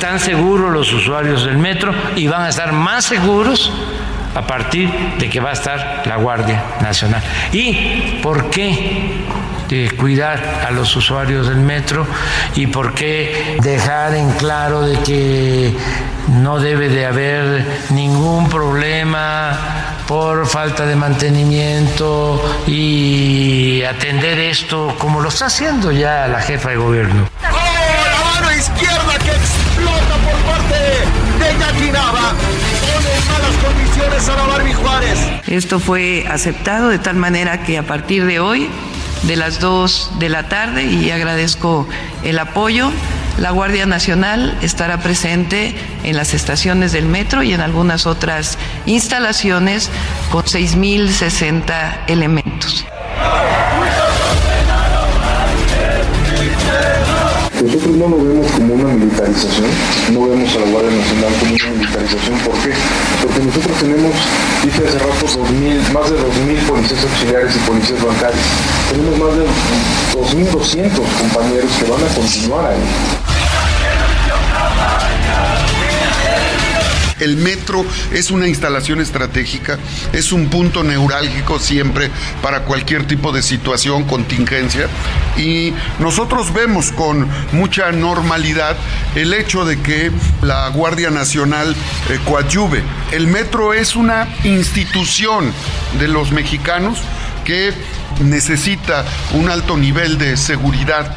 Están seguros los usuarios del metro y van a estar más seguros a partir de que va a estar la Guardia Nacional. ¿Y por qué eh, cuidar a los usuarios del metro y por qué dejar en claro de que no debe de haber ningún problema por falta de mantenimiento y atender esto como lo está haciendo ya la jefa de gobierno. ¡Oh, la mano izquierda que Esto fue aceptado de tal manera que a partir de hoy, de las 2 de la tarde, y agradezco el apoyo, la Guardia Nacional estará presente en las estaciones del metro y en algunas otras instalaciones con 6.060 elementos. Nosotros no lo vemos como una militarización, no vemos a la Guardia Nacional como una militarización. ¿Por qué? Porque nosotros tenemos, dije hace rato, 2000, más de 2.000 policías auxiliares y policías bancarios. Tenemos más de 2.200 compañeros que van a continuar ahí. El metro es una instalación estratégica, es un punto neurálgico siempre para cualquier tipo de situación, contingencia. Y nosotros vemos con mucha normalidad el hecho de que la Guardia Nacional eh, coadyuve. El metro es una institución de los mexicanos que necesita un alto nivel de seguridad.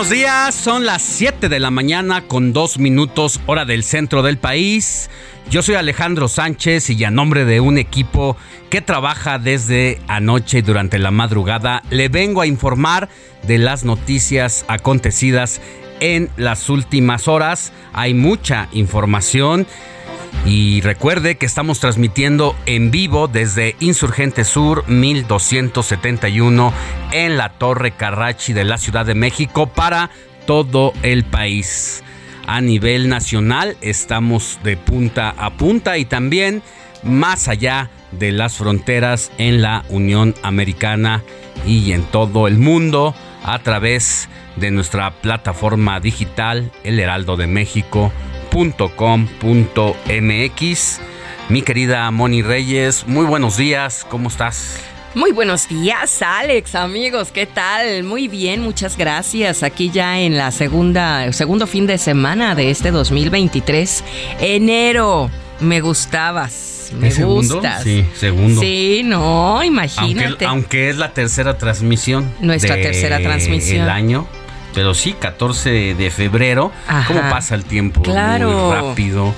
Buenos días, son las 7 de la mañana con dos minutos hora del centro del país. Yo soy Alejandro Sánchez y a nombre de un equipo que trabaja desde anoche y durante la madrugada le vengo a informar de las noticias acontecidas en las últimas horas. Hay mucha información. Y recuerde que estamos transmitiendo en vivo desde Insurgente Sur 1271 en la Torre Carrachi de la Ciudad de México para todo el país. A nivel nacional estamos de punta a punta y también más allá de las fronteras en la Unión Americana y en todo el mundo a través de nuestra plataforma digital El Heraldo de México Mi querida Moni Reyes, muy buenos días, ¿cómo estás? Muy buenos días, Alex, amigos, ¿qué tal? Muy bien, muchas gracias. Aquí ya en la segunda, segundo fin de semana de este 2023, enero. Me gustabas. Me segundo? gustas. Sí, segundo. Sí, no, imagínate. Aunque, aunque, es la tercera transmisión. Nuestra tercera transmisión. El año. Pero sí, 14 de febrero. Ajá. ¿Cómo pasa el tiempo? Claro. Muy rápido.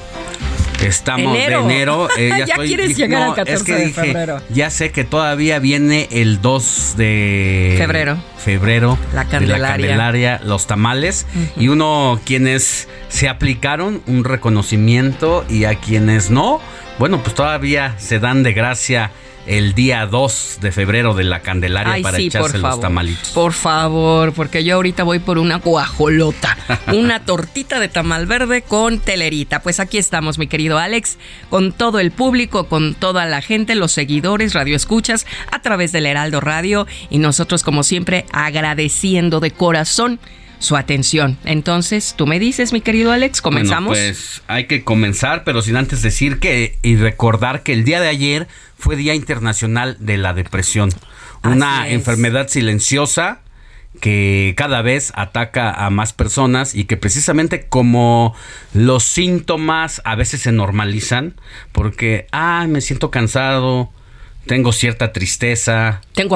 Estamos de enero. Eh, ya, quieres llegar al 14 de febrero. Ya sé que todavía viene el 2 de febrero. Febrero. La Candelaria. la Candelaria, los tamales. Y uno, quienes se aplicaron un reconocimiento y a quienes no, bueno, pues todavía se dan de gracia el día 2 de febrero de la Candelaria para echarse los tamalitos. Por favor, porque yo ahorita voy por una guajolota, una tortita de tamal verde con telerita. Pues aquí estamos, mi querido Alex, con todo el público, con toda la gente, los seguidores, radioescuchas, a través del Heraldo Radio y nosotros como siempre agradeciendo de corazón su atención. Entonces, tú me dices, mi querido Alex, comenzamos. pues hay que comenzar, pero sin antes decir que y recordar que el día de ayer fue Día Internacional de la Depresión, una enfermedad silenciosa que cada vez ataca a más personas y que precisamente como los síntomas a veces se normalizan porque, ah, me siento cansado, tengo cierta tristeza, tengo,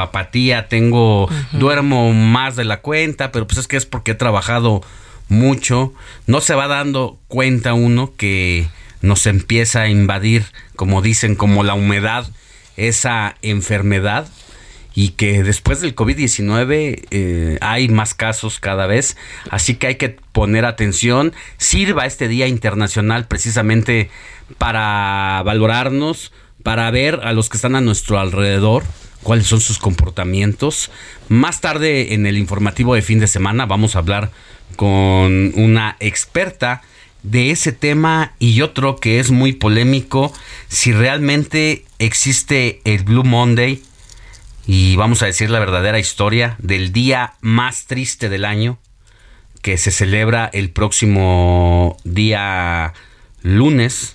apatía. tengo duermo más de la cuenta, pero pues es que es porque he trabajado mucho, no se va dando cuenta uno que nos empieza a invadir, como dicen, como la humedad, esa enfermedad y que después del COVID-19 eh, hay más casos cada vez, así que hay que poner atención, sirva este Día Internacional precisamente para valorarnos, para ver a los que están a nuestro alrededor, cuáles son sus comportamientos. Más tarde en el informativo de fin de semana vamos a hablar con una experta de ese tema y otro que es muy polémico, si realmente existe el Blue Monday y vamos a decir la verdadera historia del día más triste del año que se celebra el próximo día lunes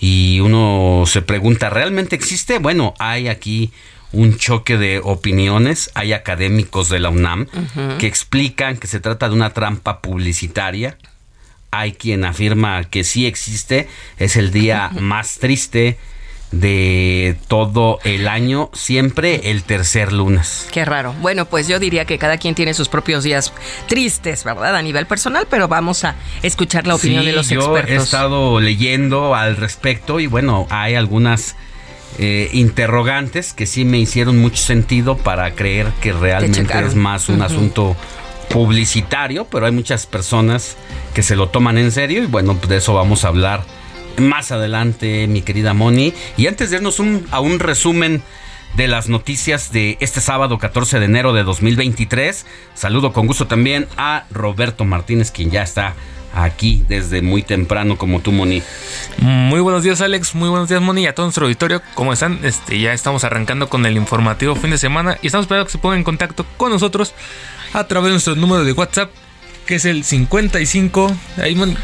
y uno se pregunta, ¿realmente existe? Bueno, hay aquí un choque de opiniones, hay académicos de la UNAM que explican que se trata de una trampa publicitaria, hay quien afirma que sí existe, es el día más triste de todo el año, siempre el tercer lunes. Qué raro. Bueno, pues yo diría que cada quien tiene sus propios días tristes, ¿verdad? A nivel personal, pero vamos a escuchar la opinión de los expertos. Yo he estado leyendo al respecto y bueno, hay algunas eh, interrogantes que sí me hicieron mucho sentido para creer que realmente es más un asunto publicitario, pero hay muchas personas que se lo toman en serio y bueno, pues de eso vamos a hablar más adelante, mi querida Moni. Y antes de irnos a un resumen de las noticias de este sábado 14 de enero de 2023, saludo con gusto también a Roberto Martínez, quien ya está aquí desde muy temprano como tú, Moni. Muy buenos días, Alex. Muy buenos días, Moni, a todo nuestro auditorio. ¿Cómo están? Este, ya estamos arrancando con el informativo fin de semana y estamos esperando que se pongan en contacto con nosotros a través de nuestro número de WhatsApp que es el 55 41,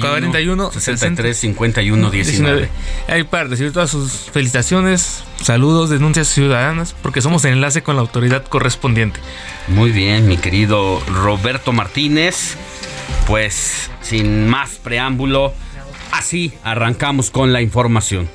41 63 51 19. Ahí para recibir todas sus felicitaciones, saludos, denuncias ciudadanas, porque somos enlace con la autoridad correspondiente. Muy bien, mi querido Roberto Martínez. Pues sin más preámbulo, así arrancamos con la información.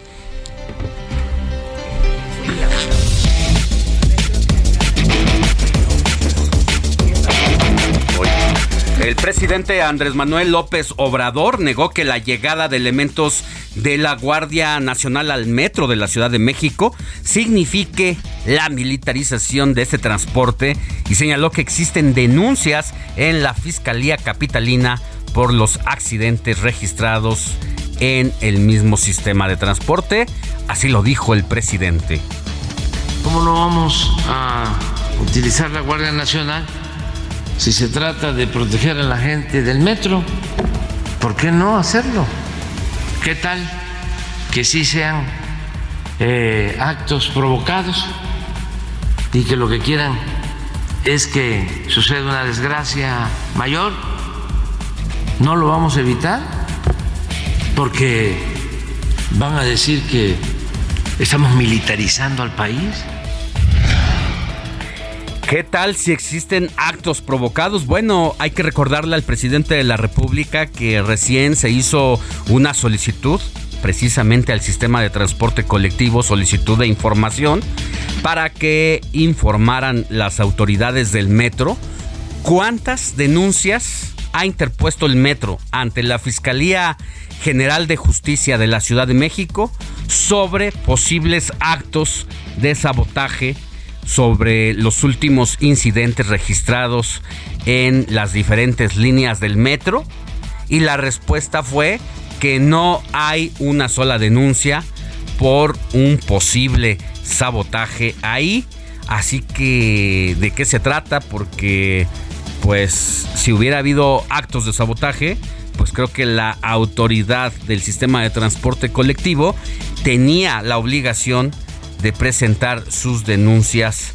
El presidente Andrés Manuel López Obrador negó que la llegada de elementos de la Guardia Nacional al metro de la Ciudad de México signifique la militarización de ese transporte y señaló que existen denuncias en la Fiscalía Capitalina por los accidentes registrados en el mismo sistema de transporte. Así lo dijo el presidente. ¿Cómo no vamos a utilizar la Guardia Nacional? Si se trata de proteger a la gente del metro, ¿por qué no hacerlo? ¿Qué tal que sí sean eh, actos provocados y que lo que quieran es que suceda una desgracia mayor? ¿No lo vamos a evitar? Porque van a decir que estamos militarizando al país. ¿Qué tal si existen actos provocados? Bueno, hay que recordarle al presidente de la República que recién se hizo una solicitud precisamente al sistema de transporte colectivo, solicitud de información, para que informaran las autoridades del metro cuántas denuncias ha interpuesto el metro ante la Fiscalía General de Justicia de la Ciudad de México sobre posibles actos de sabotaje sobre los últimos incidentes registrados en las diferentes líneas del metro y la respuesta fue que no hay una sola denuncia por un posible sabotaje ahí. Así que, ¿de qué se trata? Porque, pues, si hubiera habido actos de sabotaje, pues creo que la autoridad del sistema de transporte colectivo tenía la obligación de presentar sus denuncias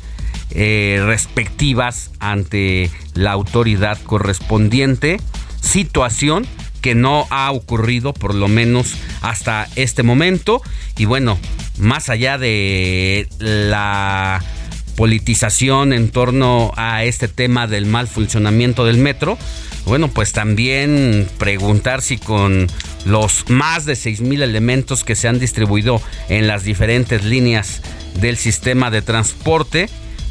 eh, respectivas ante la autoridad correspondiente, situación que no ha ocurrido por lo menos hasta este momento. Y bueno, más allá de la politización en torno a este tema del mal funcionamiento del metro, bueno, pues también preguntar si con los más de mil elementos que se han distribuido en las diferentes líneas del sistema de transporte,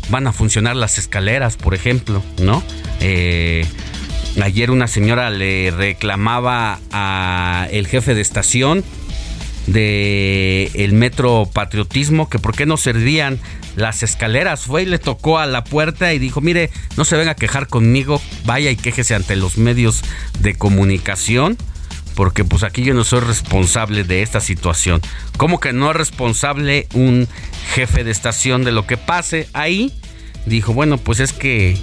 van a funcionar las escaleras, por ejemplo, ¿no? Eh, ayer una señora le reclamaba a el jefe de estación de el metro patriotismo que por qué no servían las escaleras fue y le tocó a la puerta y dijo mire no se venga a quejar conmigo vaya y quéjese ante los medios de comunicación porque pues aquí yo no soy responsable de esta situación. ¿Cómo que no es responsable un jefe de estación de lo que pase ahí? Dijo, bueno, pues es que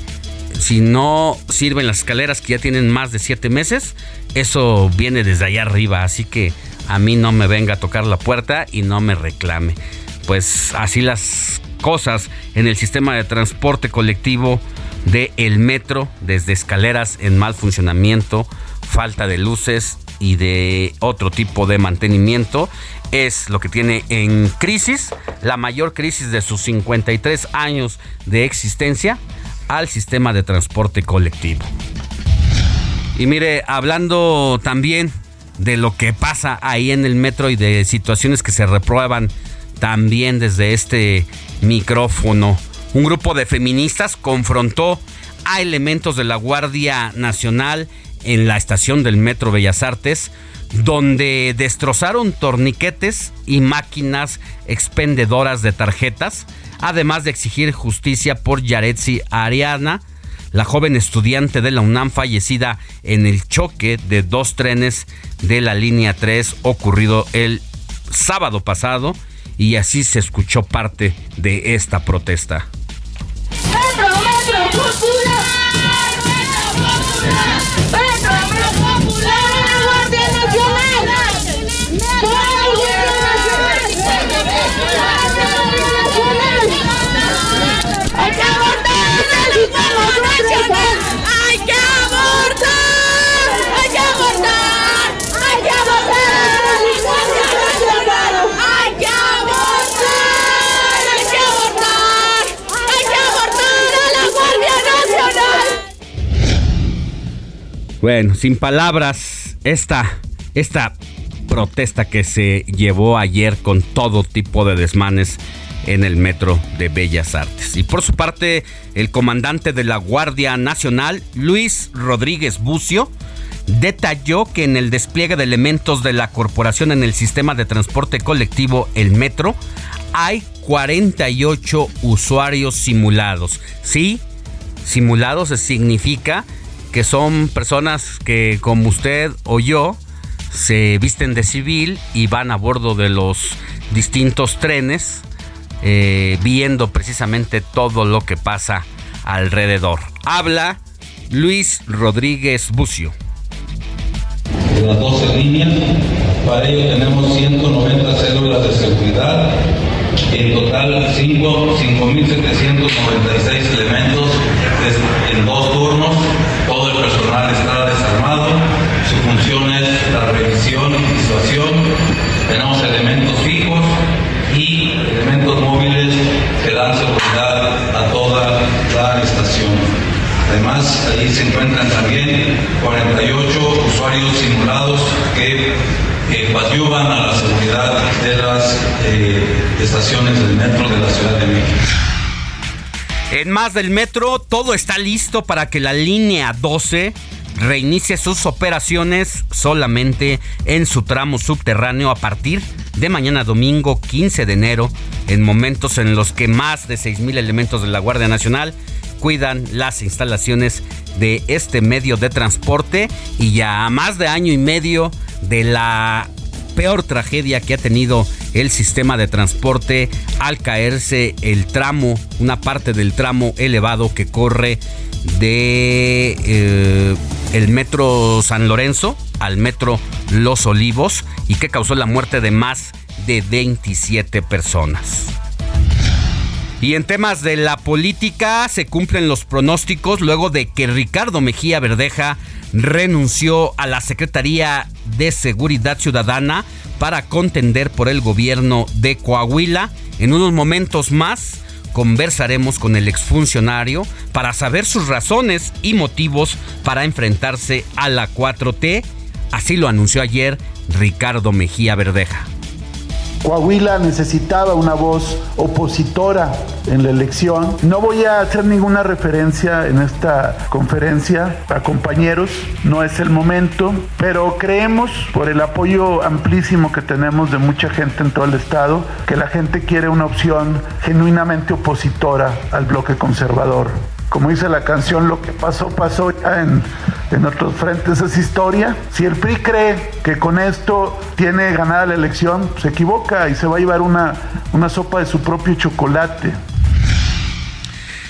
si no sirven las escaleras que ya tienen más de siete meses, eso viene desde allá arriba, así que a mí no me venga a tocar la puerta y no me reclame. Pues así las cosas en el sistema de transporte colectivo de el metro, desde escaleras en mal funcionamiento, falta de luces, y de otro tipo de mantenimiento es lo que tiene en crisis, la mayor crisis de sus 53 años de existencia al sistema de transporte colectivo. Y mire, hablando también de lo que pasa ahí en el metro y de situaciones que se reprueban también desde este micrófono, un grupo de feministas confrontó a elementos de la Guardia Nacional en la estación del Metro Bellas Artes, donde destrozaron torniquetes y máquinas expendedoras de tarjetas, además de exigir justicia por Yaretsi Ariana, la joven estudiante de la UNAM fallecida en el choque de dos trenes de la línea 3 ocurrido el sábado pasado y así se escuchó parte de esta protesta. Bueno, sin palabras, esta, esta protesta que se llevó ayer con todo tipo de desmanes en el metro de Bellas Artes. Y por su parte, el comandante de la Guardia Nacional, Luis Rodríguez Bucio, detalló que en el despliegue de elementos de la corporación en el sistema de transporte colectivo, el metro, hay 48 usuarios simulados. Sí, simulados significa que son personas que como usted o yo se visten de civil y van a bordo de los distintos trenes eh, viendo precisamente todo lo que pasa alrededor. Habla Luis Rodríguez Bucio. De las 12 líneas, para ello tenemos 190 células de seguridad, en total 5.796 elementos en dos turnos todo el personal está desarmado, su función es la revisión y disuasión. Tenemos elementos fijos y elementos móviles que dan seguridad a toda la estación. Además, ahí se encuentran también 48 usuarios simulados que eh, a la seguridad de las eh, estaciones del metro de la Ciudad de México. En más del metro, todo está listo para que la línea 12 reinicie sus operaciones solamente en su tramo subterráneo a partir de mañana domingo 15 de enero, en momentos en los que más de 6.000 elementos de la Guardia Nacional cuidan las instalaciones de este medio de transporte y ya a más de año y medio de la peor tragedia que ha tenido el sistema de transporte al caerse el tramo, una parte del tramo elevado que corre de eh, el metro San Lorenzo al metro Los Olivos y que causó la muerte de más de 27 personas. Y en temas de la política se cumplen los pronósticos luego de que Ricardo Mejía Verdeja renunció a la Secretaría de Seguridad Ciudadana para contender por el gobierno de Coahuila. En unos momentos más conversaremos con el exfuncionario para saber sus razones y motivos para enfrentarse a la 4T. Así lo anunció ayer Ricardo Mejía Verdeja. Coahuila necesitaba una voz opositora en la elección. No voy a hacer ninguna referencia en esta conferencia a compañeros, no es el momento, pero creemos por el apoyo amplísimo que tenemos de mucha gente en todo el estado que la gente quiere una opción genuinamente opositora al bloque conservador como dice la canción, lo que pasó, pasó ya en, en otros frentes es historia. Si el PRI cree que con esto tiene ganada la elección, se equivoca y se va a llevar una, una sopa de su propio chocolate.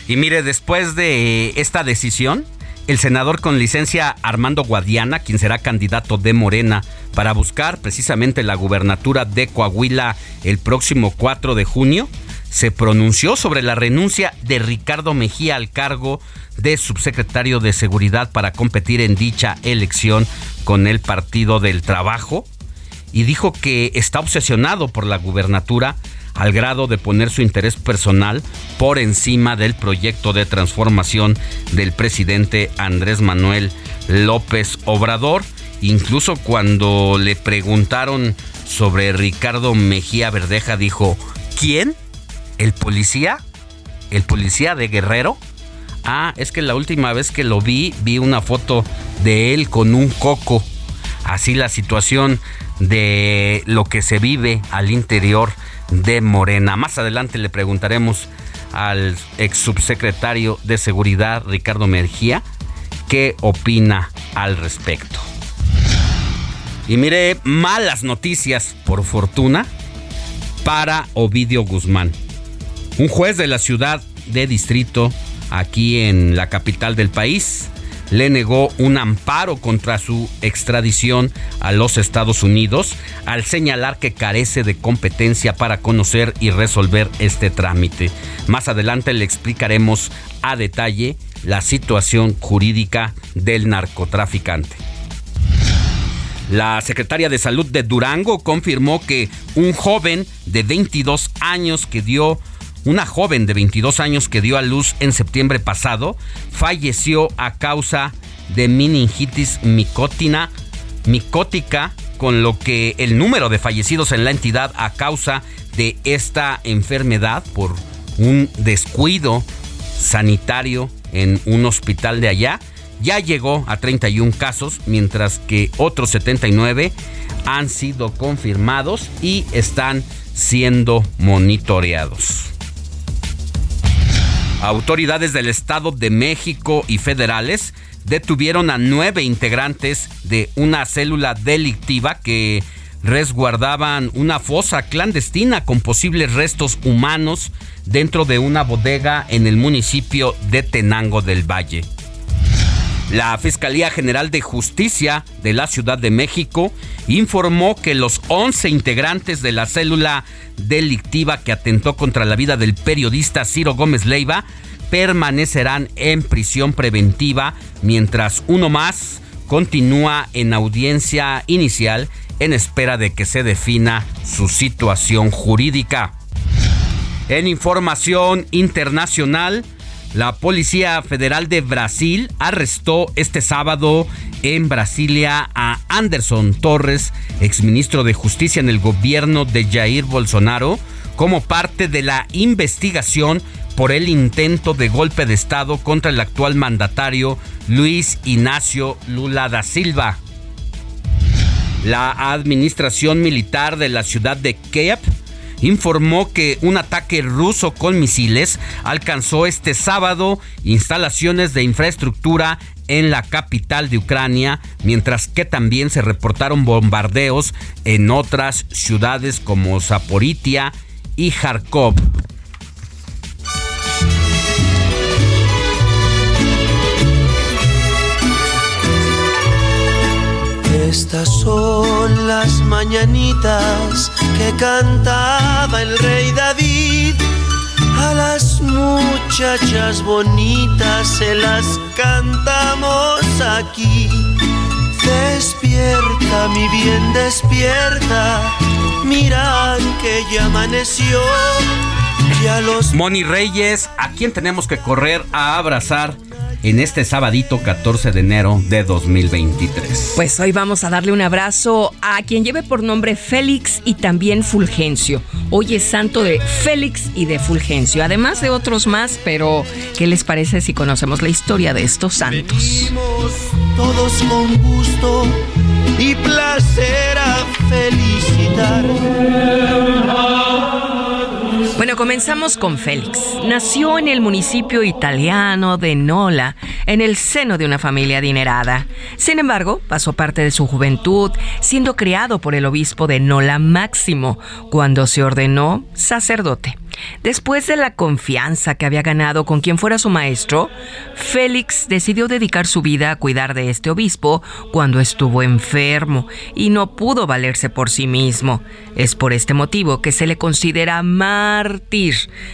Y mire, después de esta decisión, el senador con licencia Armando Guadiana, quien será candidato de Morena para buscar precisamente la gubernatura de Coahuila el próximo 4 de junio, se pronunció sobre la renuncia de Ricardo Mejía al cargo de subsecretario de Seguridad para competir en dicha elección con el Partido del Trabajo y dijo que está obsesionado por la gubernatura al grado de poner su interés personal por encima del proyecto de transformación del presidente Andrés Manuel López Obrador. Incluso cuando le preguntaron sobre Ricardo Mejía Verdeja, dijo, ¿quién? El policía, el policía de Guerrero. Ah, es que la última vez que lo vi, vi una foto de él con un coco. Así la situación de lo que se vive al interior de Morena. Más adelante le preguntaremos al ex subsecretario de Seguridad, Ricardo Mergía, qué opina al respecto. Y mire, malas noticias, por fortuna, para Ovidio Guzmán. Un juez de la ciudad de distrito, aquí en la capital del país, le negó un amparo contra su extradición a los Estados Unidos al señalar que carece de competencia para conocer y resolver este trámite. Más adelante le explicaremos a detalle la situación jurídica del narcotraficante. La secretaria de Salud de Durango confirmó que un joven de 22 años que dio una joven de 22 años que dio a luz en septiembre pasado falleció a causa de meningitis micótica, con lo que el número de fallecidos en la entidad a causa de esta enfermedad por un descuido sanitario en un hospital de allá ya llegó a 31 casos, mientras que otros 79 han sido confirmados y están siendo monitoreados. Autoridades del Estado de México y federales detuvieron a nueve integrantes de una célula delictiva que resguardaban una fosa clandestina con posibles restos humanos dentro de una bodega en el municipio de Tenango del Valle. La Fiscalía General de Justicia de la Ciudad de México informó que los 11 integrantes de la célula delictiva que atentó contra la vida del periodista Ciro Gómez Leiva permanecerán en prisión preventiva mientras uno más continúa en audiencia inicial en espera de que se defina su situación jurídica. En información internacional, la Policía Federal de Brasil arrestó este sábado en Brasilia a Anderson Torres, exministro de Justicia en el gobierno de Jair Bolsonaro, como parte de la investigación por el intento de golpe de Estado contra el actual mandatario Luis Ignacio Lula da Silva. La administración militar de la ciudad de Kiev informó que un ataque ruso con misiles alcanzó este sábado instalaciones de infraestructura en la capital de Ucrania, mientras que también se reportaron bombardeos en otras ciudades como Zaporitia y Kharkov. Estas son las mañanitas que cantaba el rey David. A las muchachas bonitas se las cantamos aquí. Despierta, mi bien, despierta. Mira que ya amaneció. Ya los... Moni Reyes, ¿a quién tenemos que correr a abrazar? En este sabadito 14 de enero de 2023. Pues hoy vamos a darle un abrazo a quien lleve por nombre Félix y también Fulgencio. Hoy es santo de Félix y de Fulgencio, además de otros más, pero ¿qué les parece si conocemos la historia de estos santos? todos con gusto y placer a felicitar. Bueno, comenzamos con Félix. Nació en el municipio italiano de Nola, en el seno de una familia adinerada. Sin embargo, pasó parte de su juventud siendo criado por el obispo de Nola Máximo, cuando se ordenó sacerdote. Después de la confianza que había ganado con quien fuera su maestro, Félix decidió dedicar su vida a cuidar de este obispo cuando estuvo enfermo y no pudo valerse por sí mismo. Es por este motivo que se le considera mártir,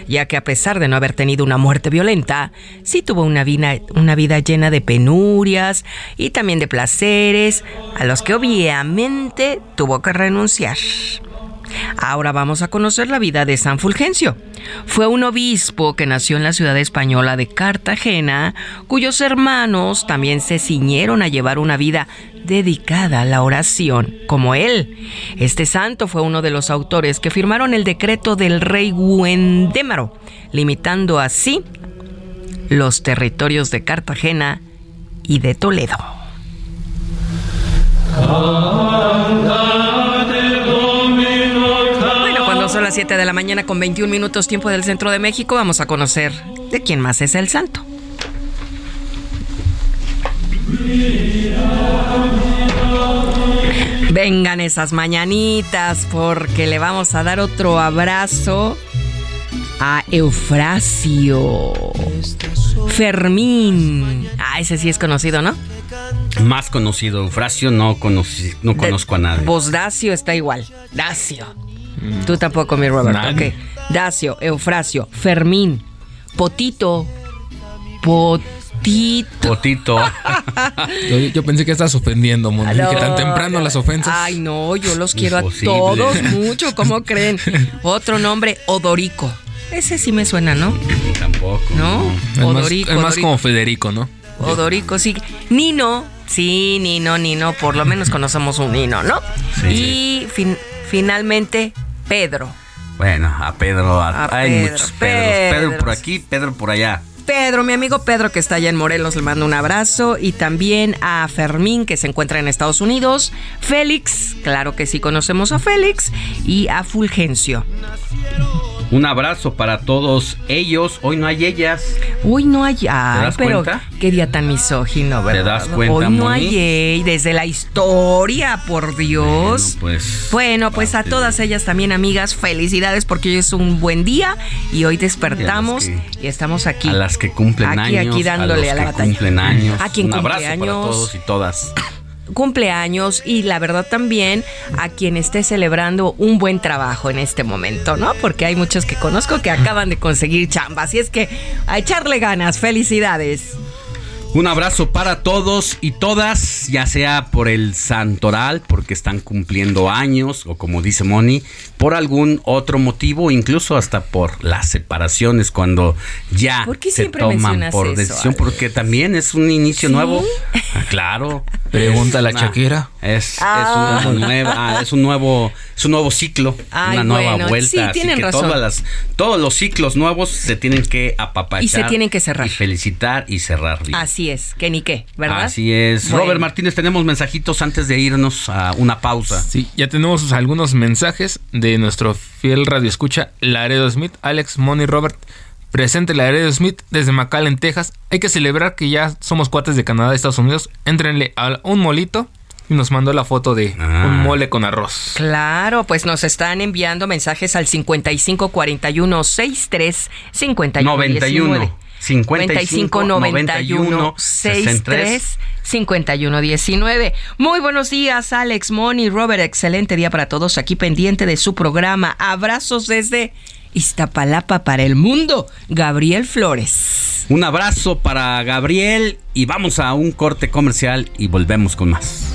ya que a pesar de no haber tenido una muerte violenta, sí tuvo una vida, una vida llena de penurias y también de placeres, a los que obviamente tuvo que renunciar. Ahora vamos a conocer la vida de San Fulgencio. Fue un obispo que nació en la ciudad española de Cartagena, cuyos hermanos también se ciñeron a llevar una vida dedicada a la oración, como él. Este santo fue uno de los autores que firmaron el decreto del rey Guendémaro, limitando así los territorios de Cartagena y de Toledo. Son las 7 de la mañana con 21 minutos tiempo del centro de México. Vamos a conocer de quién más es el santo. Vengan esas mañanitas porque le vamos a dar otro abrazo a Eufrasio. Fermín. Ah, ese sí es conocido, ¿no? Más conocido, Eufrasio no, no conozco a nadie. Dacio está igual. Dacio. Tú tampoco, mi Robert. Ok. Dacio, Eufrasio, Fermín, Potito, Potito. Potito. yo, pensé que estás ofendiendo, Moni. que tan temprano las ofensas. Ay, no, yo los quiero a todos mucho. ¿Cómo creen? Otro nombre, Odorico. Ese sí me suena, ¿no? Tampoco. ¿No? Odorico. es más como Federico, ¿no? Odorico, sí. Nino. Sí, Nino, Nino. Por lo menos conocemos un Nino, ¿no? Sí. Y finalmente, Pedro. Bueno, a Pedro, hay muchos Pedros. Pedro por aquí, Pedro por allá. Pedro, mi amigo Pedro que está allá en Morelos, le mando un abrazo. Y también a Fermín que se encuentra en Estados Unidos. Félix, claro que sí conocemos a Félix. Y a Fulgencio. Un abrazo para todos ellos. Hoy no hay ellas. Hoy no hay. Ay, pero qué día tan misógino, ¿verdad? ¿Te das cuenta, Hoy no hay desde la historia, por Dios. Bueno, pues. Bueno, pues a todas ellas también, amigas, felicidades porque hoy es un buen día y hoy despertamos y, estamos aquí. A las que cumplen aquí, años. Aquí dándole a, la batalla. Cumplen años. A quien un cumple abrazo años. para todos y todas cumpleaños y la verdad también a quien esté celebrando un buen trabajo en este momento, ¿no? Porque hay muchos que conozco que acaban de conseguir chamba, así es que a echarle ganas, felicidades. Un abrazo para todos y todas, ya sea por el santoral, porque están cumpliendo años, o como dice Moni, por algún otro motivo, incluso hasta por las separaciones, cuando ya se toman por decisión, porque también es un inicio nuevo. Ah, claro. Pregunta la Shakira. Es, Ah. es, una nueva, ah, es un nuevo, es un nuevo ciclo, Ay, una nueva bueno, vuelta. sí, así que razón. todas las, todos los ciclos nuevos se tienen que apapachar Y se tienen que cerrar. y felicitar y cerrar bien. Así es, que ni qué, ¿verdad? Así es. Bueno. Robert Martínez, tenemos mensajitos antes de irnos a una pausa. Sí, ya tenemos algunos mensajes de nuestro fiel radio escucha Laredo Smith, Alex, Money, Robert. Presente Laredo Smith desde McAllen, Texas. Hay que celebrar que ya somos cuates de Canadá y Estados Unidos. Entrenle a un molito y nos mandó la foto de Ah. un mole con arroz. Claro, pues nos están enviando mensajes al 55 41 63 51 91. 19. 55 91 63 51 19. Muy buenos días, Alex, Moni, Robert. Excelente día para todos aquí pendiente de su programa. Abrazos desde Iztapalapa para el mundo. Gabriel Flores. Un abrazo para Gabriel y vamos a un corte comercial y volvemos con más.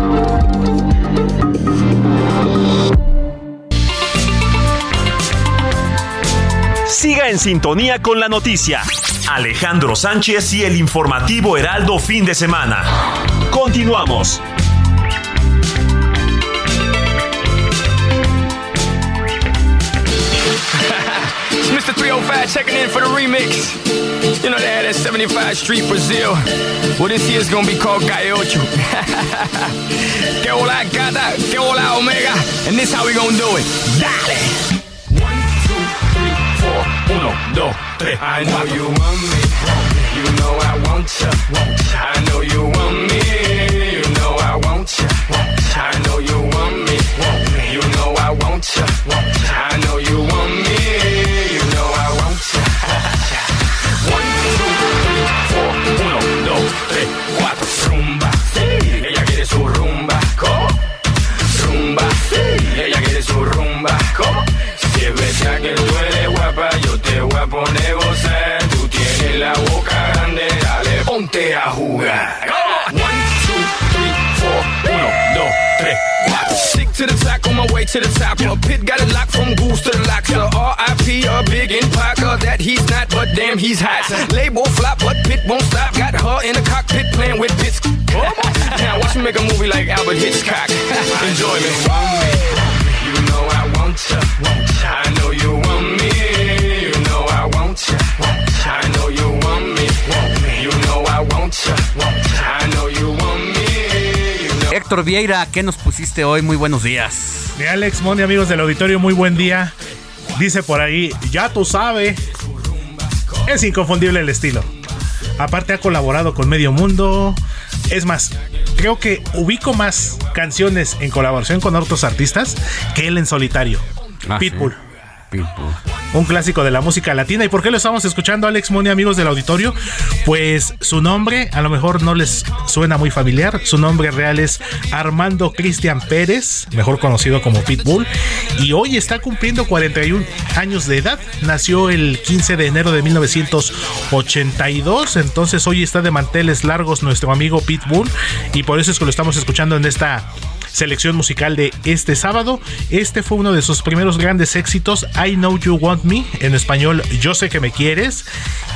Siga en sintonía con la noticia. Alejandro Sánchez y el informativo Heraldo fin de semana. Continuamos. Mr. 305 checking in for the remix. You know they had that 75 Street Brazil. Well, this year's gonna be called Gaiocho. que hola gata, que hola omega. And this how we gonna do it. Dale! Uno, dos, tres. I know you want me. You know I want ya. I know you want me. You know I want ya. I know you want me. You know I want ya. I know you want te voy Tú tienes la boca grande, dale, ponte a jugar. One, two, three, four, uno, dos, tres, cuatro. Stick to the track on my way to the top. A pit got it locked from goose to the locks. The R.I.P. a big in Parker that he's not, but damn he's hot. Label flop, but pit won't stop. Got her in the cockpit playing with bits. now watch me make a movie like Albert Hitchcock. Enjoy me. You know I want ya. I know you want me. Héctor Vieira, ¿qué nos pusiste hoy? Muy buenos días. Mi Alex Moni, amigos del auditorio, muy buen día. Dice por ahí, ya tú sabes. Es inconfundible el estilo. Aparte ha colaborado con Medio Mundo. Es más, creo que ubico más canciones en colaboración con otros artistas que él en solitario. Ah, Pitbull. sí. Un clásico de la música latina. ¿Y por qué lo estamos escuchando, Alex Moni, amigos del auditorio? Pues su nombre a lo mejor no les suena muy familiar. Su nombre real es Armando Cristian Pérez, mejor conocido como Pitbull. Y hoy está cumpliendo 41 años de edad. Nació el 15 de enero de 1982. Entonces hoy está de manteles largos nuestro amigo Pitbull. Y por eso es que lo estamos escuchando en esta selección musical de este sábado. Este fue uno de sus primeros grandes éxitos, I Know You Want Me, en español Yo sé que me quieres,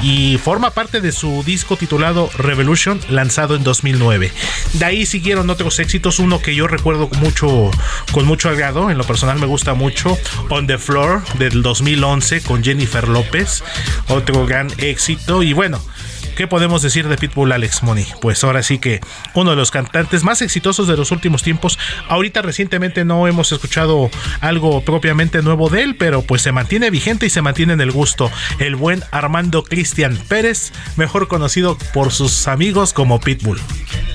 y forma parte de su disco titulado Revolution, lanzado en 2009. De ahí siguieron otros éxitos, uno que yo recuerdo mucho, con mucho agrado, en lo personal me gusta mucho, On the Floor del 2011 con Jennifer López, otro gran éxito, y bueno. ¿Qué podemos decir de Pitbull Alex Money? Pues ahora sí que uno de los cantantes más exitosos de los últimos tiempos. Ahorita recientemente no hemos escuchado algo propiamente nuevo de él, pero pues se mantiene vigente y se mantiene en el gusto. El buen Armando Cristian Pérez, mejor conocido por sus amigos como Pitbull.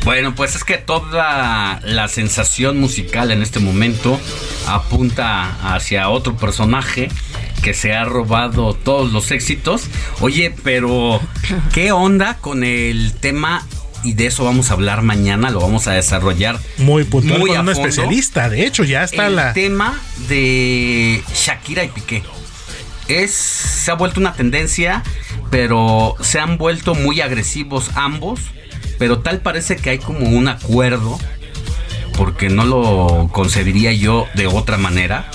Bueno, pues es que toda la sensación musical en este momento apunta hacia otro personaje que se ha robado todos los éxitos. Oye, pero ¿qué onda con el tema? Y de eso vamos a hablar mañana, lo vamos a desarrollar muy puntual muy con a un especialista. De hecho, ya está el la. tema de Shakira y Piqué. Es, se ha vuelto una tendencia, pero se han vuelto muy agresivos ambos. Pero tal parece que hay como un acuerdo, porque no lo concebiría yo de otra manera.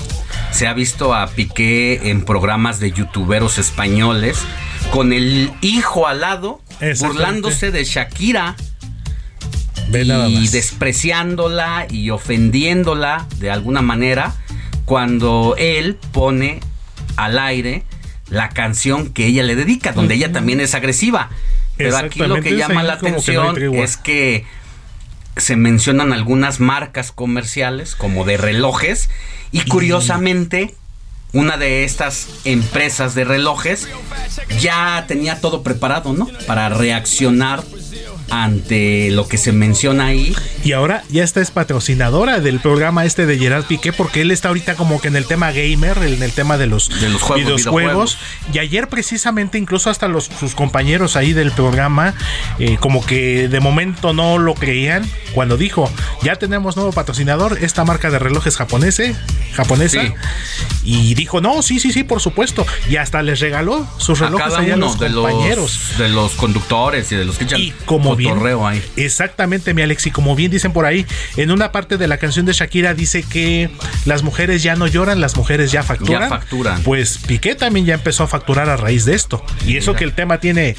Se ha visto a Piqué en programas de youtuberos españoles con el hijo al lado, burlándose de Shakira y despreciándola y ofendiéndola de alguna manera cuando él pone al aire la canción que ella le dedica, donde ella también es agresiva. Pero aquí lo que llama la que no atención es que se mencionan algunas marcas comerciales como de relojes y curiosamente una de estas empresas de relojes ya tenía todo preparado, ¿no? Para reaccionar ante lo que se menciona ahí. Y ahora ya esta es patrocinadora del programa este de Gerard Piqué porque él está ahorita como que en el tema gamer, en el tema de los, De los juegos, videojuegos. videojuegos. Y ayer precisamente incluso hasta los, sus compañeros ahí del programa eh, como que de momento no lo creían cuando dijo, ya tenemos nuevo patrocinador, esta marca de relojes japonese, japonesa. Sí. Y dijo, no, sí, sí, sí, por supuesto. Y hasta les regaló sus A relojes cada a uno los de compañeros. los, de los conductores y de los que echan Y como bien, ahí. exactamente, mi Alex, y como bien dicen por ahí, en una parte de la canción de Shakira dice que las mujeres ya no lloran, las mujeres ya facturan. Ya facturan. Pues Piqué también ya empezó a facturar a raíz de esto. Y eso que el tema tiene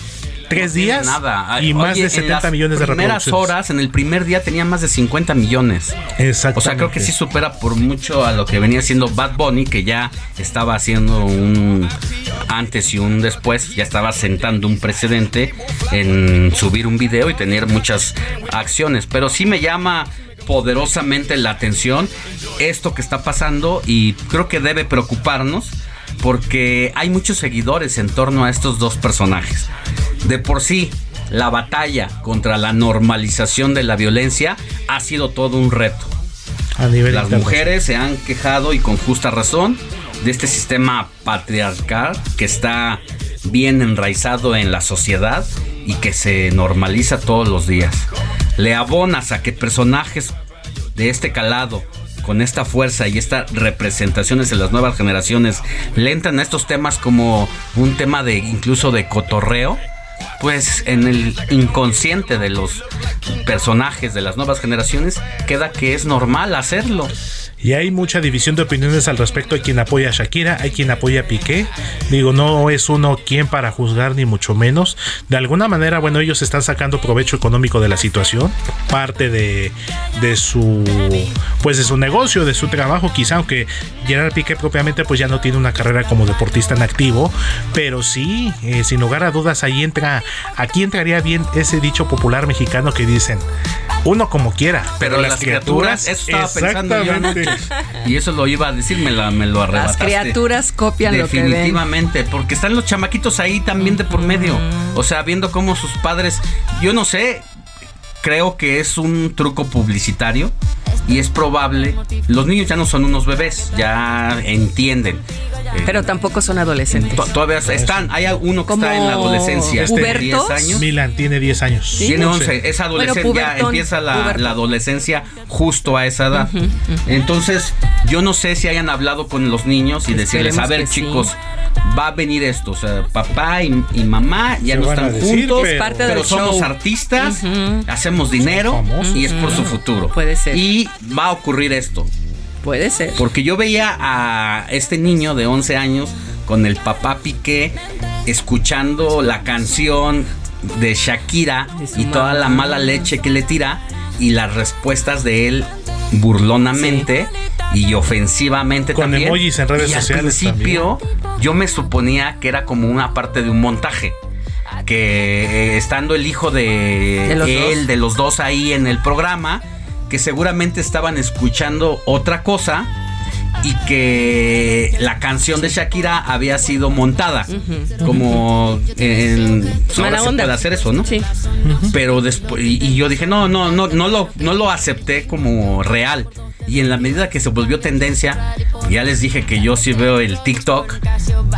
tres No días nada. y más de en 70 las millones de primeras reproducciones. horas, en el primer día tenía más de 50 millones. Exactamente. O sea, creo que sí supera por mucho a lo que venía haciendo Bad Bunny, que ya estaba haciendo un antes y un después, ya estaba sentando un precedente en subir un video y tener muchas acciones. Pero sí me llama poderosamente la atención esto que está pasando y creo que debe preocuparnos porque hay muchos seguidores en torno a estos dos personajes. De por sí, la batalla contra la normalización de la violencia ha sido todo un reto. A nivel Las mujeres se han quejado y con justa razón de este sistema patriarcal que está bien enraizado en la sociedad y que se normaliza todos los días. Le abonas a que personajes de este calado, con esta fuerza y estas representaciones en las nuevas generaciones, le entran a estos temas como un tema de incluso de cotorreo, pues en el inconsciente de los personajes de las nuevas generaciones queda que es normal hacerlo. Y hay mucha división de opiniones al respecto. Hay quien apoya a Shakira, hay quien apoya a Piqué. Digo, no es uno quien para juzgar, ni mucho menos. De alguna manera, bueno, ellos están sacando provecho económico de la situación. Parte de, de su pues de su negocio, de su trabajo, quizá, aunque Gerard Piqué propiamente pues ya no tiene una carrera como deportista en activo. Pero sí, eh, sin lugar a dudas, ahí entra, aquí entraría bien ese dicho popular mexicano que dicen. Uno como quiera, Pero, las criaturas, eso estaba pensando yo anoche. Y eso lo iba a decir, me, la- me lo Las arrebataste. criaturas copian lo que ven. Definitivamente, porque están los chamaquitos ahí también de por medio. O sea, viendo cómo sus padres, yo no sé, creo que es un truco publicitario y es probable. Los niños ya no son unos bebés, ya entienden. Eh, Pero tampoco son adolescentes. to- todavía están, hay uno que está en la adolescencia, Este, de 10 ¿Hubertos? años. Milan tiene 10 años. Tiene 11, es adolescente, Bueno, ya empieza la, adolescencia justo a esa edad. Entonces, yo no sé si hayan hablado con los niños y decirles, a Esperemos ver sí. chicos, va a venir esto, o sea, papá y, y mamá ya Se no están decir, juntos, pero- Parte del pero somos show. artistas, hacemos dinero y es por su futuro. Puede ser. Y va a ocurrir esto. Puede ser. Porque yo veía a este niño de 11 años con el papá Piqué escuchando la canción de Shakira De y toda la mala leche que le tira y las respuestas de él burlonamente y ofensivamente Con también. emojis en redes y sociales Al principio yo me suponía que era como una parte de un montaje. Que eh, estando el hijo de, ¿De los él, dos? de los dos ahí en el programa, que seguramente estaban escuchando otra cosa y que la canción de Shakira había sido montada. Como en ahora se onda. puede hacer eso, ¿no? Sí. Pero después y, y yo dije, "No, no, no no lo no lo acepté como real." Y en la medida que se volvió tendencia, ya les dije que yo sí veo el TikTok,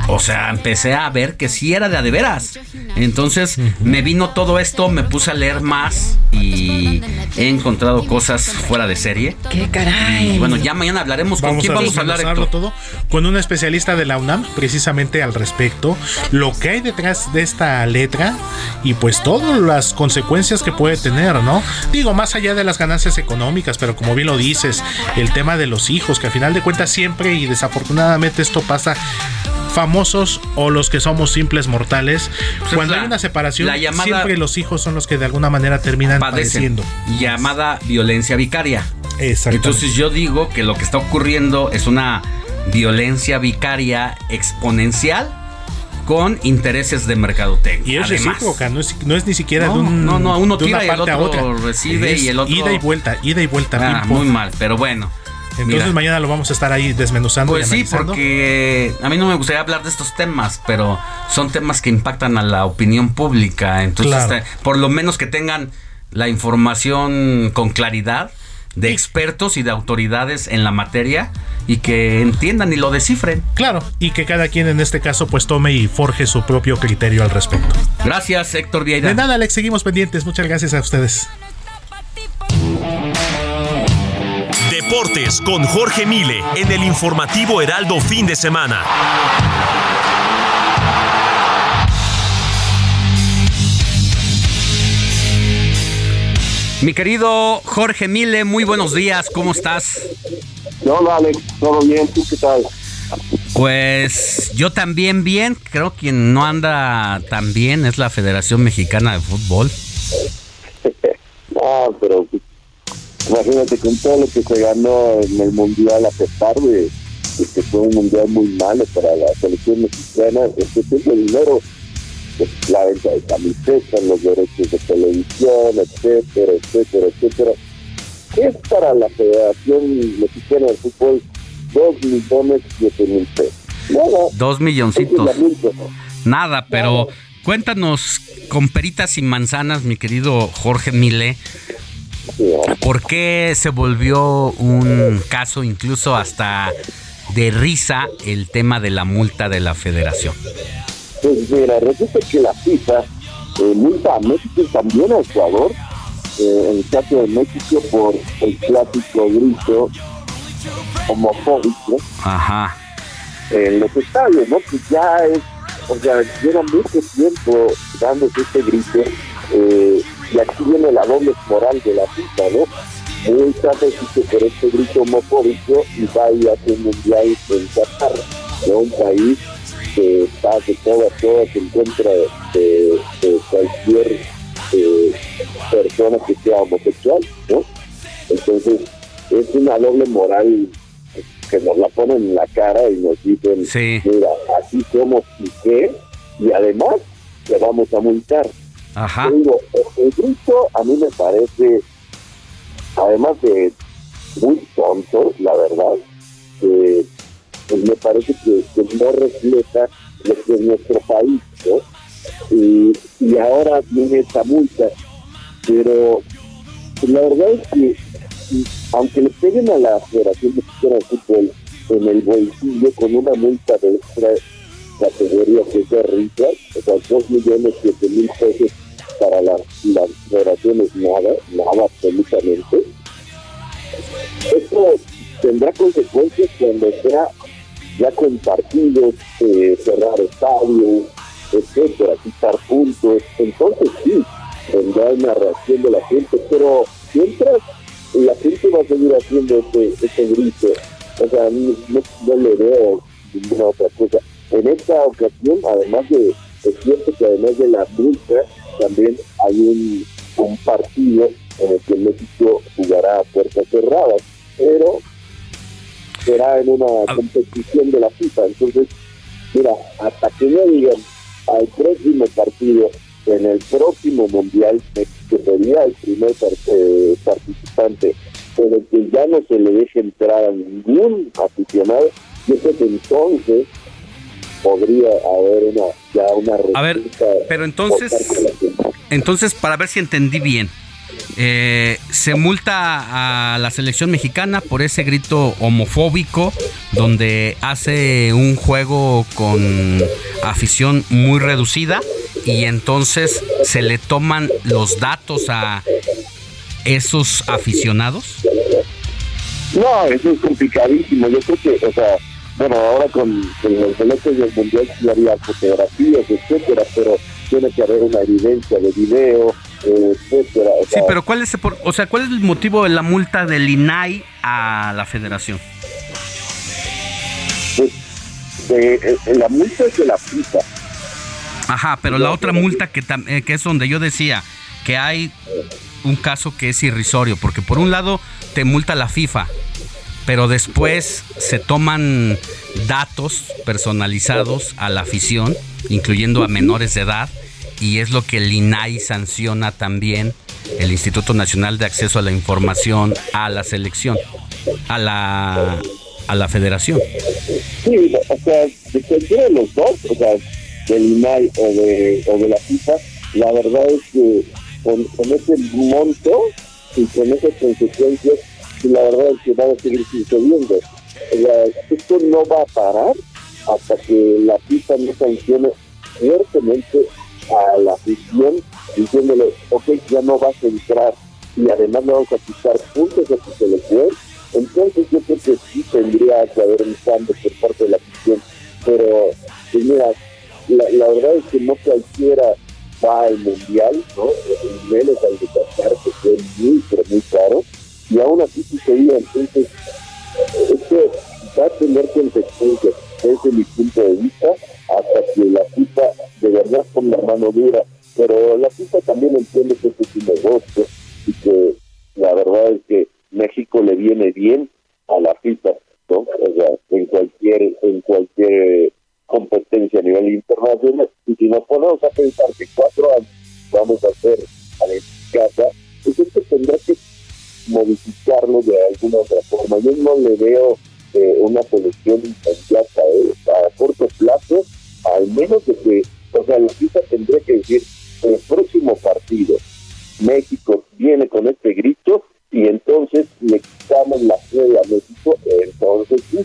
o sea, empecé a ver que sí era de a de veras. Entonces me vino todo esto, me puse a leer más y he encontrado cosas fuera de serie. ¡Qué caray! Y bueno, ya mañana hablaremos con quién vamos a hablar. Héctor? todo con un especialista de la UNAM, precisamente al respecto, lo que hay detrás de esta letra y pues todas las consecuencias que puede tener, ¿no? Digo, más allá de las ganancias económicas, pero como bien lo dices, el tema de los hijos, que a final de cuentas siempre y desafortunadamente esto pasa famosos o los que somos simples mortales, Pues cuando la- hay una separación, siempre los hijos son los que de alguna manera terminan padecen padeciendo. llamada violencia vicaria. Entonces yo digo que lo que está ocurriendo es una violencia vicaria exponencial con intereses de mercadotecnia. Y es Además. recíproca, no es, no es ni siquiera No, de un no, no, uno tira y el otro recibe Es y el otro- ida y vuelta, ida y vuelta. Ah, muy mal, pero bueno. Entonces Mira. mañana lo vamos a estar ahí desmenuzando. Pues y sí, porque a mí no me gustaría hablar de estos temas, pero son temas que impactan a la opinión pública. Entonces, Claro. este, por lo menos que tengan la información con claridad de expertos y de autoridades en la materia y que entiendan y lo descifren. Claro, y que cada quien en este caso pues tome y forje su propio criterio al respecto. Gracias, Héctor Vieira. De nada, Alex, seguimos pendientes. Muchas gracias a ustedes. Deportes con Jorge Mile en el informativo Heraldo fin de semana. Mi querido Jorge Mile, muy buenos días, ¿cómo estás? Hola Alex, todo bien, ¿tú qué tal? Pues yo también bien, creo que quien no anda tan bien es la Federación Mexicana de Fútbol. No, pero imagínate con todo lo que se ganó en el Mundial a pesar de, de que fue un Mundial muy malo para la selección mexicana, este tipo de dinero, la venta de camisetas, los derechos de televisión, etcétera, etcétera, etcétera. ¿Qué es para la Federación Mexicana de Fútbol? Dos millones siete mil pesos. Nada. Dos milloncitos. Nada, pero cuéntanos con peritas y manzanas, mi querido Jorge Mile, ¿por qué se volvió un caso incluso hasta de risa el tema de la multa de la federación? Pues mira, resulta que la FIFA eh, multa a México y también a Ecuador, eh, en el caso de México por el clásico grito homofóbico Ajá. en los estadios, ¿no? Que ya es, o sea, lleva mucho tiempo dándose este grito, eh, y aquí viene la doble moral de la FIFA, ¿no? Multa a México por este grito homofóbico y va a ir a un mundial en Qatar, de un país que está de todas todas en contra de, de cualquier eh, persona que sea homosexual, ¿no? Entonces, es una doble moral que nos la ponen en la cara y nos dicen, mira, así somos y qué, y además te vamos a multar. Ajá. Digo, el el grito a mí me parece, además de muy tonto, la verdad, que pues me parece que, no refleja lo que es nuestro país, ¿no? Y, y ahora viene esta multa, pero pues, la verdad es que aunque le peguen a la Federación de Fútbol en el bolsillo con una multa de extra categoría que es de risa, o sea, dos millones siete mil pesos para las, las federaciones, nada, nada absolutamente. Esto tendrá consecuencias cuando sea ya con partidos, eh, cerrar estadios, etcétera, quitar puntos. Entonces sí, tendrá una reacción de la gente, pero mientras la gente va a seguir haciendo este, este grito, o sea, no, no- no le veo ninguna otra cosa. En esta ocasión, además de, es cierto que además de la multa, también hay un, un partido en el que México jugará a puertas cerradas, pero será en una competición de la FIFA. Entonces, mira, hasta que no digan al próximo partido, en el próximo Mundial, México sería el primer eh, participante, pero que ya no se le deje entrar a ningún aficionado, yo creo que entonces podría haber una ya una A ver, pero entonces, entonces para ver si entendí bien, eh, se multa a la selección mexicana por ese grito homofóbico donde hace un juego con afición muy reducida y entonces se le toman los datos a esos aficionados. No, eso es complicadísimo. Yo creo que, o sea, bueno, ahora con, los electos del mundial sí había fotografías, etcétera, pero tiene que haber una evidencia de video, etcétera. sí, pero ¿cuál es, o sea, ¿cuál es el motivo de la multa del INAI a la federación? Pues, eh, la multa es de la FIFA. Ajá, pero la otra multa que, eh, que es donde yo decía que hay un caso que es irrisorio, porque por un lado te multa la FIFA, pero después se toman datos personalizados a la afición, incluyendo a menores de edad, y es lo que el INAI sanciona también, el Instituto Nacional de Acceso a la Información, a la selección, a la, a la federación. Sí, o sea, de cualquiera de los dos, o sea, del INAI o de, o de la FIFA, la verdad es que con, ese monto y con esas consecuencias, la verdad es que va a seguir sucediendo. esto no va a parar hasta que la FIFA no sancione fuertemente a la afición diciéndole, ok, ya no vas a entrar y además le vamos a quitar puntos a tu selección, entonces yo creo que sí tendría que haber un cambio por parte de la afición. Pero, mira, la, la verdad es que no cualquiera va al mundial, ¿no? Menos al de Qatar, que fue muy, pero muy caro, y aún así sucedía. Entonces, esto va a tener consecuencias desde mi punto de vista hasta que la FIFA de verdad con la mano dura. Pero la FIFA también entiende que este es un negocio y que la verdad es que México le viene bien a la FIFA, ¿no? O sea, en cualquier, en cualquier competencia a nivel internacional. Y si nos ponemos a pensar que cuatro años vamos a hacer a la casa, pues esto tendrá que modificarlo de alguna otra forma. Yo no le veo eh, una solución inmediata eh, a corto plazo, al menos de que, o sea, la FIFA tendría que decir, el próximo partido, México viene con este grito y entonces le quitamos la sede a México, entonces sí.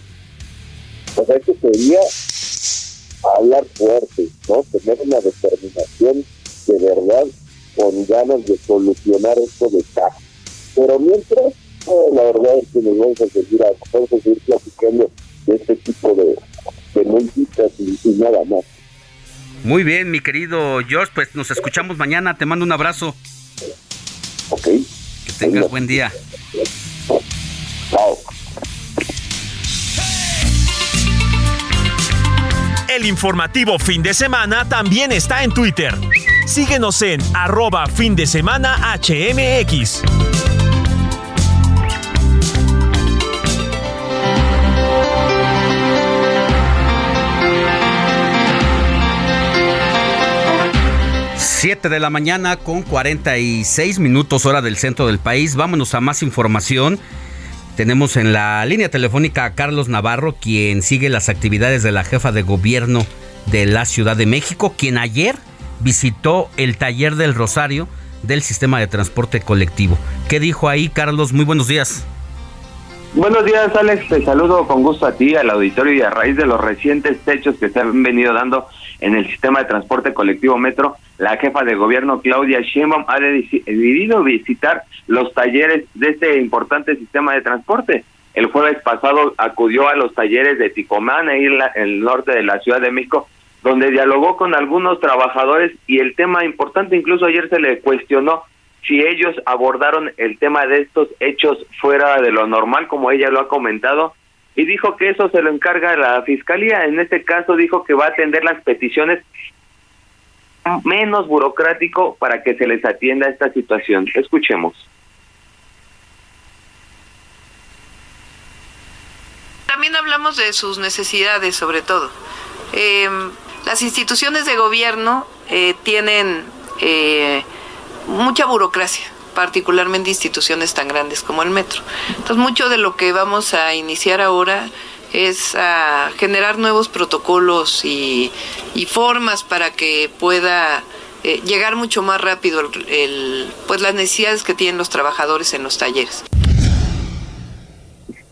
O sea, esto sería hablar fuerte, ¿no? Tener una determinación de verdad con ganas de solucionar esto de caja. Pero mientras, la verdad es que nos vamos a seguir, vamos a seguir platicando de este tipo de, de y, nada más. Muy bien, mi querido George, pues nos escuchamos mañana. Te mando un abrazo. Ok. Que tengas buen día. Chao. El informativo fin de semana también está en Twitter. Síguenos en arroba fin de semana HMX. Siete de la mañana con 46 minutos hora del centro del país. Vámonos a más información. Tenemos en la línea telefónica a Carlos Navarro, quien sigue las actividades de la jefa de gobierno de la Ciudad de México, quien ayer visitó el taller del Rosario del sistema de transporte colectivo. ¿Qué dijo ahí, Carlos? Muy buenos días. Buenos días, Alex. Te saludo con gusto a ti, al auditorio y a raíz de los recientes hechos que se han venido dando en el sistema de transporte colectivo Metro, la jefa de gobierno Claudia Sheinbaum ha decidido visitar los talleres de este importante sistema de transporte. El jueves pasado acudió a los talleres de Ticomán, en el norte de la Ciudad de México, donde dialogó con algunos trabajadores y el tema importante, incluso ayer se le cuestionó si ellos abordaron el tema de estos hechos fuera de lo normal, como ella lo ha comentado, y dijo que eso se lo encarga la fiscalía. En este caso dijo que va a atender las peticiones menos burocrático para que se les atienda esta situación. Escuchemos. También hablamos de sus necesidades, sobre todo. Eh, las instituciones de gobierno eh, tienen eh, mucha burocracia particularmente instituciones tan grandes como el metro. Entonces, mucho de lo que vamos a iniciar ahora es a generar nuevos protocolos y, formas para que pueda eh, llegar mucho más rápido el, pues las necesidades que tienen los trabajadores en los talleres.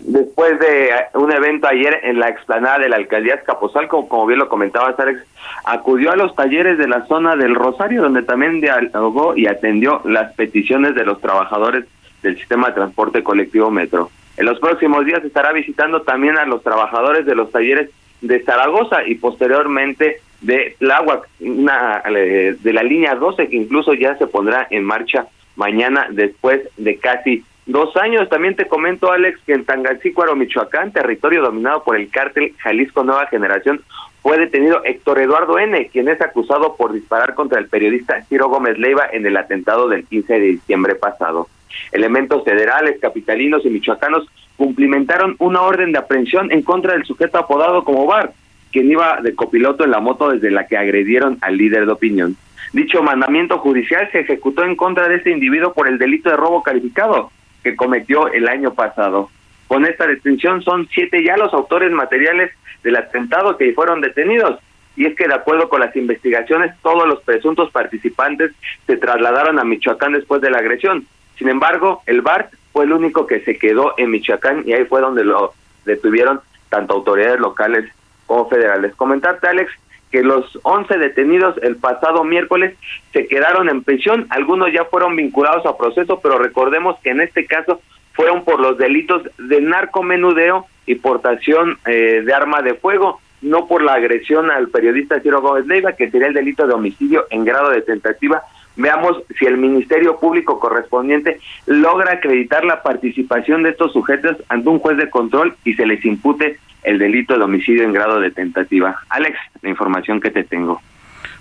Después de un evento ayer en la explanada de la alcaldía Escaposalco, como bien lo comentaba Alex, acudió a los talleres de la zona del Rosario, donde también dialogó y atendió las peticiones de los trabajadores del sistema de transporte colectivo Metro. En los próximos días estará visitando también a los trabajadores de los talleres de Zaragoza y posteriormente de Tláhuac, una, eh, de la línea 12 que incluso ya se pondrá en marcha mañana después de casi dos años. También te comento, Alex, que en Tangancícuaro, Michoacán, territorio dominado por el cártel Jalisco Nueva Generación, fue detenido Héctor Eduardo N., quien es acusado por disparar contra el periodista Ciro Gómez Leiva en el atentado del 15 de diciembre pasado. Elementos federales, capitalinos y michoacanos cumplimentaron una orden de aprehensión en contra del sujeto apodado como Bar, quien iba de copiloto en la moto desde la que agredieron al líder de opinión. Dicho mandamiento judicial se ejecutó en contra de este individuo por el delito de robo calificado que cometió el año pasado. Con esta detención son siete ya los autores materiales del atentado que fueron detenidos. Y es que de acuerdo con las investigaciones, todos los presuntos participantes se trasladaron a Michoacán después de la agresión. Sin embargo, el BART fue el único que se quedó en Michoacán y ahí fue donde lo detuvieron tanto autoridades locales como federales. Comentarte, Alex, que los 11 detenidos el pasado miércoles se quedaron en prisión, algunos ya fueron vinculados a proceso, pero recordemos que en este caso fueron por los delitos de narcomenudeo y portación eh, de arma de fuego, no por la agresión al periodista Ciro Gómez Leiva, que sería el delito de homicidio en grado de tentativa. Veamos si el Ministerio Público correspondiente logra acreditar la participación de estos sujetos ante un juez de control y se les impute el delito de homicidio en grado de tentativa. Alex, la información que te tengo.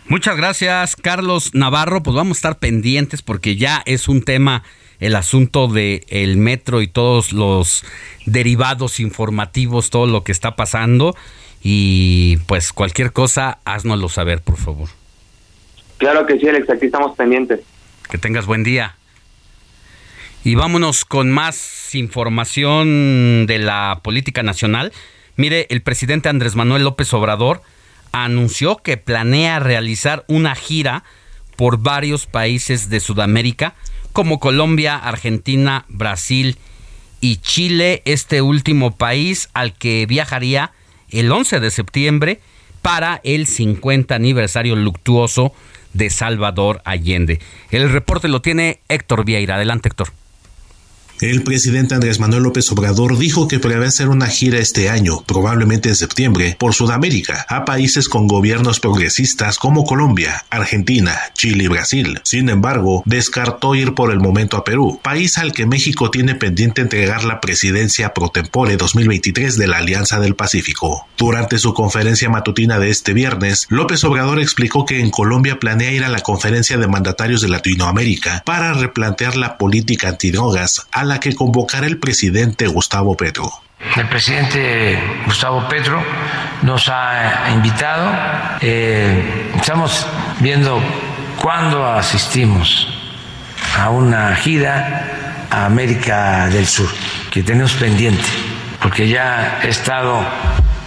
Muchas gracias, Carlos Navarro. Pues vamos a estar pendientes porque ya es un tema el asunto de el metro y todos los derivados informativos, todo lo que está pasando y pues cualquier cosa, haznoslo saber, por favor. Claro que sí, Alex, aquí estamos pendientes. Que tengas buen día. Y vámonos con más información de la política nacional. Mire, el presidente Andrés Manuel López Obrador anunció que planea realizar una gira por varios países de Sudamérica, como Colombia, Argentina, Brasil y Chile, este último país al que viajaría el 11 de septiembre para el 50 aniversario luctuoso de Salvador Allende. El reporte lo tiene Héctor Vieira. Adelante, Héctor. El presidente Andrés Manuel López Obrador dijo que prevé hacer una gira este año, probablemente en septiembre, por Sudamérica, a países con gobiernos progresistas como Colombia, Argentina, Chile y Brasil. Sin embargo, descartó ir por el momento a Perú, país al que México tiene pendiente entregar la presidencia pro tempore 2023 de la Alianza del Pacífico. Durante su conferencia matutina de este viernes, López Obrador explicó que en Colombia planea ir a la conferencia de mandatarios de Latinoamérica para replantear la política antidrogas a que convocará el presidente Gustavo Petro. El presidente Gustavo Petro nos ha invitado. Eh, estamos viendo cuándo asistimos a una gira a América del Sur, que tenemos pendiente, porque ya he estado,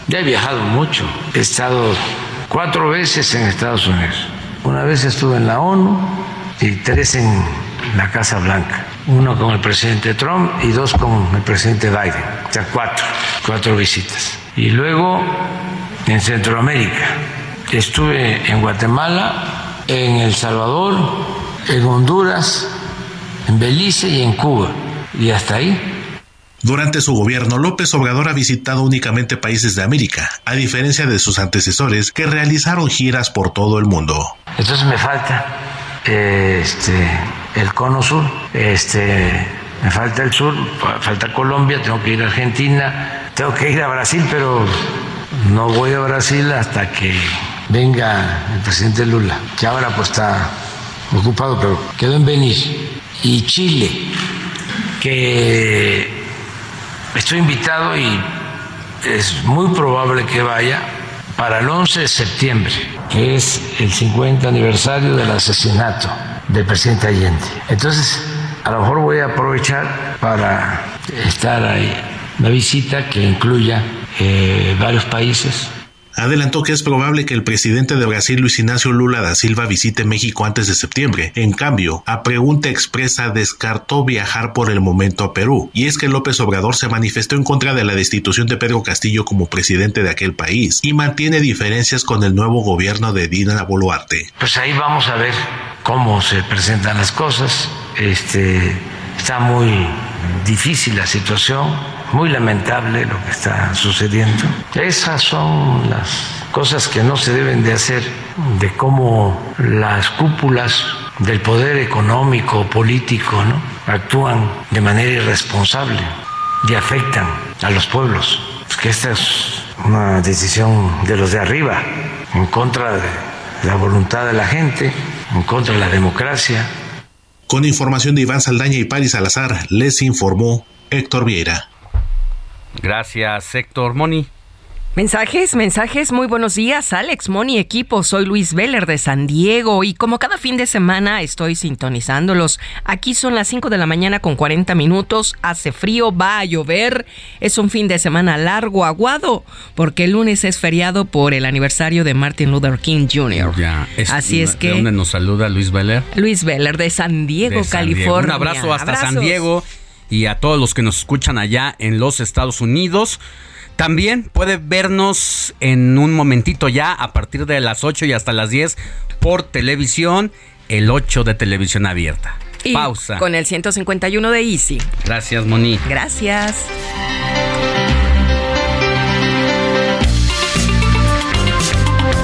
ya he viajado mucho, he estado cuatro veces en Estados Unidos. Una vez estuve en la ONU y tres en la Casa Blanca uno con el presidente Trump y dos con el presidente Biden, o sea, cuatro, cuatro visitas. Y luego en Centroamérica, estuve en Guatemala, en El Salvador, en Honduras, en Belice y en Cuba, y hasta ahí. Durante su gobierno, López Obrador ha visitado únicamente países de América, a diferencia de sus antecesores que realizaron giras por todo el mundo. Entonces me falta este el cono sur, este, me falta el sur, falta Colombia, tengo que ir a Argentina, tengo que ir a Brasil, pero no voy a Brasil hasta que venga el presidente Lula, que ahora pues está ocupado, pero quedó en venir. Y Chile, que estoy invitado y es muy probable que vaya para el 11 de septiembre, que es el 50 aniversario del asesinato del presidente Allende. Entonces, a lo mejor voy a aprovechar para estar ahí. Una visita que incluya eh, varios países. Adelantó que es probable que el presidente de Brasil, Luis Ignacio Lula da Silva, visite México antes de septiembre. En cambio, a pregunta expresa descartó viajar por el momento a Perú. Y es que López Obrador se manifestó en contra de la destitución de Pedro Castillo como presidente de aquel país y mantiene diferencias con el nuevo gobierno de Dina Boluarte. Pues ahí vamos a ver cómo se presentan las cosas. Este, está muy difícil la situación, muy lamentable lo que está sucediendo. Esas son las cosas que no se deben de hacer, de cómo las cúpulas del poder económico, político, ¿no? actúan de manera irresponsable y afectan a los pueblos. Es que esta es una decisión de los de arriba, en contra de la voluntad de la gente, en contra de la democracia. Con información de Iván Saldaña y Paris Salazar, les informó Héctor Vieira. Gracias, Héctor Moni. Mensajes, mensajes, muy buenos días, Alex, Moni, equipo, soy Luis Veller de San Diego y como cada fin de semana estoy sintonizándolos. Aquí son las 5 de la mañana con 40 minutos, hace frío, va a llover, es un fin de semana largo, aguado, porque el lunes es feriado por el aniversario de Martin Luther King Jr. Ya, Así es que... ¿De dónde nos saluda Luis Veller? Luis Veller de San Diego, De San Diego. California. Un abrazo hasta San. Diego y a todos los que nos escuchan allá en los Estados Unidos. También puede vernos en un momentito ya a partir de las 8 y hasta las 10 por televisión, el 8 de televisión abierta. Y Pausa. Con el 151 de Easy. Gracias, Moni. Gracias.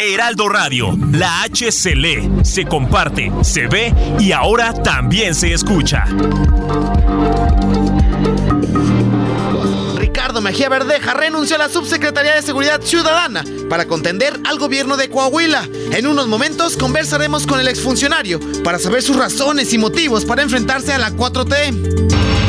Heraldo Radio, la H se lee, se comparte, se ve y ahora también se escucha. Ricardo Mejía Verdeja renunció a la Subsecretaría de Seguridad Ciudadana para contender al gobierno de Coahuila. En unos momentos conversaremos con el exfuncionario para saber sus razones y motivos para enfrentarse a la 4T.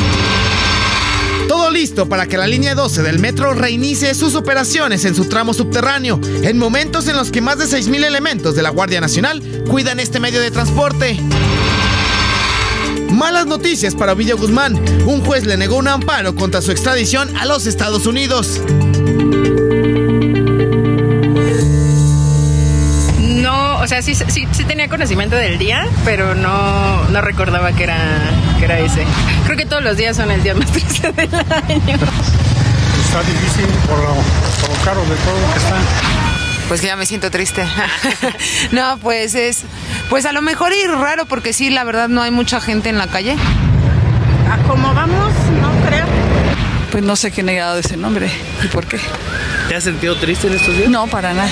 Todo listo para que la línea 12 del metro reinicie sus operaciones en su tramo subterráneo, en momentos en los que más de 6.000 elementos de la Guardia Nacional cuidan este medio de transporte. Malas noticias para Ovidio Guzmán. Un juez le negó un amparo contra su extradición a los Estados Unidos. Sea, sí, sí, sí tenía conocimiento del día, pero no, no recordaba que era, que era ese. Creo que todos los días son el día más triste del año. Está difícil por lo, por lo caro de todo lo que está. Pues que ya me siento triste. no, pues es, pues a lo mejor ir raro porque sí, la verdad no hay mucha gente en la calle. ¿A cómo vamos? No creo. Pues no sé quién ha dado ese nombre y por qué. ¿Te has sentido triste en estos días? No, para nada.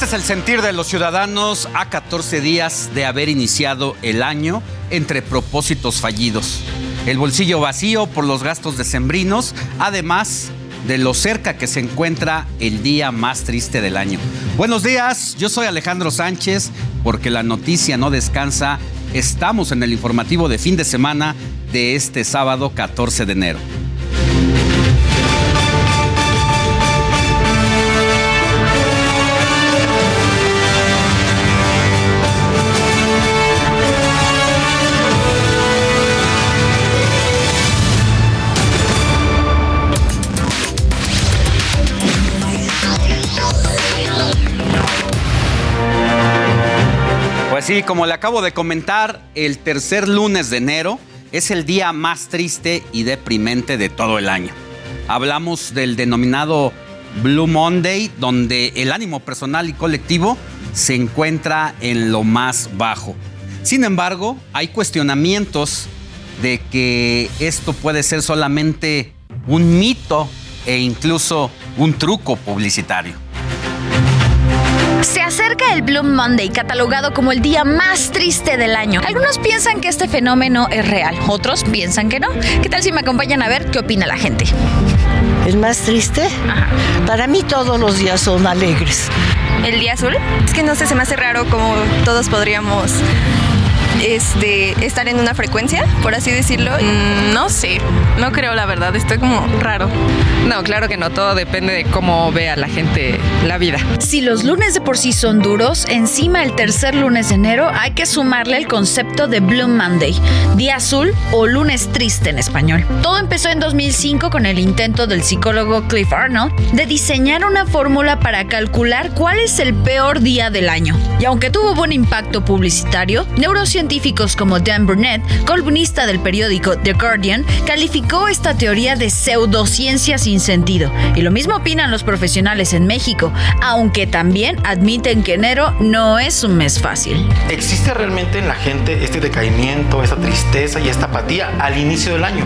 Este es el sentir de los ciudadanos a 14 días de haber iniciado el año entre propósitos fallidos. El bolsillo vacío por los gastos decembrinos, además de lo cerca que se encuentra el día más triste del año. Buenos días, yo soy Alejandro Sánchez, porque la noticia no descansa. Estamos en el informativo de fin de semana de este sábado 14 de enero. Sí, como le acabo de comentar, el tercer lunes de enero es el día más triste y deprimente de todo el año. Hablamos del denominado Blue Monday, donde el ánimo personal y colectivo se encuentra en lo más bajo. Sin embargo, hay cuestionamientos de que esto puede ser solamente un mito e incluso un truco publicitario. Se acerca el Bloom Monday, catalogado como el día más triste del año. Algunos piensan que este fenómeno es real, otros piensan que no. ¿Qué tal si me acompañan a ver qué opina la gente? ¿El más triste? Para mí todos los días son alegres. ¿El día azul? Es que no sé, se me hace raro como todos podríamos este, estar en una frecuencia, por así decirlo. Mm, no sé, no creo la verdad, estoy como raro. No, claro que no, todo depende de cómo vea la gente la vida. Si los lunes de por sí son duros, encima el tercer lunes de enero hay que sumarle el concepto de Blue Monday, día azul o lunes triste en español. Todo empezó en 2005 con el intento del psicólogo Cliff Arnold de diseñar una fórmula para calcular cuál es el peor día del año. Y aunque tuvo buen impacto publicitario, neurocientíficos como Dan Burnett, columnista del periódico The Guardian, calificó esta teoría de pseudociencia sin sentido. Y lo mismo opinan los profesionales en México, aunque también admiten que enero no es un mes fácil. ¿Existe realmente en la gente este decaimiento, esta tristeza y esta apatía al inicio del año?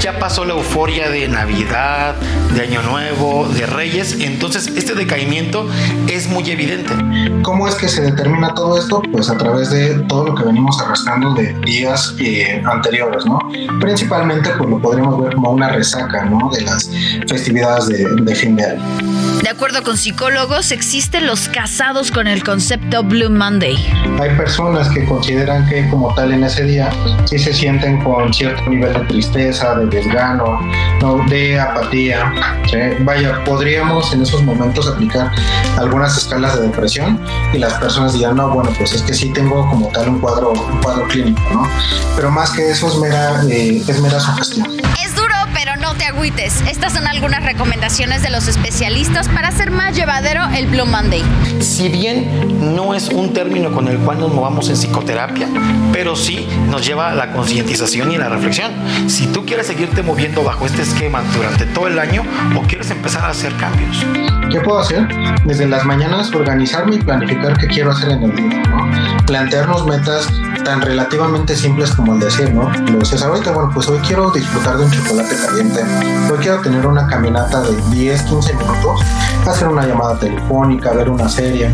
Ya pasó la euforia de Navidad, de Año Nuevo, de Reyes, entonces este decaimiento es muy evidente. ¿Cómo es que se determina todo esto? Pues a través de todo lo que venimos arrastrando de días eh, anteriores, ¿no? Principalmente pues lo podríamos ver como una resaca, ¿no? De las festividades de, de fin de año. De acuerdo con psicólogos, existen los casados con el concepto Blue Monday. Hay personas que consideran que como tal en ese día sí se sienten con cierto nivel de tristeza, de desgano, ¿no? de apatía. ¿sí? Vaya, podríamos en esos momentos aplicar algunas escalas de depresión y las personas dirán, no, bueno, pues es que sí tengo como tal un cuadro, un cuadro clínico, ¿no? Pero más que eso es mera, eh, es mera sugestión. Es duro, pero no te agüites. Estas son algunas recomendaciones de los especialistas para hacer más llevadero el Blue Monday. Si bien no es un término con el cual nos movamos en psicoterapia, pero sí nos lleva a la concientización y a la reflexión. Si tú quieres seguirte moviendo bajo este esquema durante todo el año o quieres empezar a hacer cambios. ¿Qué puedo hacer? Desde las mañanas organizarme y planificar qué quiero hacer en el día, ¿no? Plantearnos metas tan relativamente simples como el decir, ¿no? Lo decías ahorita, bueno, pues hoy quiero disfrutar de un chocolate caliente, hoy quiero tener una caminata de 10, 15 minutos, hacer una llamada telefónica, ver una serie.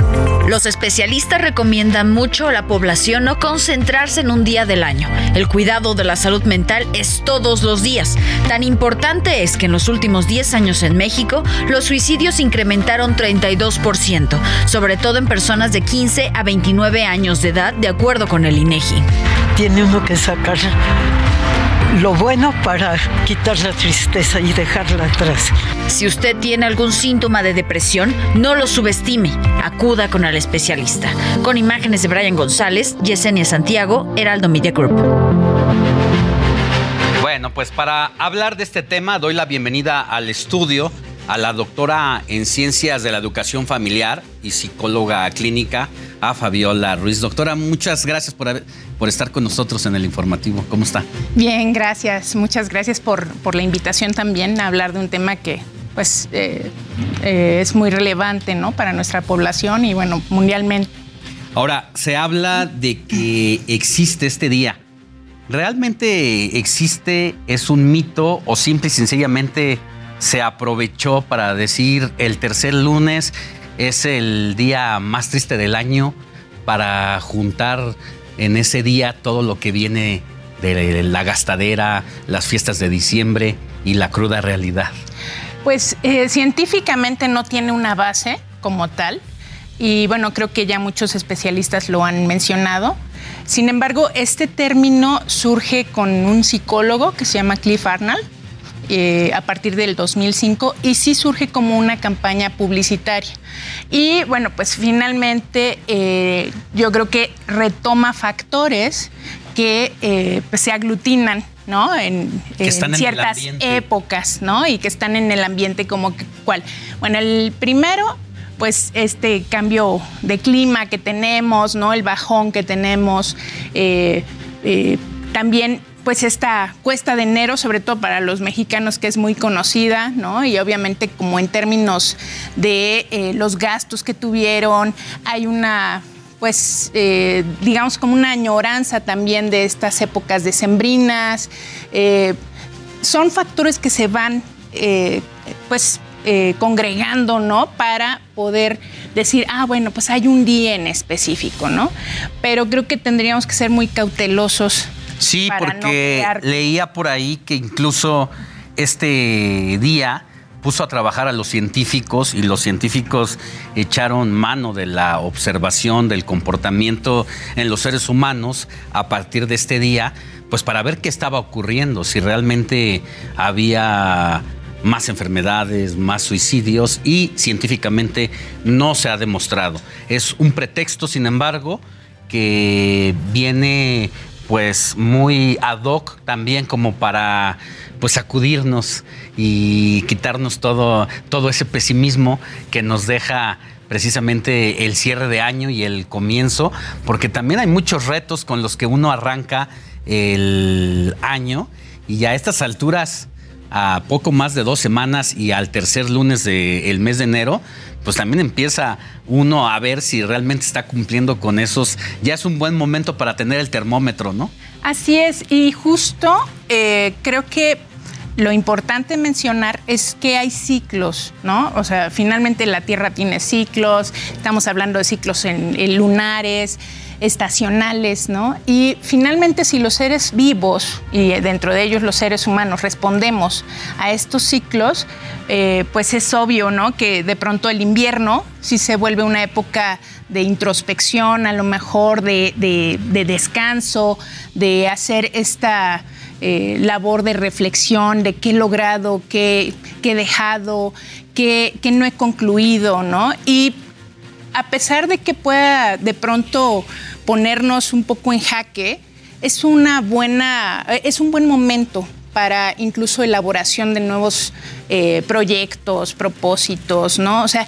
Los especialistas recomiendan mucho a la población no concentrarse en un día del año. El cuidado de la salud mental es todos los días. Tan importante es que en los últimos 10 años en México, los suicidios incrementaron 32%, sobre todo en personas de 15 a 29 años de edad, de acuerdo con el INEGI. Tiene uno que sacar lo bueno para quitar la tristeza y dejarla atrás. Si usted tiene algún síntoma de depresión, no lo subestime. Acuda con el especialista. Con imágenes de Brian González, Yesenia Santiago, Heraldo Media Group. Bueno, pues para hablar de este tema doy la bienvenida al estudio a la doctora en Ciencias de la Educación Familiar y psicóloga clínica, a Fabiola Ruiz. Doctora, muchas gracias por, haber- por estar con nosotros en el informativo. ¿Cómo está? Bien, gracias. Muchas gracias por, por la invitación también a hablar de un tema que pues eh, eh, es muy relevante ¿no? para nuestra población y bueno, mundialmente. Ahora, se habla de que existe este día. ¿Realmente existe? ¿Es un mito o simple y sencillamente se aprovechó para decir el tercer lunes es el día más triste del año para juntar en ese día todo lo que viene de la gastadera, las fiestas de diciembre y la cruda realidad? Pues eh, científicamente no tiene una base como tal y bueno, creo que ya muchos especialistas lo han mencionado. Sin embargo, este término surge con un psicólogo que se llama Cliff Arnold eh, a partir del 2005 y sí surge como una campaña publicitaria. Y bueno, pues finalmente eh, yo creo que retoma factores que eh, pues, se aglutinan ¿no? En, ciertas épocas, ¿no? Y que están en el ambiente como cuál. Bueno, el primero, pues este cambio de clima que tenemos, ¿no? El bajón que tenemos, eh, eh, también pues esta cuesta de enero, sobre todo para los mexicanos, que es muy conocida, ¿no? Y obviamente como en términos de eh, los gastos que tuvieron, hay una pues eh, digamos como una añoranza también de estas épocas decembrinas. Eh, son factores que se van pues congregando, ¿no? Para poder decir, ah, bueno, pues hay un día en específico, ¿no? Pero creo que tendríamos que ser muy cautelosos. Sí, para no porque crear- leía por ahí que incluso este día puso a trabajar a los científicos y los científicos echaron mano de la observación del comportamiento en los seres humanos a partir de este día, pues para ver qué estaba ocurriendo, si realmente había más enfermedades, más suicidios y científicamente no se ha demostrado. Es un pretexto, sin embargo, que viene pues muy ad hoc también como para pues sacudirnos y quitarnos todo, todo ese pesimismo que nos deja precisamente el cierre de año y el comienzo, porque también hay muchos retos con los que uno arranca el año y a estas alturas a poco más de dos semanas y al tercer lunes del mes de enero, pues también empieza uno a ver si realmente está cumpliendo con esos. Ya es un buen momento para tener el termómetro, ¿no? Así es, y justo eh, creo que lo importante mencionar es que hay ciclos, ¿no? O sea, finalmente la Tierra tiene ciclos, estamos hablando de ciclos en lunares estacionales, ¿no? Y finalmente si los seres vivos, y dentro de ellos los seres humanos, respondemos a estos ciclos, eh, pues es obvio, ¿no? Que de pronto el invierno si se vuelve una época de introspección, a lo mejor de, descanso, de hacer esta... Eh, labor de reflexión de qué he logrado, qué, he dejado, qué, qué, no he concluido, ¿no? Y a pesar de que pueda de pronto ponernos un poco en jaque, es una buena, es un buen momento para incluso elaboración de nuevos eh, proyectos, propósitos, ¿no? O sea,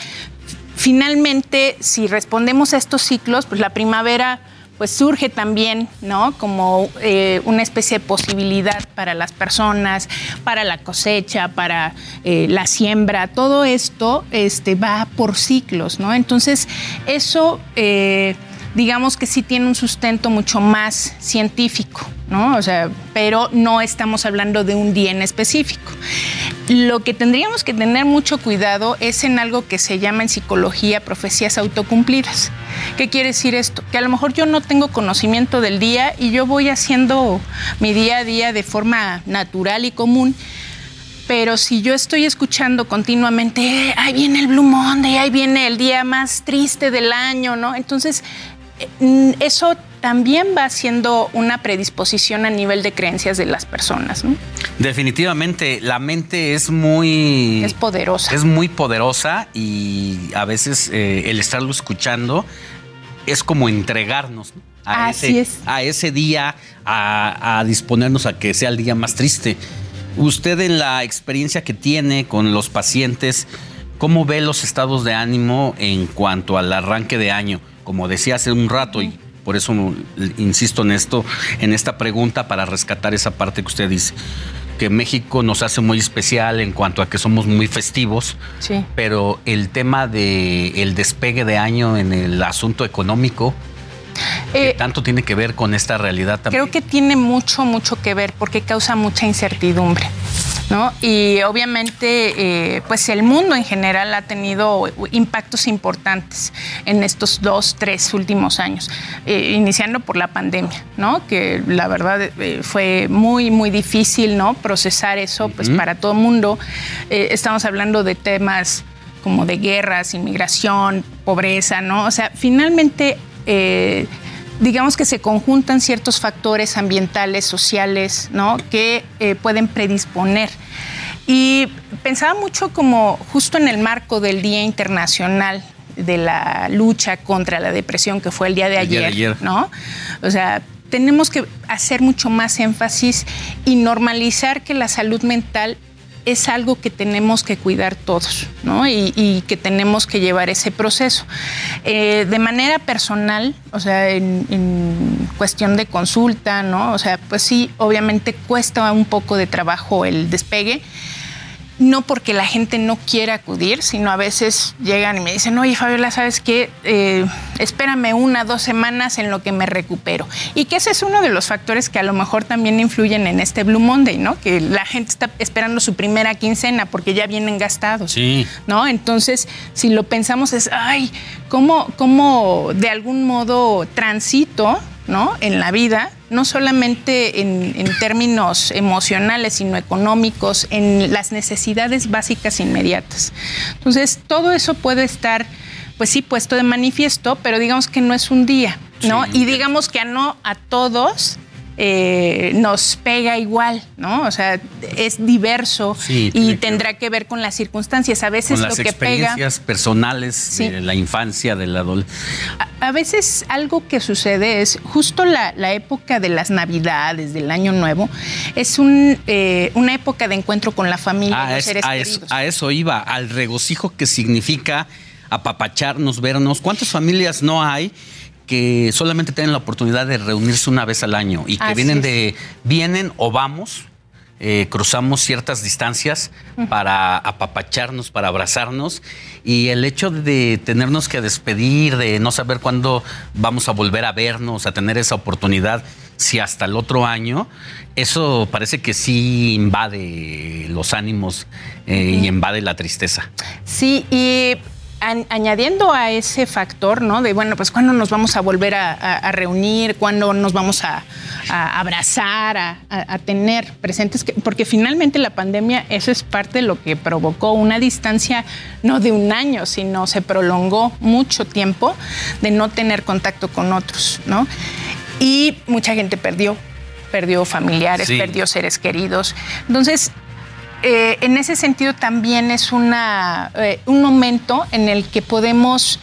finalmente, si respondemos a estos ciclos, pues la primavera pues surge también, ¿no? Como eh, una especie de posibilidad para las personas, para la cosecha, para eh, la siembra. Todo esto este, va por ciclos, ¿no? Entonces, eso eh, digamos que sí tiene un sustento mucho más científico, ¿no? O sea, pero no estamos hablando de un día en específico. Lo que tendríamos que tener mucho cuidado es en algo que se llama en psicología profecías autocumplidas. ¿Qué quiere decir esto? Que a lo mejor yo no tengo conocimiento del día y yo voy haciendo mi día a día de forma natural y común pero si yo estoy escuchando continuamente, ahí viene el Blue Monday, ahí viene el día más triste del año, ¿no? Entonces, eso también va siendo una predisposición a nivel de creencias de las personas. Definitivamente, la mente es muy... Es poderosa. Es muy poderosa y a veces eh, el estarlo escuchando es como entregarnos a, ese, a ese día, a, a disponernos a que sea el día más triste. Usted en la experiencia que tiene con los pacientes, ¿cómo ve los estados de ánimo en cuanto al arranque de año? Como decía hace un rato, y por eso insisto en esto, en esta pregunta para rescatar esa parte que usted dice que México nos hace muy especial en cuanto a que somos muy festivos, sí. pero el tema de el despegue de año en el asunto económico eh, tanto tiene que ver con esta realidad también. Creo que tiene mucho, mucho que ver porque causa mucha incertidumbre. ¿no? Y obviamente, eh, pues el mundo en general ha tenido impactos importantes en estos dos, tres últimos años, eh, iniciando por la pandemia, ¿no? Que la verdad eh, fue muy, muy difícil, ¿no? Procesar eso, pues para todo el mundo. estamos hablando de temas como de guerras, inmigración, pobreza, ¿no? O sea, finalmente digamos que se conjuntan ciertos factores ambientales, sociales, ¿no? Que eh, pueden predisponer. Y pensaba mucho como justo en el marco del Día Internacional de la lucha contra la depresión, que fue el día de, ayer, día de ayer, ¿no? O sea, tenemos que hacer mucho más énfasis y normalizar que la salud mental es algo que tenemos que cuidar todos, ¿no? Y, que tenemos que llevar ese proceso. Eh, de manera personal, o sea, en, cuestión de consulta, ¿no? O sea, pues sí, obviamente cuesta un poco de trabajo el despegue no porque la gente no quiera acudir, sino a veces llegan y me dicen, oye Fabiola, ¿sabes qué? Eh, espérame una, dos semanas en lo que me recupero. Y que ese es uno de los factores que a lo mejor también influyen en este Blue Monday, ¿no? Que la gente está esperando su primera quincena porque ya vienen gastados. Sí. ¿No? Entonces, si lo pensamos es, ay, ¿cómo, cómo de algún modo transito, ¿no? En la vida no solamente en, en, términos emocionales, sino económicos, en las necesidades básicas inmediatas. Entonces, todo eso puede estar, pues sí, puesto de manifiesto, pero digamos que no es un día, ¿no? y digamos que a no a todos eh, nos pega igual, ¿no? O sea, es diverso y tendrá que ver con las circunstancias. A veces con lo que pega. personales de la infancia, de la A, veces algo que sucede es justo la, época de las Navidades, del Año Nuevo, es un, eh, una época de encuentro con la familia, ah, los seres a queridos. Eso, a eso iba, al regocijo que significa apapacharnos, vernos. ¿Cuántas familias no hay? Que solamente tienen la oportunidad de reunirse una vez al año y que vienen de vienen o vamos eh, cruzamos ciertas distancias para apapacharnos, para abrazarnos. Y el hecho de tenernos que despedir, de no saber cuándo vamos a volver a vernos, a tener esa oportunidad, si hasta el otro año, eso parece que sí invade los ánimos eh, y invade la tristeza. Sí, y añadiendo a ese factor, ¿no? De, bueno, pues cuándo nos vamos a volver a, reunir, cuándo nos vamos a, abrazar, a, tener presentes, porque finalmente la pandemia, eso es parte de lo que provocó una distancia no de un año, sino se prolongó mucho tiempo de no tener contacto con otros, ¿no? Y mucha gente perdió, perdió familiares, perdió seres queridos. Entonces, eh, en ese sentido también es eh, un momento en el que podemos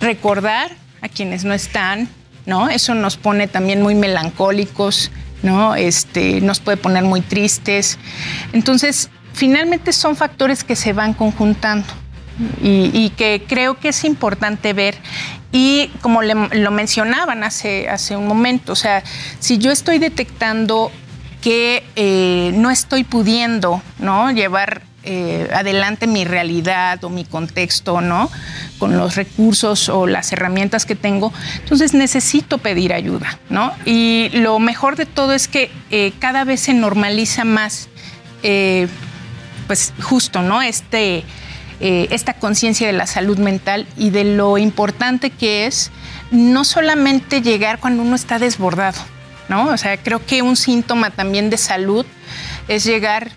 recordar a quienes no están, ¿no? Eso nos pone también muy melancólicos, ¿no? Este, nos puede poner muy tristes. Entonces, finalmente son factores que se van conjuntando y, y que creo que es importante ver. Y como lo mencionaban hace, hace un momento, o sea, si yo estoy detectando que eh, no estoy pudiendo llevar eh, adelante mi realidad o mi contexto, ¿no? Con los recursos o las herramientas que tengo. Entonces necesito pedir ayuda, ¿no? Y lo mejor de todo es que eh, cada vez se normaliza más, pues justo, ¿no? Este, esta conciencia de la salud mental y de lo importante que es no solamente llegar cuando uno está desbordado, ¿no? O sea, creo que un síntoma también de salud es llegar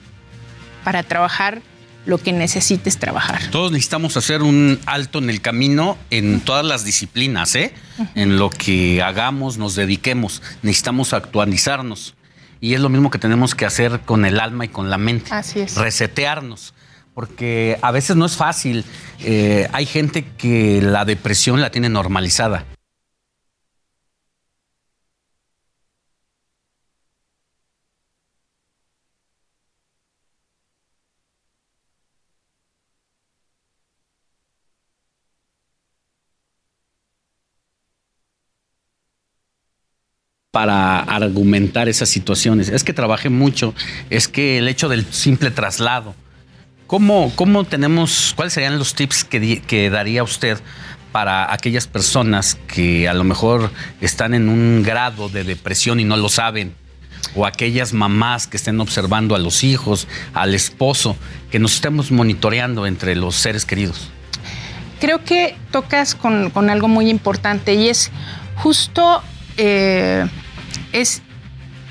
para trabajar lo que necesites trabajar. Todos necesitamos hacer un alto en el camino en todas las disciplinas, ¿eh? En lo que hagamos, nos dediquemos. Necesitamos actualizarnos. Y es lo mismo que tenemos que hacer con el alma y con la mente. Así es. Resetearnos. Porque a veces no es fácil. Eh, hay gente que la depresión la tiene normalizada. Para argumentar esas situaciones. Es que trabajé mucho, es que el hecho del simple traslado. ¿Cómo, cómo tenemos, cuáles serían los tips que, daría usted para aquellas personas que a lo mejor están en un grado de depresión y no lo saben? O aquellas mamás que estén observando a los hijos, al esposo, que nos estemos monitoreando entre los seres queridos. Creo que tocas con, algo muy importante y es justo eh, es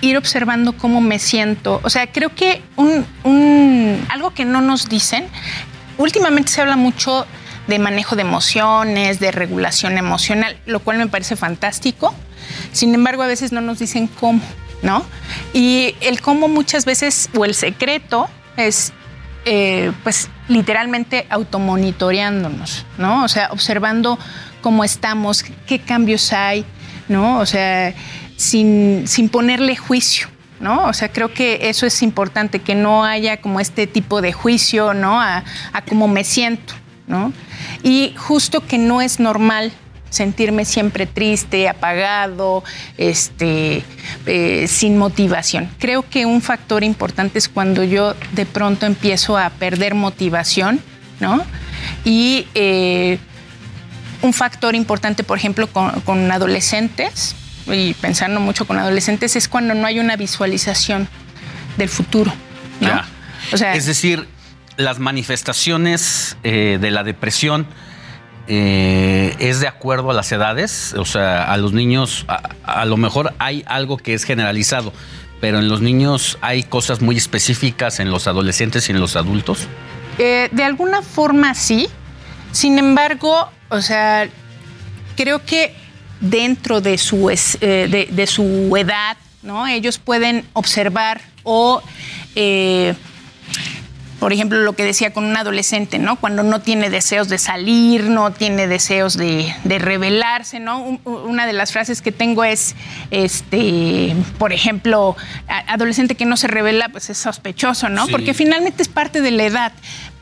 ir observando cómo me siento. O sea, creo que un, algo que no nos dicen, últimamente se habla mucho de manejo de emociones, de regulación emocional, lo cual me parece fantástico. Sin embargo, a veces no nos dicen cómo, ¿no? Y el cómo muchas veces, o el secreto, es eh, pues literalmente automonitoreándonos, ¿no? O sea, observando cómo estamos, qué cambios hay, ¿no? O sea, sin, ponerle juicio. ¿no? O sea, creo que eso es importante, que no haya como este tipo de juicio, ¿no? A, cómo me siento, ¿no? Y justo que no es normal sentirme siempre triste, apagado, este, eh, sin motivación. Creo que un factor importante es cuando yo de pronto empiezo a perder motivación, ¿no? Y eh, un factor importante, por ejemplo, con adolescentes, y pensando mucho con adolescentes, es cuando no hay una visualización del futuro. ¿no? O sea, es decir, las manifestaciones eh, de la depresión eh, es de acuerdo a las edades, o sea, a los niños, a, lo mejor hay algo que es generalizado, pero en los niños hay cosas muy específicas en los adolescentes y en los adultos. Eh, de alguna forma sí, sin embargo, o sea, creo que dentro de su, eh, de, su edad, ¿no? Ellos pueden observar o por ejemplo, lo que decía con un adolescente, ¿no? Cuando no tiene deseos de salir, no tiene deseos de, revelarse, ¿no? una de las frases que tengo es, este, por ejemplo, adolescente que no se revela, pues es sospechoso, ¿no? Porque finalmente es parte de la edad.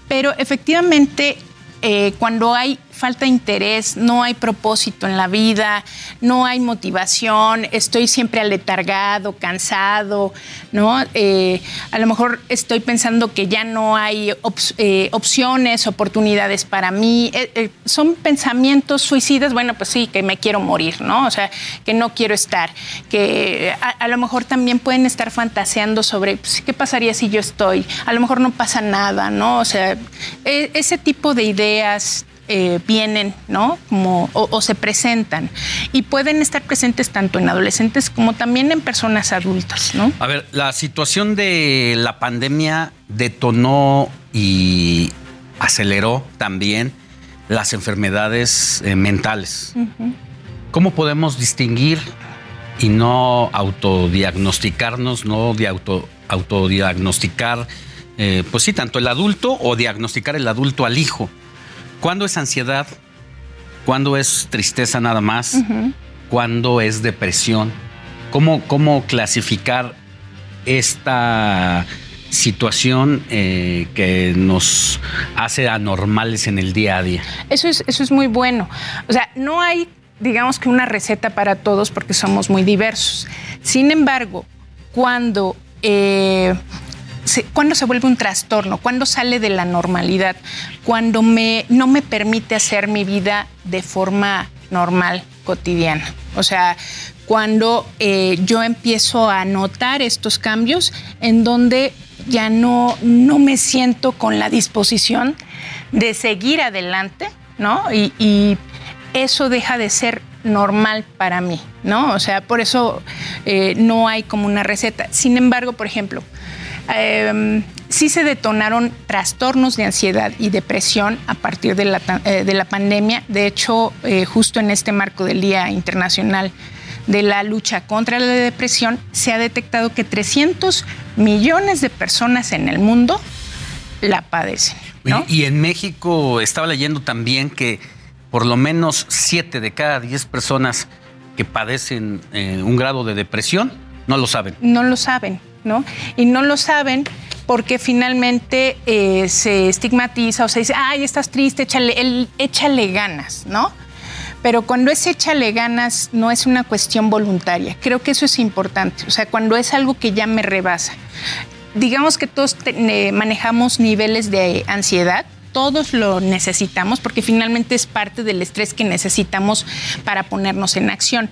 Pero efectivamente, eh, cuando hay falta interés, no hay propósito en la vida, no hay motivación, estoy siempre aletargado, cansado, ¿no? Eh, a lo mejor estoy pensando que ya no hay eh, opciones, oportunidades para mí. Eh, son pensamientos suicidas, bueno, pues sí, que me quiero morir, ¿no? O sea, que no quiero estar, que a, lo mejor también pueden estar fantaseando sobre pues, qué pasaría si yo estoy, a lo mejor no pasa nada, ¿no? O sea, e, ese tipo de ideas eh, vienen, ¿no? Como, o, se presentan. Y pueden estar presentes tanto en adolescentes como también en personas adultas, ¿no? A ver, la situación de la pandemia detonó y aceleró también las enfermedades eh, mentales. ¿Cómo podemos distinguir y no autodiagnosticarnos, no de auto, autodiagnosticar, eh, pues sí, tanto el adulto o diagnosticar el adulto al hijo? ¿Cuándo es ansiedad? ¿Cuándo es tristeza nada más? ¿Cuándo es depresión? ¿Cómo, cómo clasificar esta situación eh, que nos hace anormales en el día a día? Eso es, eso es muy bueno. O sea, no hay, digamos que una receta para todos porque somos muy diversos. Sin embargo, cuando eh, cuando se vuelve un trastorno, cuando sale de la normalidad, cuando me, no me permite hacer mi vida de forma normal, cotidiana. O sea, cuando eh, yo empiezo a notar estos cambios en donde ya no, no me siento con la disposición de seguir adelante, ¿no? Y, eso deja de ser normal para mí, ¿no? O sea, por eso eh, no hay como una receta. Sin embargo, por ejemplo, eh, sí se detonaron trastornos de ansiedad y depresión a partir de la, eh, pandemia. De hecho, eh, justo en este marco del Día Internacional de la lucha contra la depresión, se ha detectado que 300 millones de personas en el mundo la padecen. Y, en México estaba leyendo también que por lo menos 7 de cada 10 personas que padecen eh, un grado de depresión no lo saben. No lo saben. Y no lo saben porque finalmente eh, se estigmatiza o se dice, ay, estás triste, échale, échale ganas, ¿no? Pero cuando es échale ganas no es una cuestión voluntaria. Creo que eso es importante. O sea, cuando es algo que ya me rebasa. Digamos que todos manejamos niveles de ansiedad, todos lo necesitamos porque finalmente es parte del estrés que necesitamos para ponernos en acción.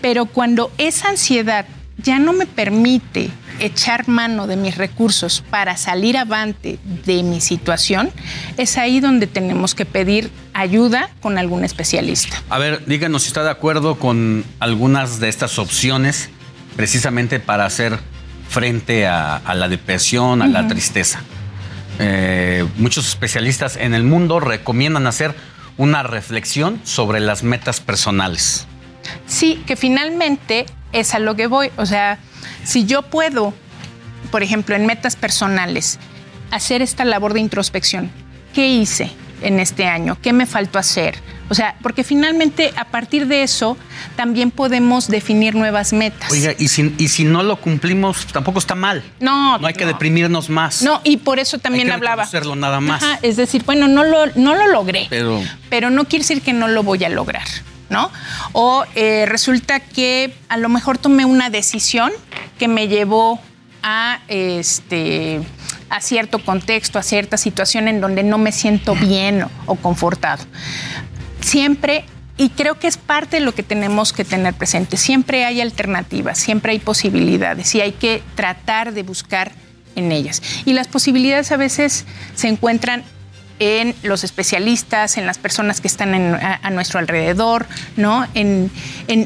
Pero cuando esa ansiedad ya no me permite echar mano de mis recursos para salir avante de mi situación, es ahí donde tenemos que pedir ayuda con algún especialista. A ver, díganos si está de acuerdo con algunas de estas opciones precisamente para hacer frente a, la depresión, a la tristeza. Eh, muchos especialistas en el mundo recomiendan hacer una reflexión sobre las metas personales. Sí, que finalmente es a lo que voy. O sea, si yo puedo, por ejemplo, en metas personales, hacer esta labor de introspección, ¿qué hice en este año? ¿Qué me faltó hacer? O sea, porque finalmente a partir de eso también podemos definir nuevas metas. Oiga, y si, y si no lo cumplimos, tampoco está mal. No. No hay que deprimirnos más. No, y por eso también hay que hablaba. hacerlo nada más. es decir, bueno, no lo, no lo logré. Pero, pero no quiere decir que no lo voy a lograr. O eh, resulta que a lo mejor tomé una decisión que me llevó a este a cierto contexto, a cierta situación en donde no me siento bien o, confortado. Siempre y creo que es parte de lo que tenemos que tener presente. Siempre hay alternativas, siempre hay posibilidades y hay que tratar de buscar en ellas. Y las posibilidades a veces se encuentran en los especialistas, en las personas que están a, nuestro alrededor, ¿no? En,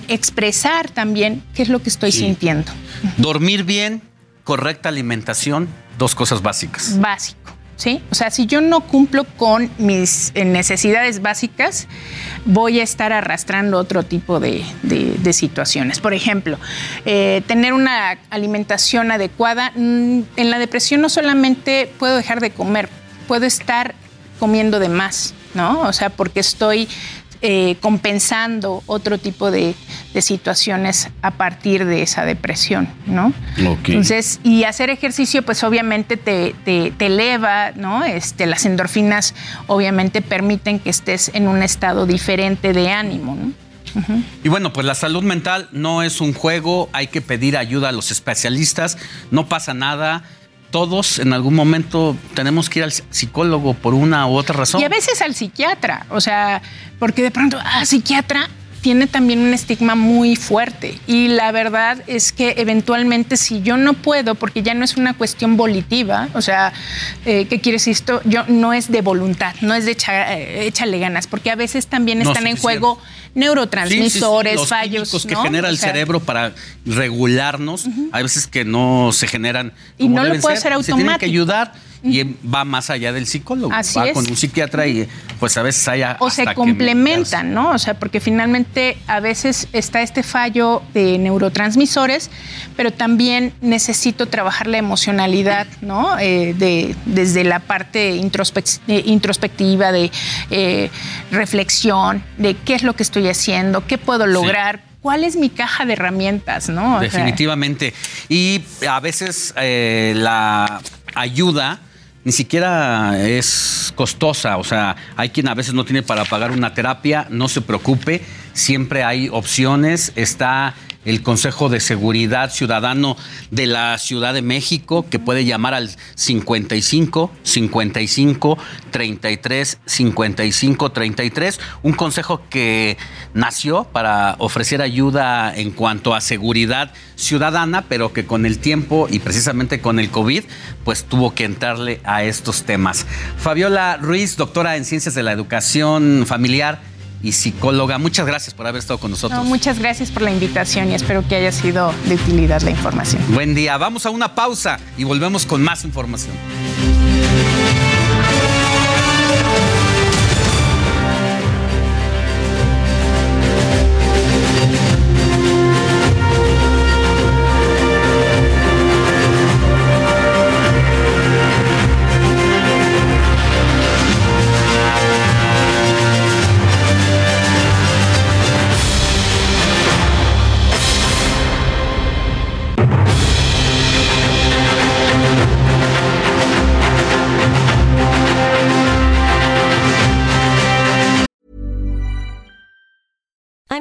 expresar también qué es lo que estoy sintiendo. Dormir bien, correcta alimentación, dos cosas básicas. Básico. ¿sí? O sea, si yo no cumplo con mis eh, necesidades básicas, voy a estar arrastrando otro tipo de, situaciones. Por ejemplo, eh, tener una alimentación adecuada. Mm, en la depresión no solamente puedo dejar de comer, puedo estar comiendo de más, ¿no? O sea, porque estoy eh, compensando otro tipo de, situaciones a partir de esa depresión, ¿no? Entonces, y hacer ejercicio, pues obviamente te, eleva, ¿no? Este, las endorfinas obviamente permiten que estés en un estado diferente de ánimo, ¿no? Y bueno, pues la salud mental no es un juego, hay que pedir ayuda a los especialistas, no pasa nada todos en algún momento tenemos que ir al psicólogo por una u otra razón. Y a veces al psiquiatra, o sea, porque de pronto, ah, psiquiatra tiene también un estigma muy fuerte. Y la verdad es que eventualmente si yo no puedo, porque ya no es una cuestión volitiva, o sea, eh, ¿qué quiere decir esto? Yo no es de voluntad, no es de eh, échale ganas, porque a veces también están en juego neurotransmisores, fallos que genera el cerebro para regularnos, hay veces que no se generan y no lo puede ser, automático. Se tienen que ayudar y va más allá del psicólogo. va con un psiquiatra y pues a veces hay O se complementan, ¿no? O sea, porque finalmente a veces está este fallo de neurotransmisores, pero también necesito trabajar la emocionalidad, ¿no? Eh, de, desde la parte eh, introspectiva, de eh, reflexión, de qué es lo que estoy haciendo, qué puedo lograr. ¿Cuál es mi caja de herramientas? ¿no? Definitivamente. y a veces la ayuda ni siquiera es costosa, o sea, hay quien a veces no tiene para pagar una terapia, no se preocupe, siempre hay opciones, está el Consejo de Seguridad Ciudadano de la Ciudad de México, que puede llamar al 55 55 33 55 33, un consejo que nació para ofrecer ayuda en cuanto a seguridad ciudadana, pero que con el tiempo y precisamente con el COVID, pues tuvo que entrarle a estos temas. Fabiola Ruiz, doctora en Ciencias de la Educación Familiar, y psicóloga. Muchas gracias por haber estado con nosotros. muchas gracias por la invitación y espero que haya sido de utilidad la información. Buen día. Vamos a una pausa y volvemos con más información.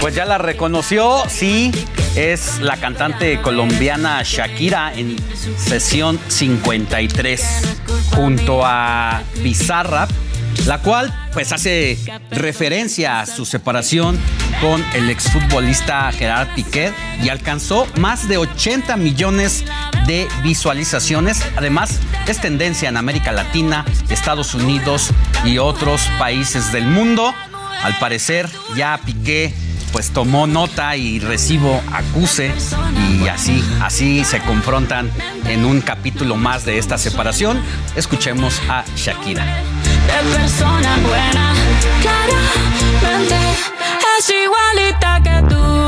Pues ya la reconoció, sí, es la cantante colombiana Shakira en sesión 53 junto a Bizarrap, la cual pues hace referencia a su separación con el exfutbolista Gerard Piquet y alcanzó más de 80 millones de visualizaciones. Además, es tendencia en América Latina, Estados Unidos y otros países del mundo. Al parecer, ya Piqué pues tomó nota y recibo acuse y así así se confrontan en un capítulo más de esta separación. Escuchemos a Shakira. Persona buena, es igualita que tú.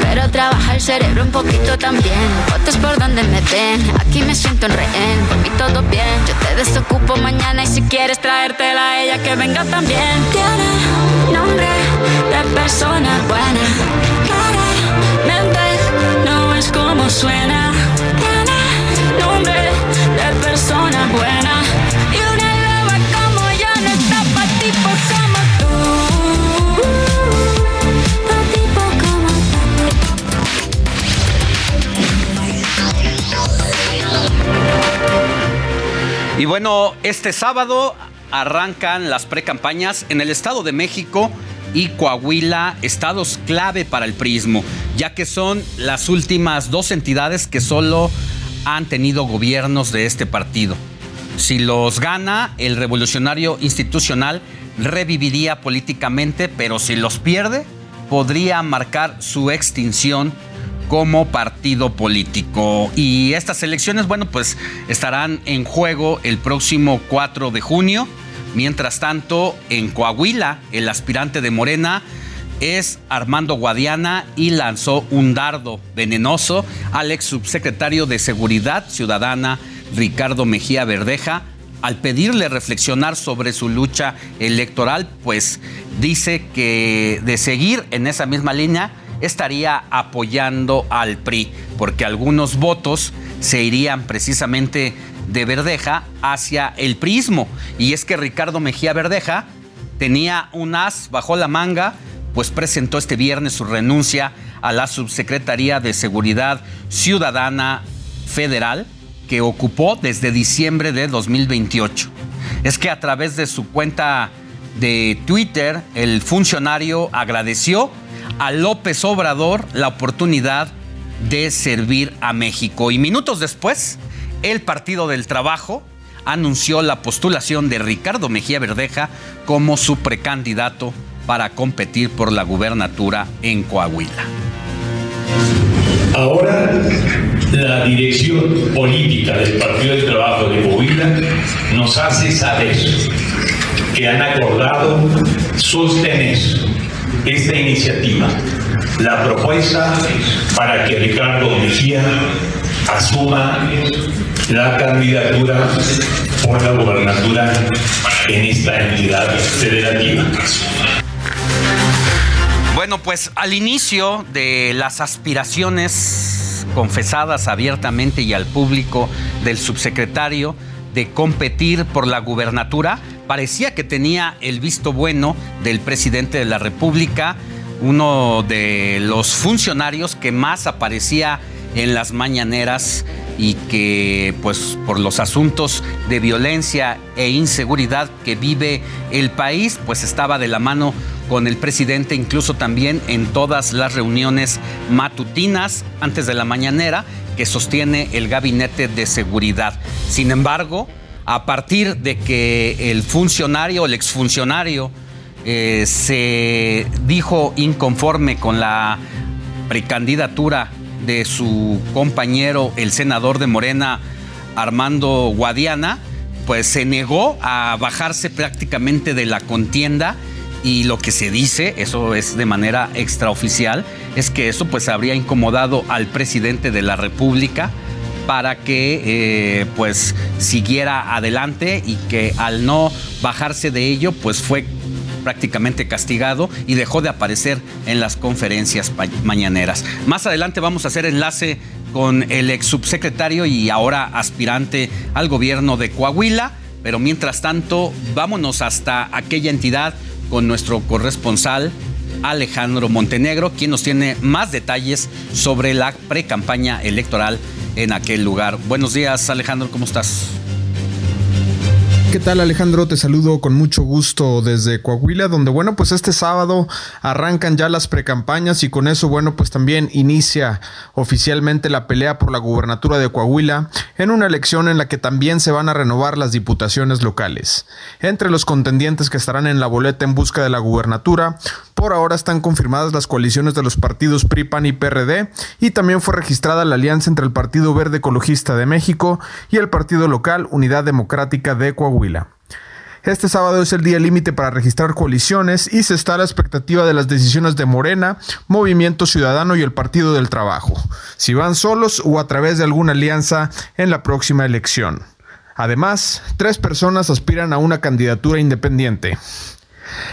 Pero trabaja el cerebro un poquito también. Fotos por donde me ven. Aquí me siento en rehén. Por mí todo bien. Yo te desocupo mañana y si quieres traértela a ella que venga también. Tiene nombre de persona buena. Claramente no es como suena. Y bueno, este sábado arrancan las precampañas en el Estado de México y Coahuila, estados clave para el prismo, ya que son las últimas dos entidades que solo han tenido gobiernos de este partido. Si los gana, el revolucionario institucional reviviría políticamente, pero si los pierde, podría marcar su extinción como partido político. Y estas elecciones, bueno, pues estarán en juego el próximo 4 de junio. Mientras tanto, en Coahuila, el aspirante de Morena es Armando Guadiana y lanzó un dardo venenoso al ex subsecretario de Seguridad Ciudadana, Ricardo Mejía Verdeja, al pedirle reflexionar sobre su lucha electoral, pues dice que de seguir en esa misma línea estaría apoyando al PRI, porque algunos votos se irían precisamente de Verdeja hacia el prismo. Y es que Ricardo Mejía Verdeja tenía un as bajo la manga, pues presentó este viernes su renuncia a la Subsecretaría de Seguridad Ciudadana Federal que ocupó desde diciembre de 2028. Es que a través de su cuenta de Twitter, el funcionario agradeció a López Obrador la oportunidad de servir a México. Y minutos después, el Partido del Trabajo anunció la postulación de Ricardo Mejía Verdeja como su precandidato para competir por la gubernatura en Coahuila. Ahora la dirección política del Partido del Trabajo de Coahuila nos hace saber que han acordado sostener esta iniciativa, la propuesta para que Ricardo Mejía asuma la candidatura por la gobernatura en esta entidad federativa. Bueno, pues al inicio de las aspiraciones confesadas abiertamente y al público del subsecretario de competir por la gubernatura, parecía que tenía el visto bueno del presidente de la República, uno de los funcionarios que más aparecía en las mañaneras y que pues por los asuntos de violencia e inseguridad que vive el país pues estaba de la mano con el presidente incluso también en todas las reuniones matutinas antes de la mañanera que sostiene el gabinete de seguridad. Sin embargo, a partir de que el funcionario, el exfuncionario, eh, se dijo inconforme con la precandidatura de su compañero, el senador de Morena, Armando Guadiana, pues se negó a bajarse prácticamente de la contienda y lo que se dice, eso es de manera extraoficial, es que eso pues habría incomodado al presidente de la República para que eh, pues siguiera adelante y que al no bajarse de ello pues fue prácticamente castigado y dejó de aparecer en las conferencias mañaneras. Más adelante vamos a hacer enlace con el ex subsecretario y ahora aspirante al gobierno de Coahuila, pero mientras tanto vámonos hasta aquella entidad con nuestro corresponsal Alejandro Montenegro, quien nos tiene más detalles sobre la pre-campaña electoral en aquel lugar. Buenos días, Alejandro, ¿cómo estás? ¿Qué tal Alejandro? Te saludo con mucho gusto desde Coahuila, donde bueno, pues este sábado arrancan ya las precampañas y con eso bueno, pues también inicia oficialmente la pelea por la gubernatura de Coahuila en una elección en la que también se van a renovar las diputaciones locales. Entre los contendientes que estarán en la boleta en busca de la gubernatura, por ahora están confirmadas las coaliciones de los partidos PRI, PAN y PRD y también fue registrada la alianza entre el Partido Verde Ecologista de México y el Partido Local Unidad Democrática de Coahuila. Este sábado es el día límite para registrar coaliciones y se está a la expectativa de las decisiones de Morena, Movimiento Ciudadano y el Partido del Trabajo, si van solos o a través de alguna alianza en la próxima elección. Además, tres personas aspiran a una candidatura independiente.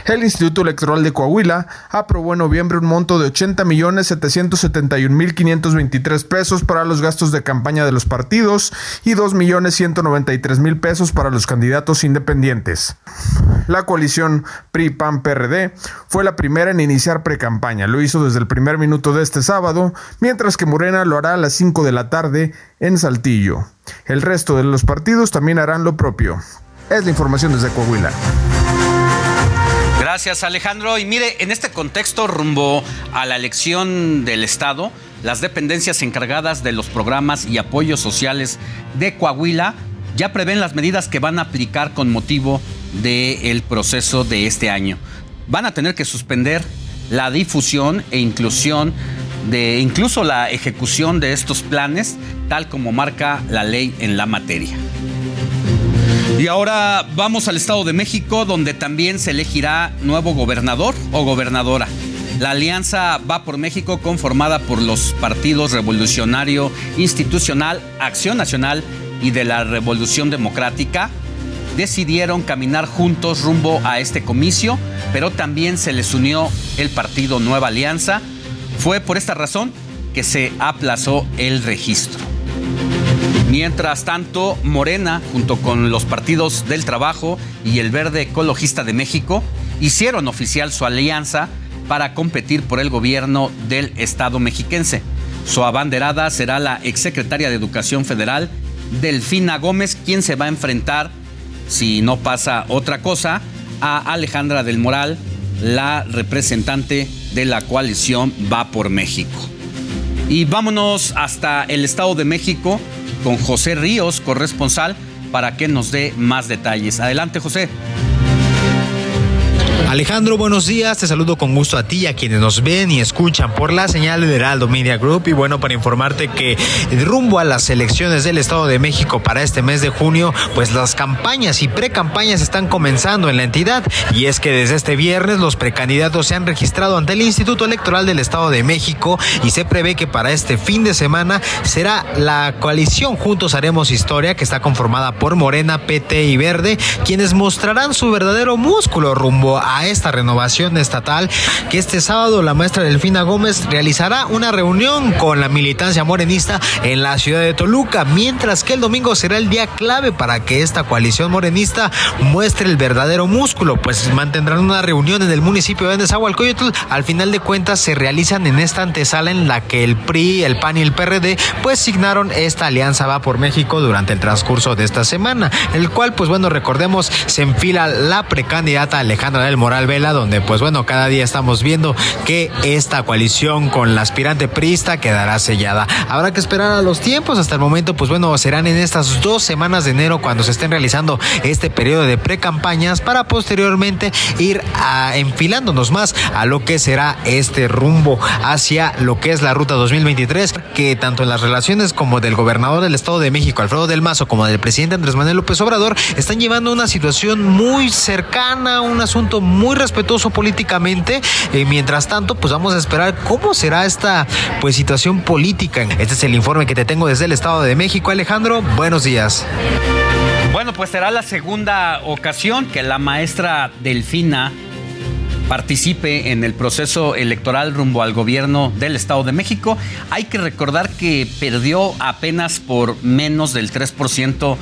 El Instituto Electoral de Coahuila aprobó en noviembre un monto de 80 millones 771 mil 523 pesos para los gastos de campaña de los partidos y 2 millones 193 mil pesos para los candidatos independientes. La coalición PRI-PAN-PRD fue la primera en iniciar precampaña. Lo hizo desde el primer minuto de este sábado, mientras que Morena lo hará a las 5 de la tarde en Saltillo. El resto de los partidos también harán lo propio. Es la información desde Coahuila. Gracias Alejandro. Y mire, en este contexto rumbo a la elección del Estado, las dependencias encargadas de los programas y apoyos sociales de Coahuila ya prevén las medidas que van a aplicar con motivo del proceso de este año. Van a tener que suspender la difusión e inclusión de incluso la ejecución de estos planes, tal como marca la ley en la materia. Y ahora vamos al Estado de México, donde también se elegirá nuevo gobernador o gobernadora. La alianza Va por México, conformada por los partidos Revolucionario Institucional, Acción Nacional y de la Revolución Democrática, decidieron caminar juntos rumbo a este comicio, pero también se les unió el partido Nueva Alianza. Fue por esta razón que se aplazó el registro. Mientras tanto, Morena, junto con los partidos del Trabajo y el Verde Ecologista de México, hicieron oficial su alianza para competir por el gobierno del Estado mexiquense. Su abanderada será la exsecretaria de Educación Federal, Delfina Gómez, quien se va a enfrentar, si no pasa otra cosa, a Alejandra del Moral, la representante de la coalición Va por México. Y vámonos hasta el Estado de México, con José Ríos, corresponsal, para que nos dé más detalles. Adelante, José. Alejandro, buenos días. Te saludo con gusto a ti y a quienes nos ven y escuchan por la señal de Heraldo Media Group. Y bueno, para informarte que rumbo a las elecciones del Estado de México para este mes de junio, pues las campañas y precampañas están comenzando en la entidad. Y es que desde este viernes los precandidatos se han registrado ante el Instituto Electoral del Estado de México y se prevé que para este fin de semana será la coalición Juntos Haremos Historia, que está conformada por Morena, PT y Verde, quienes mostrarán su verdadero músculo rumbo a esta renovación estatal que este sábado la maestra Delfina Gómez realizará una reunión con la militancia morenista en la ciudad de Toluca, mientras que el domingo será el día clave para que esta coalición morenista muestre el verdadero músculo, pues mantendrán una reunión en el municipio de Nezahualcóyotl. Al final de cuentas se realizan en esta antesala en la que el PRI, el PAN y el PRD pues signaron esta alianza va por México durante el transcurso de esta semana, el cual pues bueno recordemos se enfila la precandidata Alejandra del Moreno moral vela, donde pues bueno, cada día estamos viendo que esta coalición con la aspirante prista quedará sellada. Habrá que esperar a los tiempos, hasta el momento pues bueno, serán en estas dos semanas de enero cuando se estén realizando este periodo de pre-campañas para posteriormente ir a, enfilándonos más a lo que será este rumbo hacia lo que es la ruta 2023, que tanto en las relaciones como del gobernador del Estado de México, Alfredo del Mazo, como del presidente Andrés Manuel López Obrador, están llevando una situación muy cercana, un asunto muy respetuoso políticamente. Eh, mientras tanto, pues vamos a esperar cómo será esta pues situación política. Este es el informe que te tengo desde el Estado de México. Alejandro, buenos días. Bueno, pues será la segunda ocasión que la maestra Delfina participe en el proceso electoral rumbo al gobierno del Estado de México. Hay que recordar que perdió apenas por menos del 3%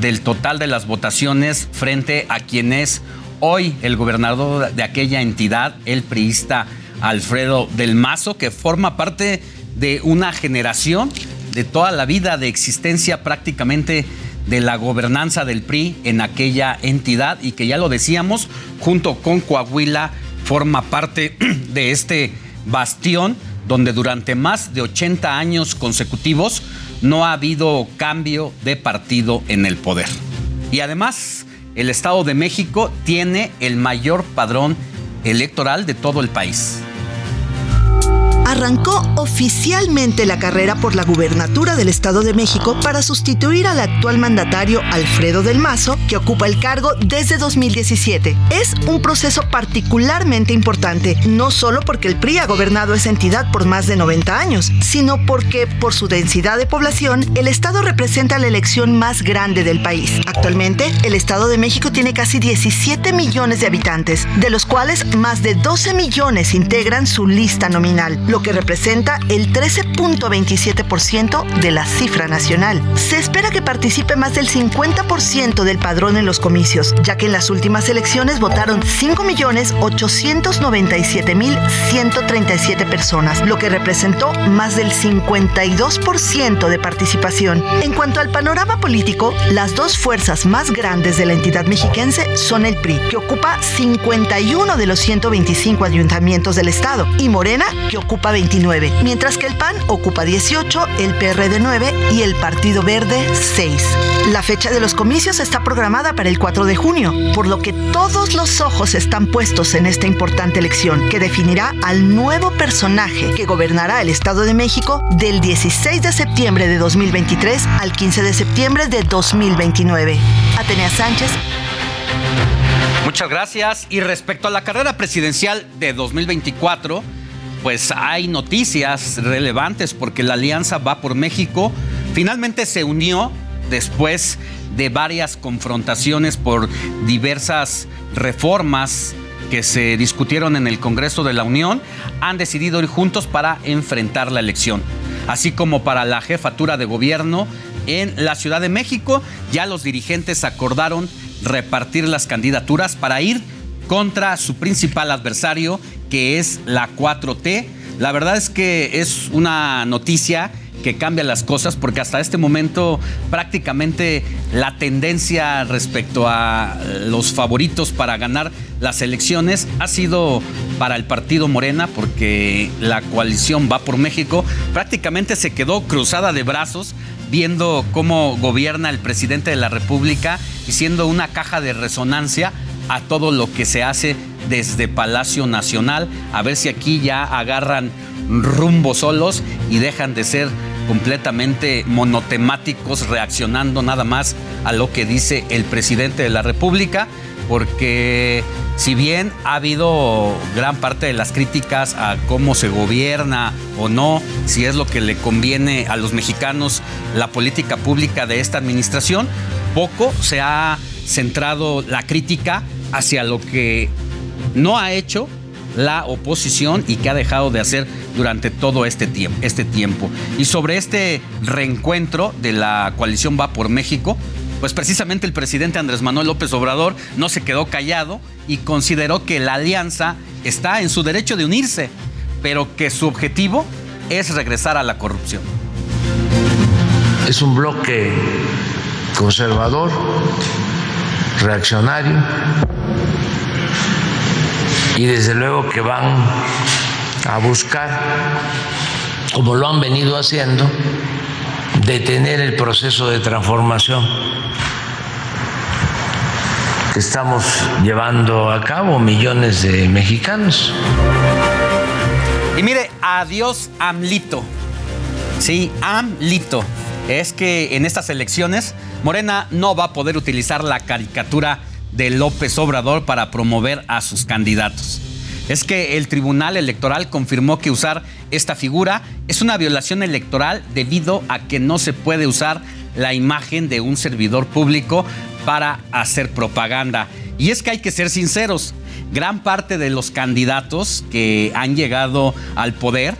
del total de las votaciones frente a quien es hoy el gobernador de aquella entidad, el priista Alfredo del Mazo, que forma parte de una generación de toda la vida de existencia prácticamente de la gobernanza del PRI en aquella entidad y que ya lo decíamos, junto con Coahuila forma parte de este bastión donde durante más de 80 años consecutivos no ha habido cambio de partido en el poder. Y además, el Estado de México tiene el mayor padrón electoral de todo el país arrancó oficialmente la carrera por la gubernatura del Estado de México para sustituir al actual mandatario Alfredo del Mazo, que ocupa el cargo desde 2017. Es un proceso particularmente importante, no solo porque el PRI ha gobernado esa entidad por más de 90 años, sino porque por su densidad de población, el Estado representa la elección más grande del país. Actualmente, el Estado de México tiene casi 17 millones de habitantes, de los cuales más de 12 millones integran su lista nominal, lo que representa el 13.27% de la cifra nacional. Se espera que participe más del 50% del padrón en los comicios, ya que en las últimas elecciones votaron 5.897.137 personas, lo que representó más del 52% de participación. En cuanto al panorama político, las dos fuerzas más grandes de la entidad mexiquense son el PRI, que ocupa 51 de los 125 ayuntamientos del estado, y Morena, que ocupa 29, mientras que el PAN ocupa 18, el PRD 9 y el Partido Verde 6. La fecha de los comicios está programada para el 4 de junio, por lo que todos los ojos están puestos en esta importante elección que definirá al nuevo personaje que gobernará el Estado de México del 16 de septiembre de 2023 al 15 de septiembre de 2029. Atenea Sánchez. Muchas gracias. Y respecto a la carrera presidencial de 2024, pues hay noticias relevantes porque la Alianza Va por México finalmente se unió después de varias confrontaciones por diversas reformas que se discutieron en el Congreso de la Unión, han decidido ir juntos para enfrentar la elección. Así como para la jefatura de gobierno en la Ciudad de México, ya los dirigentes acordaron repartir las candidaturas para ir contra su principal adversario, que es la 4T. La verdad es que es una noticia que cambia las cosas porque hasta este momento prácticamente la tendencia respecto a los favoritos para ganar las elecciones ha sido para el partido Morena porque la coalición va por México prácticamente se quedó cruzada de brazos viendo cómo gobierna el presidente de la República y siendo una caja de resonancia a todo lo que se hace desde Palacio Nacional, a ver si aquí ya agarran rumbo solos y dejan de ser completamente monotemáticos, reaccionando nada más a lo que dice el presidente de la República, porque si bien ha habido gran parte de las críticas a cómo se gobierna o no, si es lo que le conviene a los mexicanos la política pública de esta administración, poco se ha centrado la crítica hacia lo que no ha hecho la oposición y que ha dejado de hacer durante todo este tiempo, este tiempo. Y sobre este reencuentro de la coalición Va por México, pues precisamente el presidente Andrés Manuel López Obrador no se quedó callado y consideró que la alianza está en su derecho de unirse, pero que su objetivo es regresar a la corrupción. Es un bloque conservador, reaccionario, y desde luego que van a buscar, como lo han venido haciendo, detener el proceso de transformación que estamos llevando a cabo millones de mexicanos. Y mire, adiós AMLITO. Sí, AMLITO. Es que en estas elecciones Morena no va a poder utilizar la caricatura de López Obrador para promover a sus candidatos. Es que el Tribunal Electoral confirmó que usar esta figura es una violación electoral debido a que no se puede usar la imagen de un servidor público para hacer propaganda. Y es que hay que ser sinceros, gran parte de los candidatos que han llegado al poder,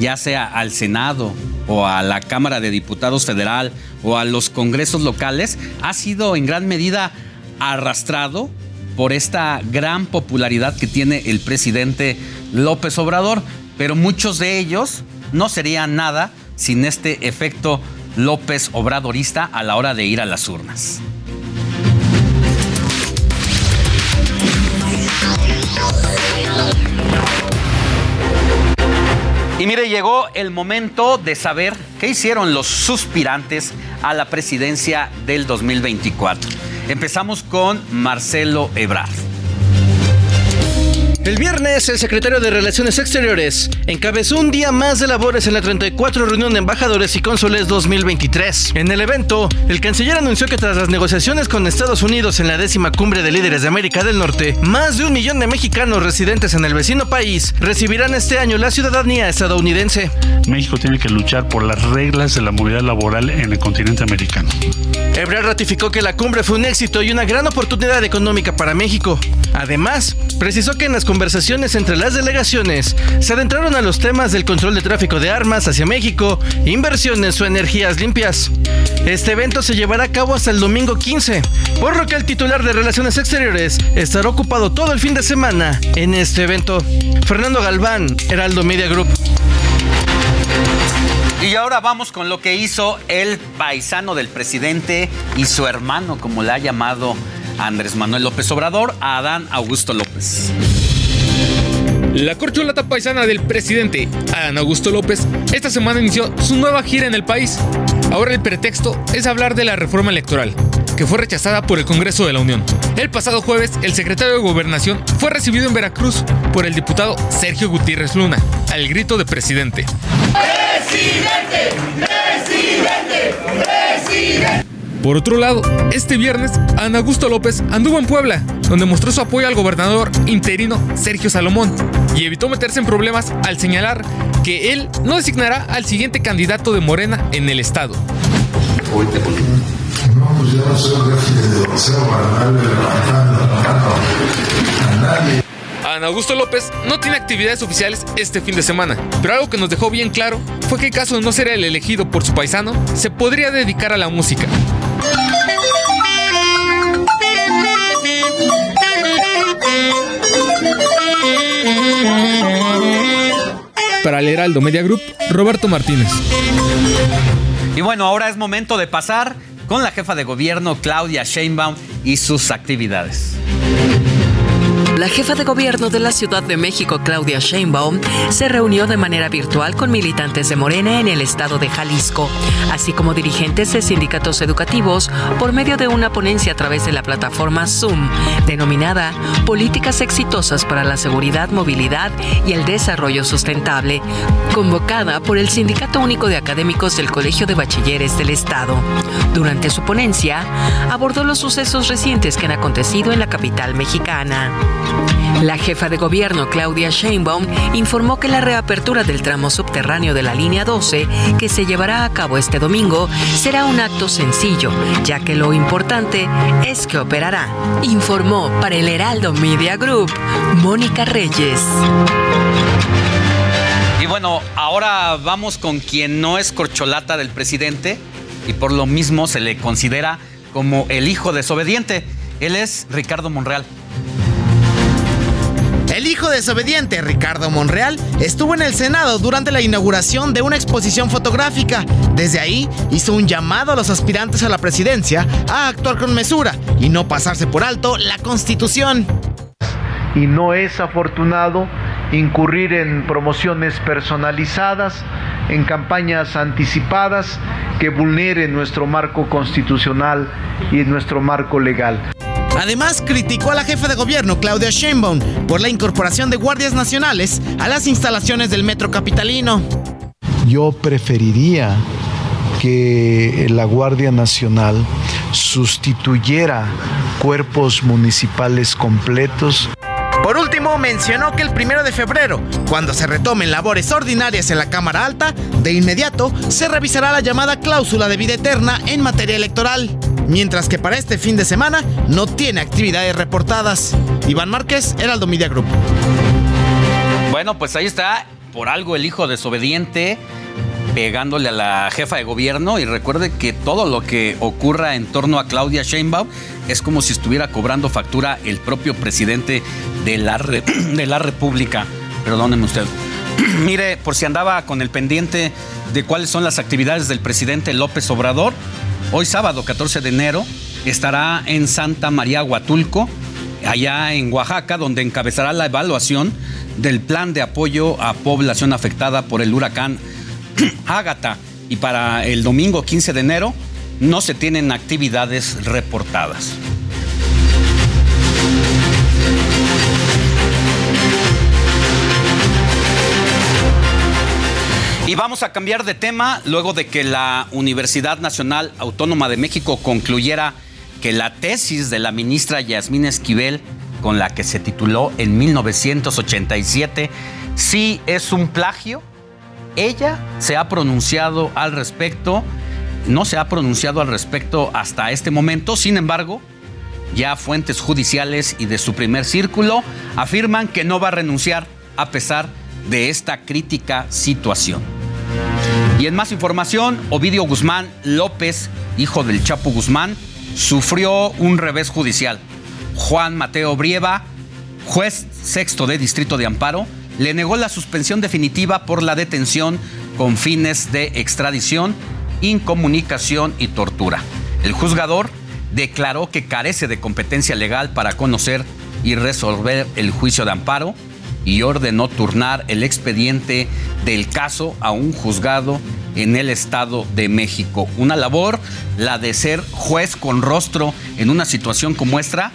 ya sea al Senado o a la Cámara de Diputados Federal o a los congresos locales, ha sido en gran medida arrastrado por esta gran popularidad que tiene el presidente López Obrador, pero muchos de ellos no serían nada sin este efecto López Obradorista a la hora de ir a las urnas. Mire, llegó el momento de saber qué hicieron los suspirantes a la presidencia del 2024. Empezamos con Marcelo Ebrard. El viernes, el secretario de Relaciones Exteriores encabezó un día más de labores en la 34 reunión de embajadores y cónsules 2023. En el evento, el canciller anunció que tras las negociaciones con Estados Unidos en la décima cumbre de líderes de América del Norte, más de un millón de mexicanos residentes en el vecino país recibirán este año la ciudadanía estadounidense. México tiene que luchar por las reglas de la movilidad laboral en el continente americano. Ebrard ratificó que la cumbre fue un éxito y una gran oportunidad económica para México. Además, precisó que en las conversaciones entre las delegaciones se adentraron a los temas del control de tráfico de armas hacia México, inversiones o energías limpias. Este evento se llevará a cabo hasta el domingo 15, por lo que el titular de Relaciones Exteriores estará ocupado todo el fin de semana en este evento. Fernando Galván, Heraldo Media Group. Y ahora vamos con lo que hizo el paisano del presidente y su hermano, como le ha llamado Andrés Manuel López Obrador, a Adán Augusto López. La corcholata paisana del presidente Adán Augusto López esta semana inició su nueva gira en el país. Ahora el pretexto es hablar de la reforma electoral, que fue rechazada por el Congreso de la Unión. El pasado jueves, el secretario de Gobernación fue recibido en Veracruz por el diputado Sergio Gutiérrez Luna, al grito de presidente. ¡Presidente! ¡Presidente! ¡Presidente! Por otro lado, este viernes, Ana Augusto López anduvo en Puebla, donde mostró su apoyo al gobernador interino Sergio Salomón y evitó meterse en problemas al señalar que él no designará al siguiente candidato de Morena en el estado. No, pues yo no soy de para darle a nadie. Ana Augusto López no tiene actividades oficiales este fin de semana, pero algo que nos dejó bien claro fue que en caso de no ser el elegido por su paisano, se podría dedicar a la música. Para el Heraldo Media Group, Roberto Martínez. Y bueno, ahora es momento de pasar con la jefa de gobierno Claudia Sheinbaum y sus actividades. La jefa de gobierno de la Ciudad de México, Claudia Sheinbaum, se reunió de manera virtual con militantes de Morena en el estado de Jalisco, así como dirigentes de sindicatos educativos por medio de una ponencia a través de la plataforma Zoom, denominada Políticas Exitosas para la Seguridad, Movilidad y el Desarrollo Sustentable, convocada por el Sindicato Único de Académicos del Colegio de Bachilleres del Estado. Durante su ponencia, abordó los sucesos recientes que han acontecido en la capital mexicana. La jefa de gobierno, Claudia Sheinbaum, informó que la reapertura del tramo subterráneo de la línea 12, que se llevará a cabo este domingo, será un acto sencillo, ya que lo importante es que operará. Informó para el Heraldo Media Group, Mónica Reyes. Y bueno, ahora vamos con quien no es corcholata del presidente y por lo mismo se le considera como el hijo desobediente. Él es Ricardo Monreal. El hijo desobediente, Ricardo Monreal, estuvo en el Senado durante la inauguración de una exposición fotográfica. Desde ahí hizo un llamado a los aspirantes a la presidencia a actuar con mesura y no pasarse por alto la Constitución. y no es afortunado incurrir en promociones personalizadas, en campañas anticipadas que vulneren nuestro marco constitucional y nuestro marco legal. Además, criticó a la jefa de gobierno, Claudia Sheinbaum, por la incorporación de guardias nacionales a las instalaciones del metro capitalino. Yo preferiría que la Guardia Nacional sustituyera cuerpos municipales completos. Por último, mencionó que el primero de febrero, cuando se retomen labores ordinarias en la Cámara Alta, de inmediato se revisará la llamada cláusula de vida eterna en materia electoral. Mientras que para este fin de semana no tiene actividades reportadas. Iván Márquez, Heraldo Media Group. Bueno, pues ahí está, por algo el hijo desobediente pegándole a la jefa de gobierno y recuerde que todo lo que ocurra en torno a Claudia Sheinbaum es como si estuviera cobrando factura el propio presidente de la, de la República. Perdóneme usted. Mire, por si andaba con el pendiente de cuáles son las actividades del presidente López Obrador, hoy sábado 14 de enero estará en Santa María Huatulco, allá en Oaxaca, donde encabezará la evaluación del plan de apoyo a población afectada por el huracán Ágata. Y para el domingo 15 de enero no se tienen actividades reportadas. Y vamos a cambiar de tema luego de que la Universidad Nacional Autónoma de México concluyera que la tesis de la ministra Yasmín Esquivel, con la que se tituló en 1987, sí es un plagio ella se ha pronunciado al respecto, no se ha pronunciado al respecto hasta este momento, sin embargo, ya fuentes judiciales y de su primer círculo afirman que no va a renunciar a pesar de esta crítica situación. Y en más información, Ovidio Guzmán López, hijo del Chapo Guzmán, sufrió un revés judicial. Juan Mateo Brieva, juez sexto de Distrito de Amparo, le negó la suspensión definitiva por la detención con fines de extradición, incomunicación y tortura. El juzgador declaró que carece de competencia legal para conocer y resolver el juicio de amparo y ordenó turnar el expediente del caso a un juzgado en el Estado de México. Una labor, la de ser juez con rostro en una situación como esta,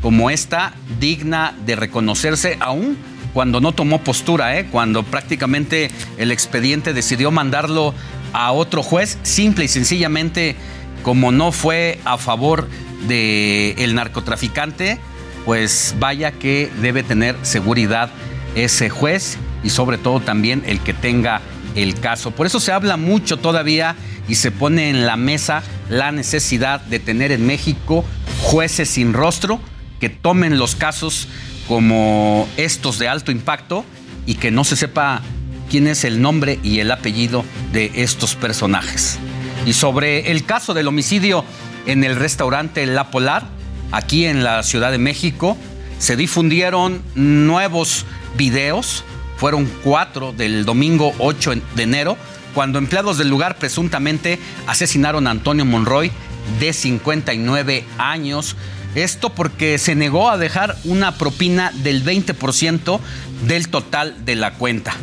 como esta, digna de reconocerse aún cuando no tomó postura, ¿eh? cuando prácticamente el expediente decidió mandarlo a otro juez, simple y sencillamente como no fue a favor del el narcotraficante, pues vaya que debe tener seguridad ese juez y sobre todo también el que tenga el caso. Por eso se habla mucho todavía y se pone en la mesa la necesidad de tener en México jueces sin rostro que tomen los casos como estos de alto impacto y que no se sepa quién es el nombre y el apellido de estos personajes. Y sobre el caso del homicidio en el restaurante La Polar, aquí en la Ciudad de México, se difundieron nuevos videos, fueron cuatro del domingo 8 de enero, cuando empleados del lugar presuntamente asesinaron a Antonio Monroy, de 59 años, esto porque se negó a dejar una propina del 20% del total de la cuenta.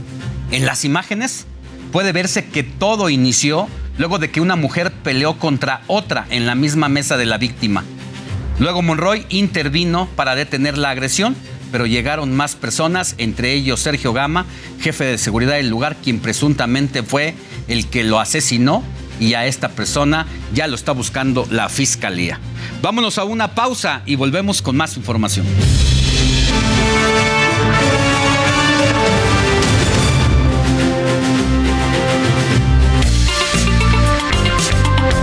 En las imágenes puede verse que todo inició luego de que una mujer peleó contra otra en la misma mesa de la víctima. Luego Monroy intervino para detener la agresión, pero llegaron más personas, entre ellos Sergio Gama, jefe de seguridad del lugar, quien presuntamente fue el que lo asesinó y a esta persona ya lo está buscando la fiscalía. Vámonos a una pausa y volvemos con más información.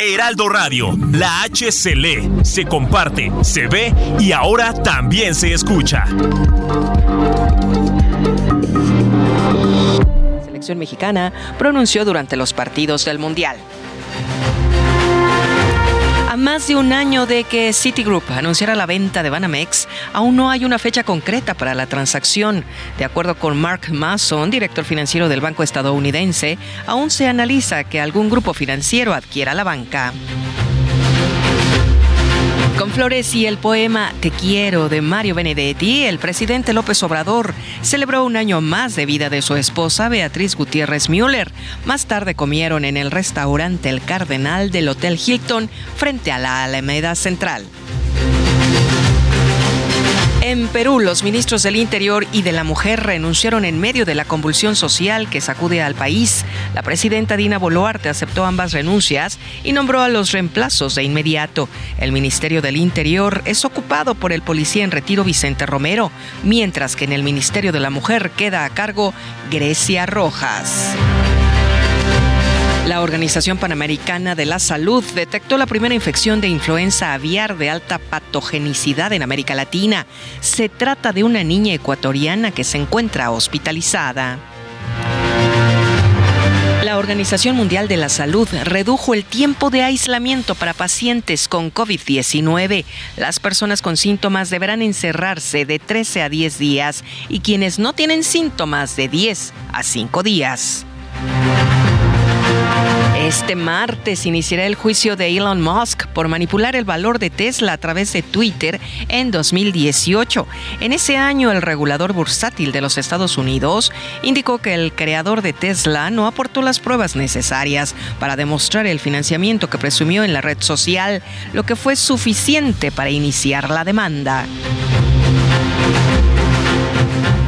Heraldo Radio, la H se lee, se comparte, se ve y ahora también se escucha. La selección mexicana pronunció durante los partidos del Mundial. A más de un año de que Citigroup anunciara la venta de Banamex, aún no hay una fecha concreta para la transacción. De acuerdo con Mark Mason, director financiero del banco estadounidense, aún se analiza que algún grupo financiero adquiera la banca. Con flores y el poema Te quiero de Mario Benedetti, el presidente López Obrador celebró un año más de vida de su esposa Beatriz Gutiérrez Müller. Más tarde comieron en el restaurante El Cardenal del Hotel Hilton frente a la Alameda Central. En Perú, los ministros del Interior y de la Mujer renunciaron en medio de la convulsión social que sacude al país. La presidenta Dina Boluarte aceptó ambas renuncias y nombró a los reemplazos de inmediato. El Ministerio del Interior es ocupado por el policía en retiro Vicente Romero, mientras que en el Ministerio de la Mujer queda a cargo Grecia Rojas. La Organización Panamericana de la Salud detectó la primera infección de influenza aviar de alta patogenicidad en América Latina. Se trata de una niña ecuatoriana que se encuentra hospitalizada. La Organización Mundial de la Salud redujo el tiempo de aislamiento para pacientes con COVID-19. Las personas con síntomas deberán encerrarse de 13 a 10 días y quienes no tienen síntomas de 10 a 5 días. Este martes iniciará el juicio de Elon Musk por manipular el valor de Tesla a través de Twitter en 2018. En ese año, el regulador bursátil de los Estados Unidos indicó que el creador de Tesla no aportó las pruebas necesarias para demostrar el financiamiento que presumió en la red social, lo que fue suficiente para iniciar la demanda.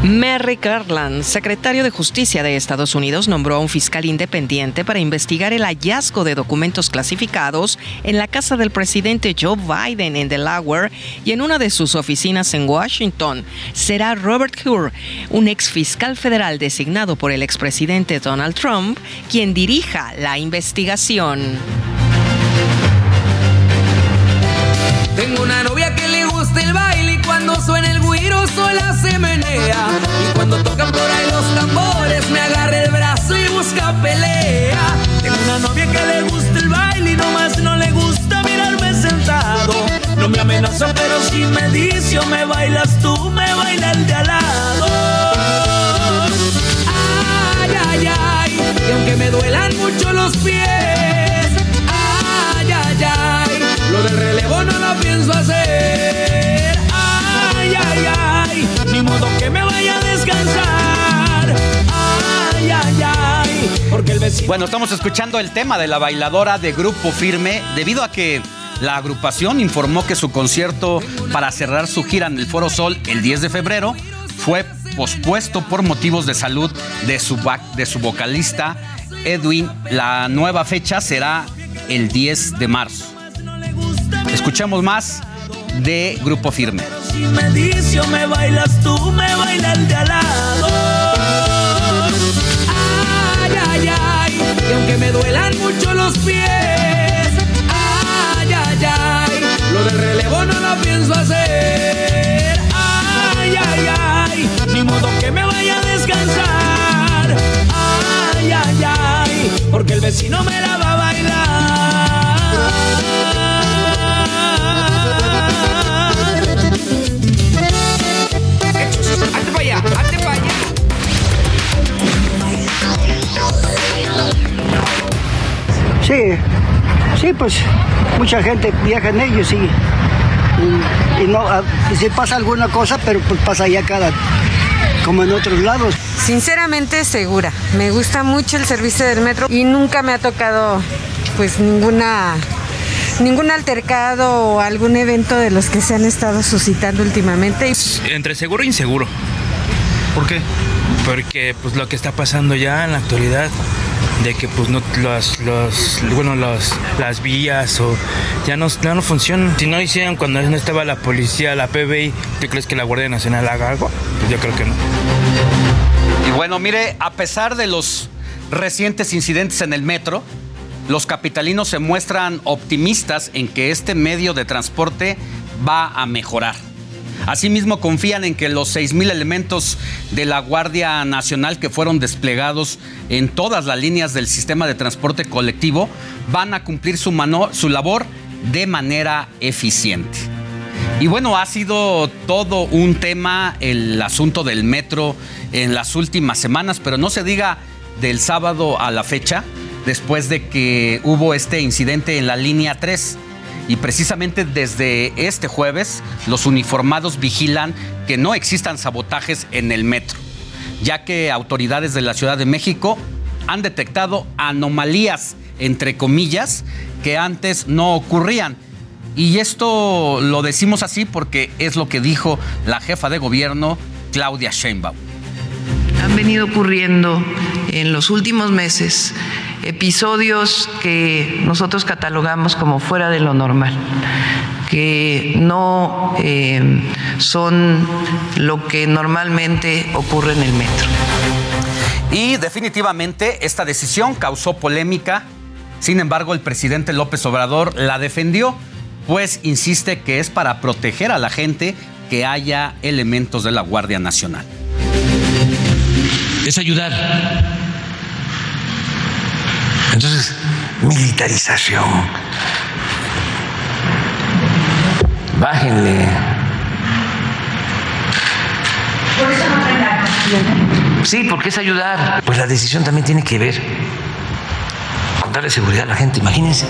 Merrick Garland, secretario de Justicia de Estados Unidos, nombró a un fiscal independiente para investigar el hallazgo de documentos clasificados en la casa del presidente Joe Biden en Delaware y en una de sus oficinas en Washington. Será Robert Hur, un ex fiscal federal designado por el expresidente Donald Trump, quien dirija la investigación. Tengo una novia que le gusta el baile y cuando suena el Y cuando tocan por ahí los tambores me agarra el brazo y busca pelea. Tengo una novia que le gusta el baile y nomás no le gusta mirarme sentado. No me amenaza pero si me dice o me bailas tú, me baila el de al lado. Ay, ay, ay, y aunque me duelan mucho los pies. Ay, ay, ay, lo del relevo no lo pienso hacer. Ay, ay, ay, ni modo que me vaya a descansar. Ay, ay, ay, porque el vecino. Bueno, estamos escuchando el tema de la bailadora de Grupo Firme debido a que la agrupación informó que su concierto para cerrar su gira en el Foro Sol el 10 de febrero fue pospuesto por motivos de salud de su, de su vocalista Edwin. La nueva fecha será el 10 de marzo. Escuchemos más de Grupo Firme. Si me dice me bailas tú, me baila el de al lado. Ay, ay, ay, y aunque me duelan mucho los pies. Ay, ay, ay, lo del relevo no lo pienso hacer. Ay, ay, ay, ni modo que me vaya a descansar. Ay, ay, ay, porque el vecino me la va a bailar. Sí, sí, pues mucha gente viaja en ellos y, y, y no, ah, si pasa alguna cosa, pero pues pasa allá cada, como en otros lados. Sinceramente segura. Me gusta mucho el servicio del metro y nunca me ha tocado pues ninguna ningún altercado o algún evento de los que se han estado suscitando últimamente. Entre seguro e inseguro. ¿Por qué? Porque pues lo que está pasando ya en la actualidad de que pues no los, los bueno los, las vías o ya no, ya no funcionan. Si no hicieran cuando no estaba la policía, la PBI, ¿tú crees que la Guardia Nacional haga algo? Pues yo creo que no. Y bueno, mire, a pesar de los recientes incidentes en el metro, los capitalinos se muestran optimistas en que este medio de transporte va a mejorar. Asimismo, confían en que los 6.000 elementos de la Guardia Nacional que fueron desplegados en todas las líneas del sistema de transporte colectivo van a cumplir su, su labor de manera eficiente. Y bueno, ha sido todo un tema el asunto del metro en las últimas semanas, pero no se diga del sábado a la fecha, después de que hubo este incidente en la línea 3. Y precisamente desde este jueves, los uniformados vigilan que no existan sabotajes en el metro, ya que autoridades de la Ciudad de México han detectado anomalías, entre comillas, que antes no ocurrían y esto lo decimos así porque es lo que dijo la jefa de gobierno, Claudia Sheinbaum. Han venido ocurriendo en los últimos meses episodios que nosotros catalogamos como fuera de lo normal, que no eh, son lo que normalmente ocurre en el metro. Y definitivamente esta decisión causó polémica, sin embargo el presidente López Obrador la defendió pues insiste que es para proteger a la gente que haya elementos de la Guardia Nacional. Es ayudar. Entonces, militarización. Bájenle. Por eso no Sí, porque es ayudar. Pues la decisión también tiene que ver con darle seguridad a la gente, imagínense.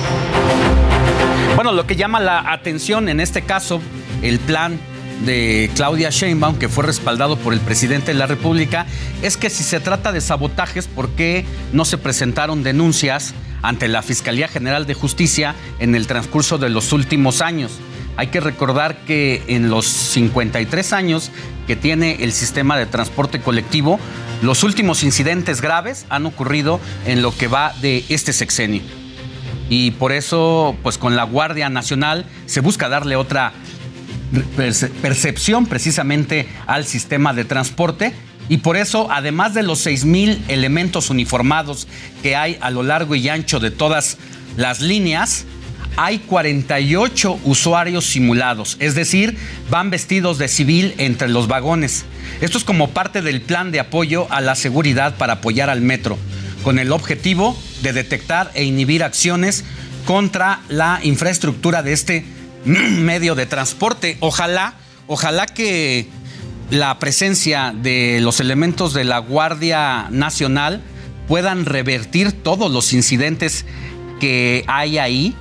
Bueno, lo que llama la atención en este caso, el plan de Claudia Sheinbaum, que fue respaldado por el presidente de la República, es que si se trata de sabotajes, ¿por qué no se presentaron denuncias ante la Fiscalía General de Justicia en el transcurso de los últimos años? Hay que recordar que en los 53 años que tiene el sistema de transporte colectivo, los últimos incidentes graves han ocurrido en lo que va de este sexenio y por eso, pues con la Guardia Nacional se busca darle otra percepción precisamente al sistema de transporte y por eso, además de los 6.000 elementos uniformados que hay a lo largo y ancho de todas las líneas, hay 48 usuarios simulados, es decir, van vestidos de civil entre los vagones. Esto es como parte del plan de apoyo a la seguridad para apoyar al metro con el objetivo de detectar e inhibir acciones contra la infraestructura de este medio de transporte. Ojalá, ojalá que la presencia de los elementos de la Guardia Nacional puedan revertir todos los incidentes que hay ahí,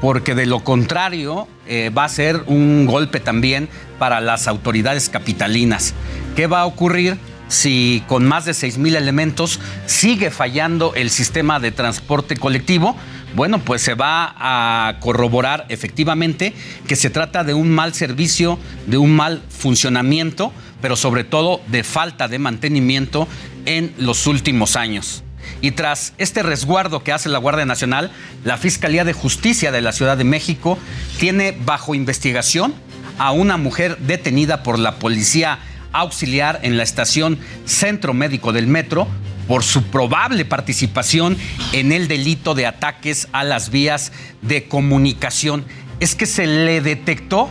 porque de lo contrario eh, va a ser un golpe también para las autoridades capitalinas. ¿Qué va a ocurrir? si con más de 6.000 elementos sigue fallando el sistema de transporte colectivo, bueno, pues se va a corroborar efectivamente que se trata de un mal servicio, de un mal funcionamiento, pero sobre todo de falta de mantenimiento en los últimos años. Y tras este resguardo que hace la Guardia Nacional, la Fiscalía de Justicia de la Ciudad de México tiene bajo investigación a una mujer detenida por la policía auxiliar en la estación Centro Médico del Metro por su probable participación en el delito de ataques a las vías de comunicación. Es que se le detectó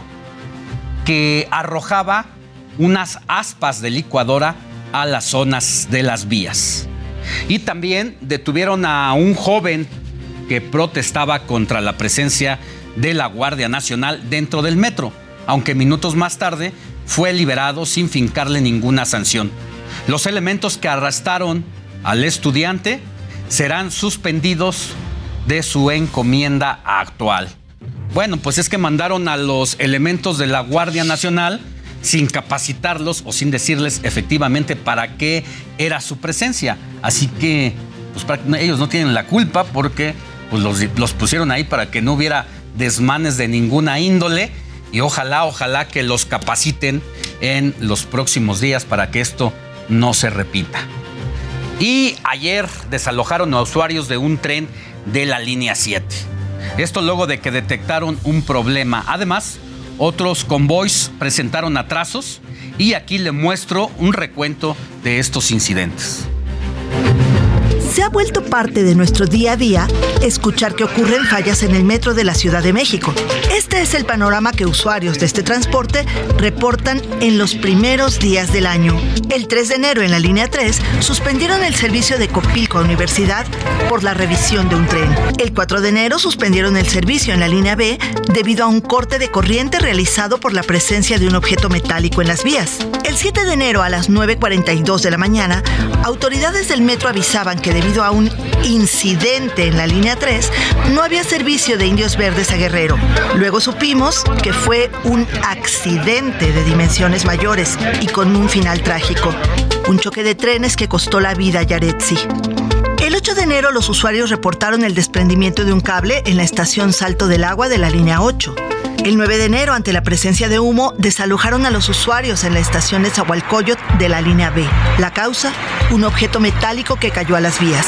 que arrojaba unas aspas de licuadora a las zonas de las vías. Y también detuvieron a un joven que protestaba contra la presencia de la Guardia Nacional dentro del metro, aunque minutos más tarde fue liberado sin fincarle ninguna sanción. Los elementos que arrastraron al estudiante serán suspendidos de su encomienda actual. Bueno, pues es que mandaron a los elementos de la Guardia Nacional sin capacitarlos o sin decirles efectivamente para qué era su presencia. Así que pues, ellos no tienen la culpa porque pues, los, los pusieron ahí para que no hubiera desmanes de ninguna índole y ojalá, ojalá que los capaciten en los próximos días para que esto no se repita. Y ayer desalojaron a usuarios de un tren de la línea 7. Esto luego de que detectaron un problema. Además, otros convoys presentaron atrasos y aquí le muestro un recuento de estos incidentes. Se ha vuelto parte de nuestro día a día escuchar que ocurren fallas en el metro de la Ciudad de México. Este es el panorama que usuarios de este transporte reportan en los primeros días del año. El 3 de enero en la línea 3 suspendieron el servicio de Copilco a Universidad por la revisión de un tren. El 4 de enero suspendieron el servicio en la línea B debido a un corte de corriente realizado por la presencia de un objeto metálico en las vías. El 7 de enero a las 9.42 de la mañana, autoridades del metro avisaban que debido a un incidente en la línea 3, no había servicio de indios verdes a Guerrero. Luego supimos que fue un accidente de dimensiones mayores y con un final trágico. Un choque de trenes que costó la vida a Yaretsi. El 8 de enero los usuarios reportaron el desprendimiento de un cable en la estación Salto del Agua de la línea 8. El 9 de enero, ante la presencia de humo, desalojaron a los usuarios en la estación de Zahualcoyot de la línea B. La causa, un objeto metálico que cayó a las vías.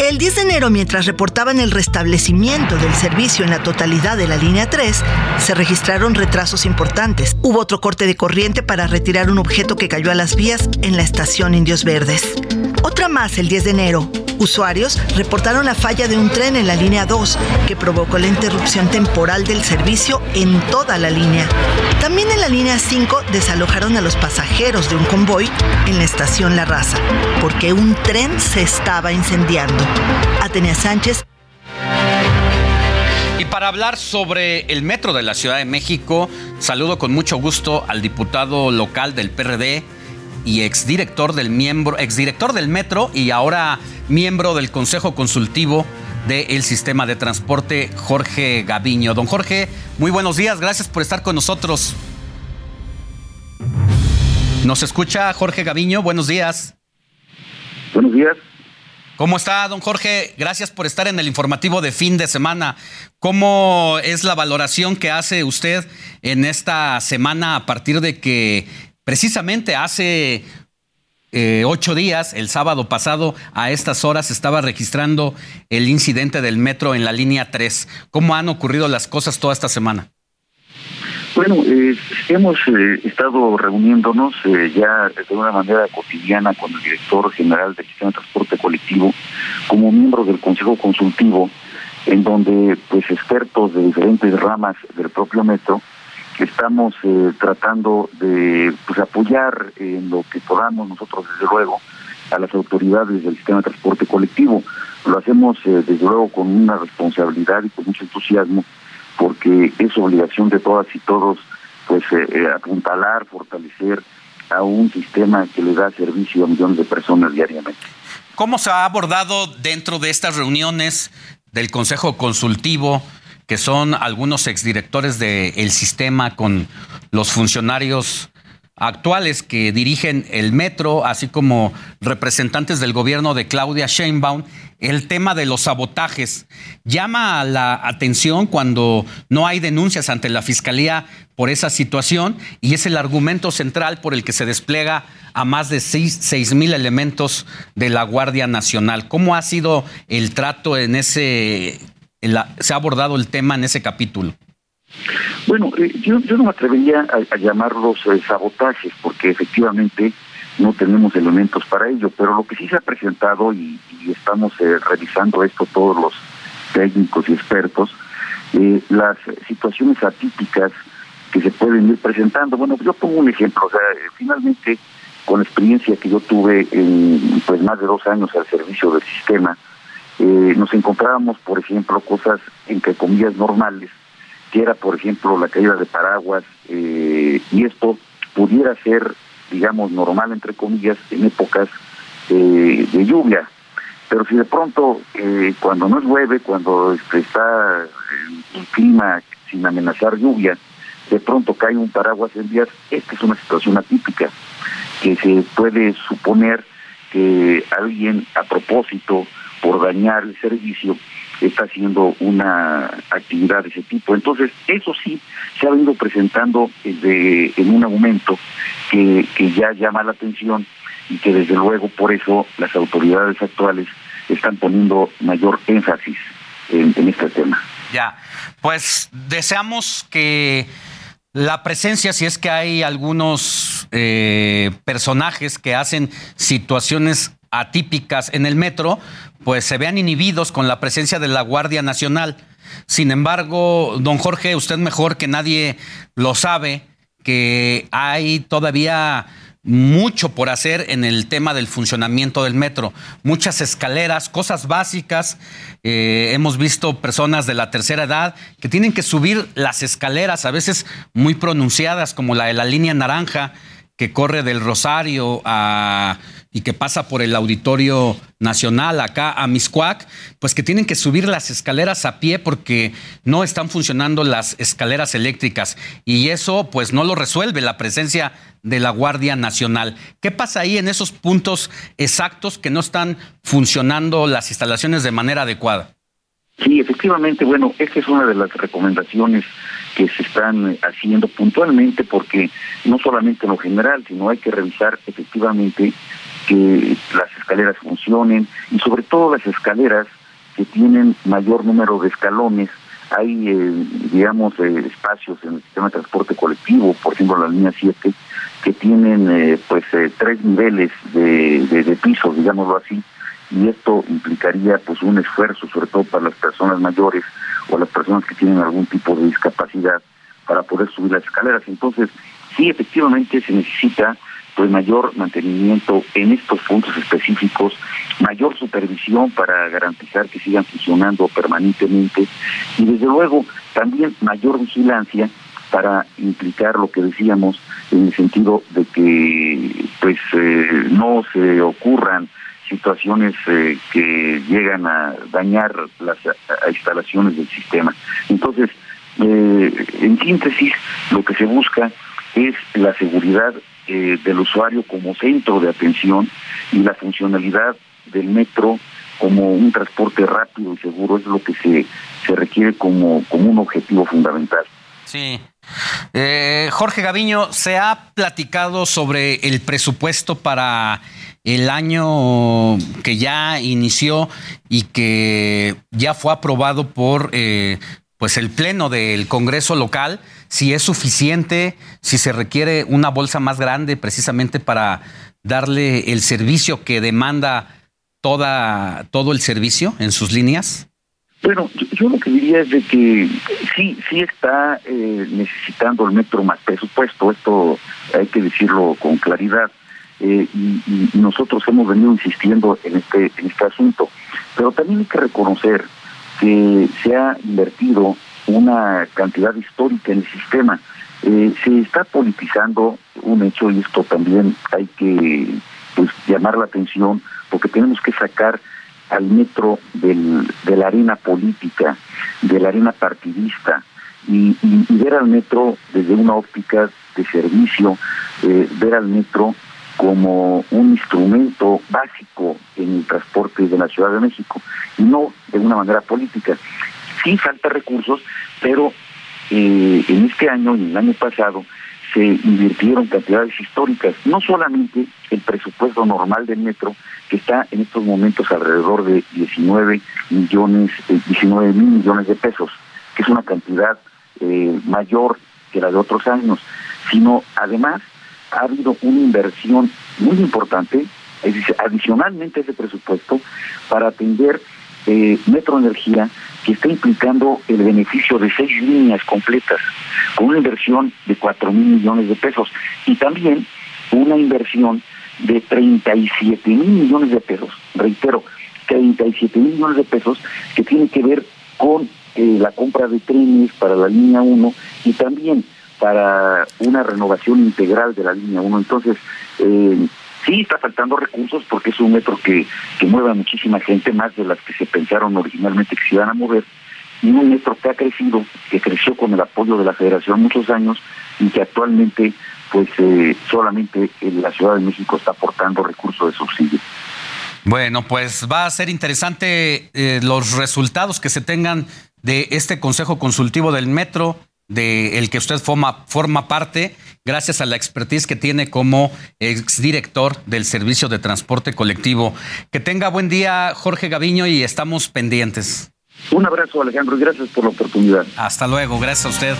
El 10 de enero, mientras reportaban el restablecimiento del servicio en la totalidad de la línea 3, se registraron retrasos importantes. Hubo otro corte de corriente para retirar un objeto que cayó a las vías en la estación Indios Verdes. Otra más el 10 de enero. Usuarios reportaron la falla de un tren en la línea 2 que provocó la interrupción temporal del servicio en toda la línea. También en la línea 5 desalojaron a los pasajeros de un convoy en la estación La Raza porque un tren se estaba incendiando. Atenea Sánchez. Y para hablar sobre el metro de la Ciudad de México, saludo con mucho gusto al diputado local del PRD, y exdirector del miembro, exdirector del metro y ahora miembro del Consejo Consultivo del Sistema de Transporte, Jorge Gaviño. Don Jorge, muy buenos días, gracias por estar con nosotros. ¿Nos escucha Jorge Gaviño? Buenos días. Buenos días. ¿Cómo está, don Jorge? Gracias por estar en el informativo de fin de semana. ¿Cómo es la valoración que hace usted en esta semana a partir de que Precisamente hace eh, ocho días, el sábado pasado, a estas horas estaba registrando el incidente del metro en la línea 3. ¿Cómo han ocurrido las cosas toda esta semana? Bueno, eh, hemos eh, estado reuniéndonos ya de una manera cotidiana con el director general del sistema de transporte colectivo como miembro del Consejo Consultivo, en donde pues expertos de diferentes ramas del propio metro estamos eh, tratando de pues, apoyar en lo que podamos nosotros, desde luego, a las autoridades del sistema de transporte colectivo. Lo hacemos, eh, desde luego, con una responsabilidad y con mucho entusiasmo, porque es obligación de todas y todos pues eh, apuntalar, fortalecer a un sistema que le da servicio a millones de personas diariamente. ¿Cómo se ha abordado dentro de estas reuniones del Consejo Consultivo que son algunos exdirectores del sistema con los funcionarios actuales que dirigen el metro, así como representantes del gobierno de Claudia Sheinbaum, el tema de los sabotajes llama la atención cuando no hay denuncias ante la fiscalía por esa situación y es el argumento central por el que se despliega a más de seis mil elementos de la Guardia Nacional. ¿Cómo ha sido el trato en ese se ha abordado el tema en ese capítulo? Bueno, eh, yo, no me atrevería a, llamarlos eh, sabotajes, porque efectivamente no tenemos elementos para ello, pero lo que sí se ha presentado, y, estamos eh, revisando esto todos los técnicos y expertos, las situaciones atípicas que se pueden ir presentando. Bueno, yo pongo un ejemplo, o sea, finalmente, con la experiencia que yo tuve en pues más de dos años al servicio del sistema, eh, nos encontrábamos, por ejemplo, cosas entre comillas normales, que era, por ejemplo, la caída de paraguas, eh, y esto pudiera ser, digamos, normal, entre comillas, en épocas eh, de lluvia. Pero si de pronto, cuando no llueve, cuando este, está el clima sin amenazar lluvia, de pronto cae un paraguas en vías, esta es una situación atípica, que se puede suponer que alguien a propósito por dañar el servicio está haciendo una actividad de ese tipo. Entonces, eso sí se ha venido presentando de, en un aumento que, que ya llama la atención y que desde luego por eso las autoridades actuales están poniendo mayor énfasis en, en este tema. Ya, pues deseamos que la presencia, si es que hay algunos eh, personajes que hacen situaciones atípicas en el metro, pues se vean inhibidos con la presencia de la Guardia Nacional. Sin embargo, don Jorge, usted mejor que nadie lo sabe, que hay todavía mucho por hacer en el tema del funcionamiento del metro. Muchas escaleras, cosas básicas. Eh, hemos visto personas de la tercera edad que tienen que subir las escaleras, a veces muy pronunciadas, como la de la línea naranja, que corre del Rosario a y que pasa por el Auditorio Nacional acá a Miscuac, pues que tienen que subir las escaleras a pie porque no están funcionando las escaleras eléctricas y eso pues no lo resuelve la presencia de la Guardia Nacional. ¿Qué pasa ahí en esos puntos exactos que no están funcionando las instalaciones de manera adecuada? Sí, efectivamente, bueno, esta es una de las recomendaciones que se están haciendo puntualmente porque no solamente en lo general, sino hay que revisar efectivamente que las escaleras funcionen y sobre todo las escaleras que tienen mayor número de escalones. Hay, eh, digamos, eh, espacios en el sistema de transporte colectivo, por ejemplo la línea 7, que tienen eh, pues tres niveles de, de, de pisos, digámoslo así, y esto implicaría pues un esfuerzo, sobre todo para las personas mayores o las personas que tienen algún tipo de discapacidad para poder subir las escaleras. Entonces, sí, efectivamente se necesita pues mayor mantenimiento en estos puntos específicos, mayor supervisión para garantizar que sigan funcionando permanentemente y desde luego también mayor vigilancia para implicar lo que decíamos en el sentido de que pues eh, no se ocurran situaciones eh, que llegan a dañar las instalaciones del sistema. Entonces, eh, en síntesis, lo que se busca es la seguridad eh, del usuario como centro de atención y la funcionalidad del metro como un transporte rápido y seguro es lo que se, se requiere como, como un objetivo fundamental. Sí. Eh, Jorge Gaviño, se ha platicado sobre el presupuesto para el año que ya inició y que ya fue aprobado por eh, pues el pleno del Congreso local si es suficiente, si se requiere una bolsa más grande precisamente para darle el servicio que demanda toda, todo el servicio en sus líneas? Bueno, yo, lo que diría es de que sí, sí está eh, necesitando el metro más presupuesto, esto hay que decirlo con claridad, eh, y, y, nosotros hemos venido insistiendo en este, en este asunto, pero también hay que reconocer que se ha invertido una cantidad histórica en el sistema. Eh, se está politizando un hecho y esto también hay que pues, llamar la atención porque tenemos que sacar al metro del, de la arena política, de la arena partidista y, ver al metro desde una óptica de servicio, eh, ver al metro como un instrumento básico en el transporte de la Ciudad de México no de una manera política. Sí falta recursos, pero eh, en este año y el año pasado se invirtieron cantidades históricas, no solamente el presupuesto normal del metro, que está en estos momentos alrededor de 19 millones, 19 eh, mil millones de pesos, que es una cantidad eh, mayor que la de otros años, sino además ha habido una inversión muy importante, es decir, adicionalmente ese presupuesto, para atender eh, Metro Energía, que está implicando el beneficio de seis líneas completas, con una inversión de cuatro mil millones de pesos y también una inversión de 37 mil millones de pesos, reitero, 37 mil millones de pesos que tiene que ver con eh, la compra de trenes para la línea 1 y también para una renovación integral de la línea 1. Entonces, eh, Sí, está faltando recursos porque es un metro que, que mueve a muchísima gente, más de las que se pensaron originalmente que se iban a mover, y un metro que ha crecido, que creció con el apoyo de la Federación muchos años y que actualmente pues eh, solamente en la Ciudad de México está aportando recursos de subsidio. Bueno, pues va a ser interesante eh, los resultados que se tengan de este Consejo Consultivo del Metro, del que usted forma, forma parte gracias a la expertise que tiene como exdirector del Servicio de Transporte Colectivo. Que tenga buen día, Jorge Gaviño, y estamos pendientes. Un abrazo, Alejandro, y gracias por la oportunidad. Hasta luego, gracias a usted.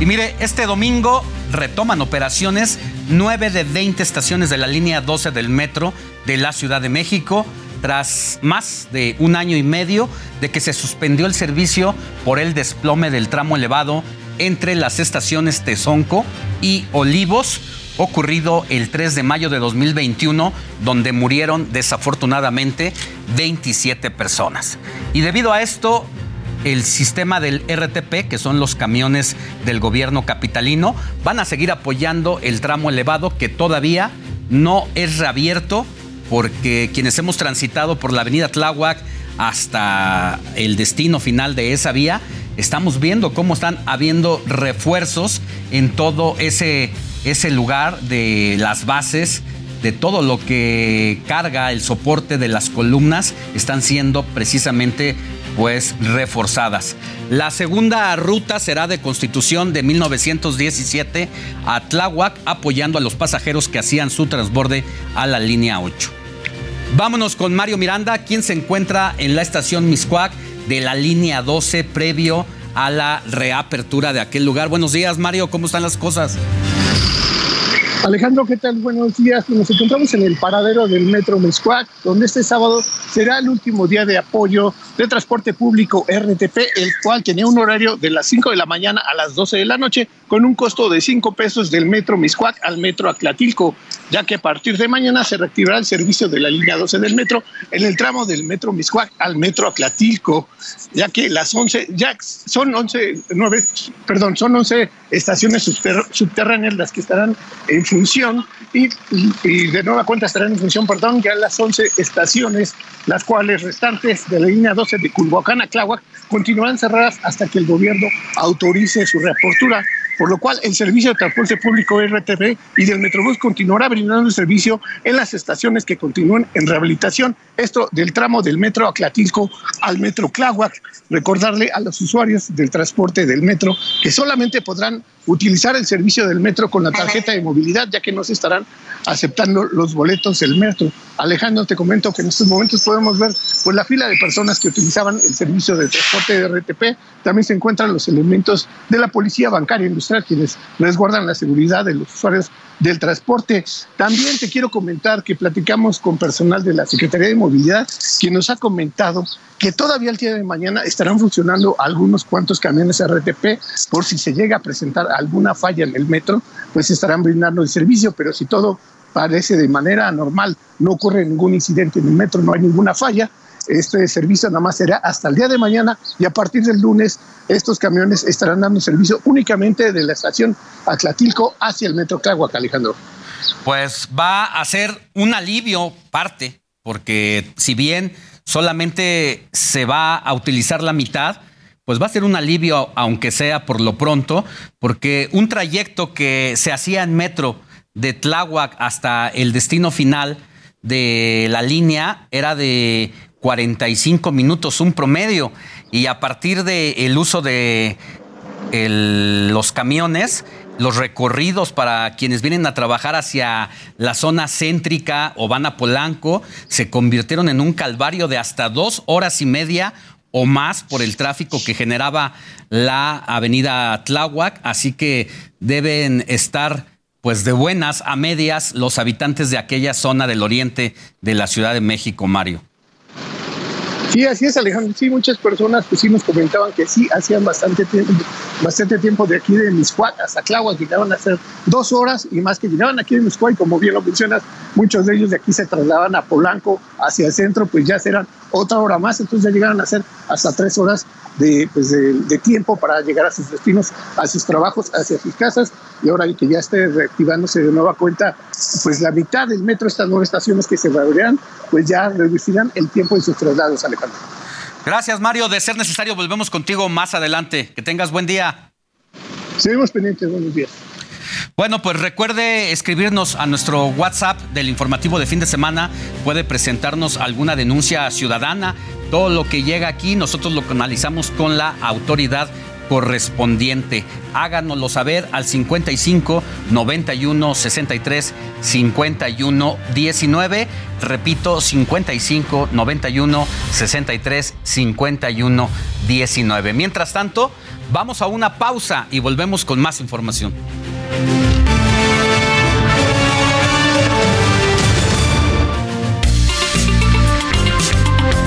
Y mire, este domingo retoman operaciones 9 de 20 estaciones de la línea 12 del metro de la Ciudad de México tras más de un año y medio de que se suspendió el servicio por el desplome del tramo elevado entre las estaciones Tezonco y Olivos, ocurrido el 3 de mayo de 2021, donde murieron desafortunadamente 27 personas. Y debido a esto, el sistema del RTP, que son los camiones del gobierno capitalino, van a seguir apoyando el tramo elevado que todavía no es reabierto porque quienes hemos transitado por la avenida Tláhuac hasta el destino final de esa vía, estamos viendo cómo están habiendo refuerzos en todo ese, ese lugar de las bases, de todo lo que carga el soporte de las columnas, están siendo precisamente pues reforzadas. La segunda ruta será de Constitución de 1917 a Tláhuac, apoyando a los pasajeros que hacían su transborde a la línea 8. Vámonos con Mario Miranda, quien se encuentra en la estación Miscuac de la línea 12 previo a la reapertura de aquel lugar. Buenos días, Mario, ¿cómo están las cosas? Alejandro, ¿qué tal? Buenos días. Nos encontramos en el paradero del Metro Miscuac, donde este sábado será el último día de apoyo de transporte público RTP, el cual tenía un horario de las 5 de la mañana a las 12 de la noche, con un costo de 5 pesos del Metro Miscuac al Metro Atlatilco, ya que a partir de mañana se reactivará el servicio de la línea 12 del metro en el tramo del Metro Miscuac al Metro Atlatilco, ya que las 11, ya son 11, 9, perdón, son 11 estaciones subterráneas las que estarán en función y, de nueva cuenta estarán en función, perdón, ya las 11 estaciones, las cuales restantes de la línea 12 de Culhuacán a Tláhuac continuarán cerradas hasta que el gobierno autorice su reapertura por lo cual el servicio de transporte público RTP y del Metrobús continuará brindando servicio en las estaciones que continúen en rehabilitación. Esto del tramo del Metro Aclatilco al Metro Tláhuac. Recordarle a los usuarios del transporte del metro que solamente podrán utilizar el servicio del metro con la tarjeta de movilidad, ya que no se estarán aceptando los boletos del metro. Alejandro, te comento que en estos momentos podemos ver pues, la fila de personas que utilizaban el servicio de transporte de RTP. También se encuentran los elementos de la Policía Bancaria Industrial, quienes resguardan la seguridad de los usuarios del transporte. También te quiero comentar que platicamos con personal de la Secretaría de Movilidad, quien nos ha comentado que todavía el día de mañana estarán funcionando algunos cuantos camiones RTP por si se llega a presentar alguna falla en el metro, pues estarán brindando el servicio, pero si todo parece de manera normal, no ocurre ningún incidente en el metro, no hay ninguna falla, este servicio nada más será hasta el día de mañana y a partir del lunes estos camiones estarán dando servicio únicamente de la estación Atlatilco hacia el metro Tláhuac, Alejandro. Pues va a ser un alivio parte, porque si bien solamente se va a utilizar la mitad, pues va a ser un alivio, aunque sea por lo pronto, porque un trayecto que se hacía en metro de Tláhuac hasta el destino final de la línea era de 45 minutos, un promedio, y a partir del uso de los camiones, los recorridos para quienes vienen a trabajar hacia la zona céntrica o van a Polanco se convirtieron en un calvario de hasta dos horas y media o más por el tráfico que generaba la avenida Tláhuac, así que deben estar pues de buenas a medias los habitantes de aquella zona del oriente de la Ciudad de México, Mario. Sí, así es, Alejandro. Sí, muchas personas pues sí nos comentaban que sí hacían bastante tiempo, bastante tiempo de aquí de Miscuac hasta Tláhuac, llegaban a hacer dos horas y más que llegaban aquí de Miscuac, y como bien lo mencionas, muchos de ellos de aquí se trasladaban a Polanco hacia el centro, pues ya serán otra hora más, entonces ya llegaron a hacer hasta tres horas de, pues de, tiempo para llegar a sus destinos, a sus trabajos, hacia sus casas y ahora que ya esté reactivándose de nueva cuenta, pues la mitad del metro, estas nueve estaciones que se reabrirán, pues ya reducirán el tiempo de sus traslados, Alejandro. Gracias, Mario. De ser necesario, volvemos contigo más adelante. Que tengas buen día. Seguimos pendientes. Buenos días. Bueno, pues recuerde escribirnos a nuestro WhatsApp del informativo de fin de semana. Puede presentarnos alguna denuncia ciudadana. Todo lo que llega aquí, nosotros lo analizamos con la autoridad correspondiente. Háganoslo saber al 55 91 63 51 19. Repito, 55 91 63 51 19. Mientras tanto, vamos a una pausa y volvemos con más información.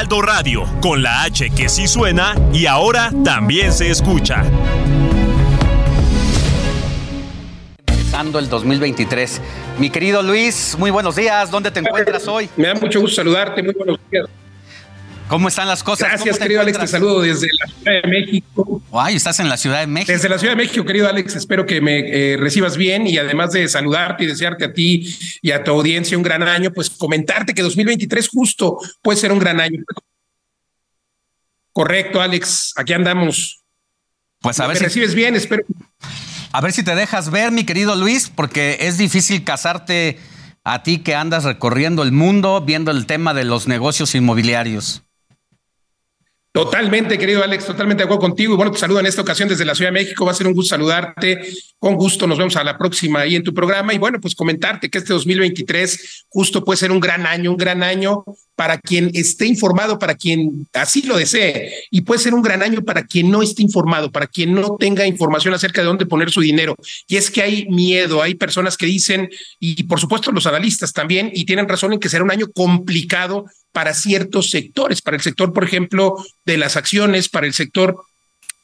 Heraldo Radio, con la H que sí suena y ahora también se escucha. Empezando el 2023. Mi querido Luis, muy buenos días. ¿Dónde te encuentras hoy? Me da mucho gusto saludarte. Muy buenos días. ¿Cómo están las cosas? Gracias, querido Alex. Te saludo desde la Ciudad de México. Ay, estás en la Ciudad de México. Desde la Ciudad de México, querido Alex. Espero que me eh, recibas bien y además de saludarte y desearte a ti y a tu audiencia un gran año, pues comentarte que 2023 justo puede ser un gran año. Correcto, Alex. Aquí andamos. Pues a ver si recibes bien. Espero. A ver si te dejas ver, mi querido Luis, porque es difícil casarte a ti que andas recorriendo el mundo viendo el tema de los negocios inmobiliarios. Totalmente, querido Alex, totalmente de acuerdo contigo. Y bueno, te saludo en esta ocasión desde la Ciudad de México. Va a ser un gusto saludarte. Con gusto, nos vemos a la próxima ahí en tu programa. Y bueno, pues comentarte que este 2023 justo puede ser un gran año, un gran año para quien esté informado, para quien así lo desee. Y puede ser un gran año para quien no esté informado, para quien no tenga información acerca de dónde poner su dinero. Y es que hay miedo, hay personas que dicen, y por supuesto los analistas también, y tienen razón en que será un año complicado para ciertos sectores, para el sector, por ejemplo, de las acciones, para el sector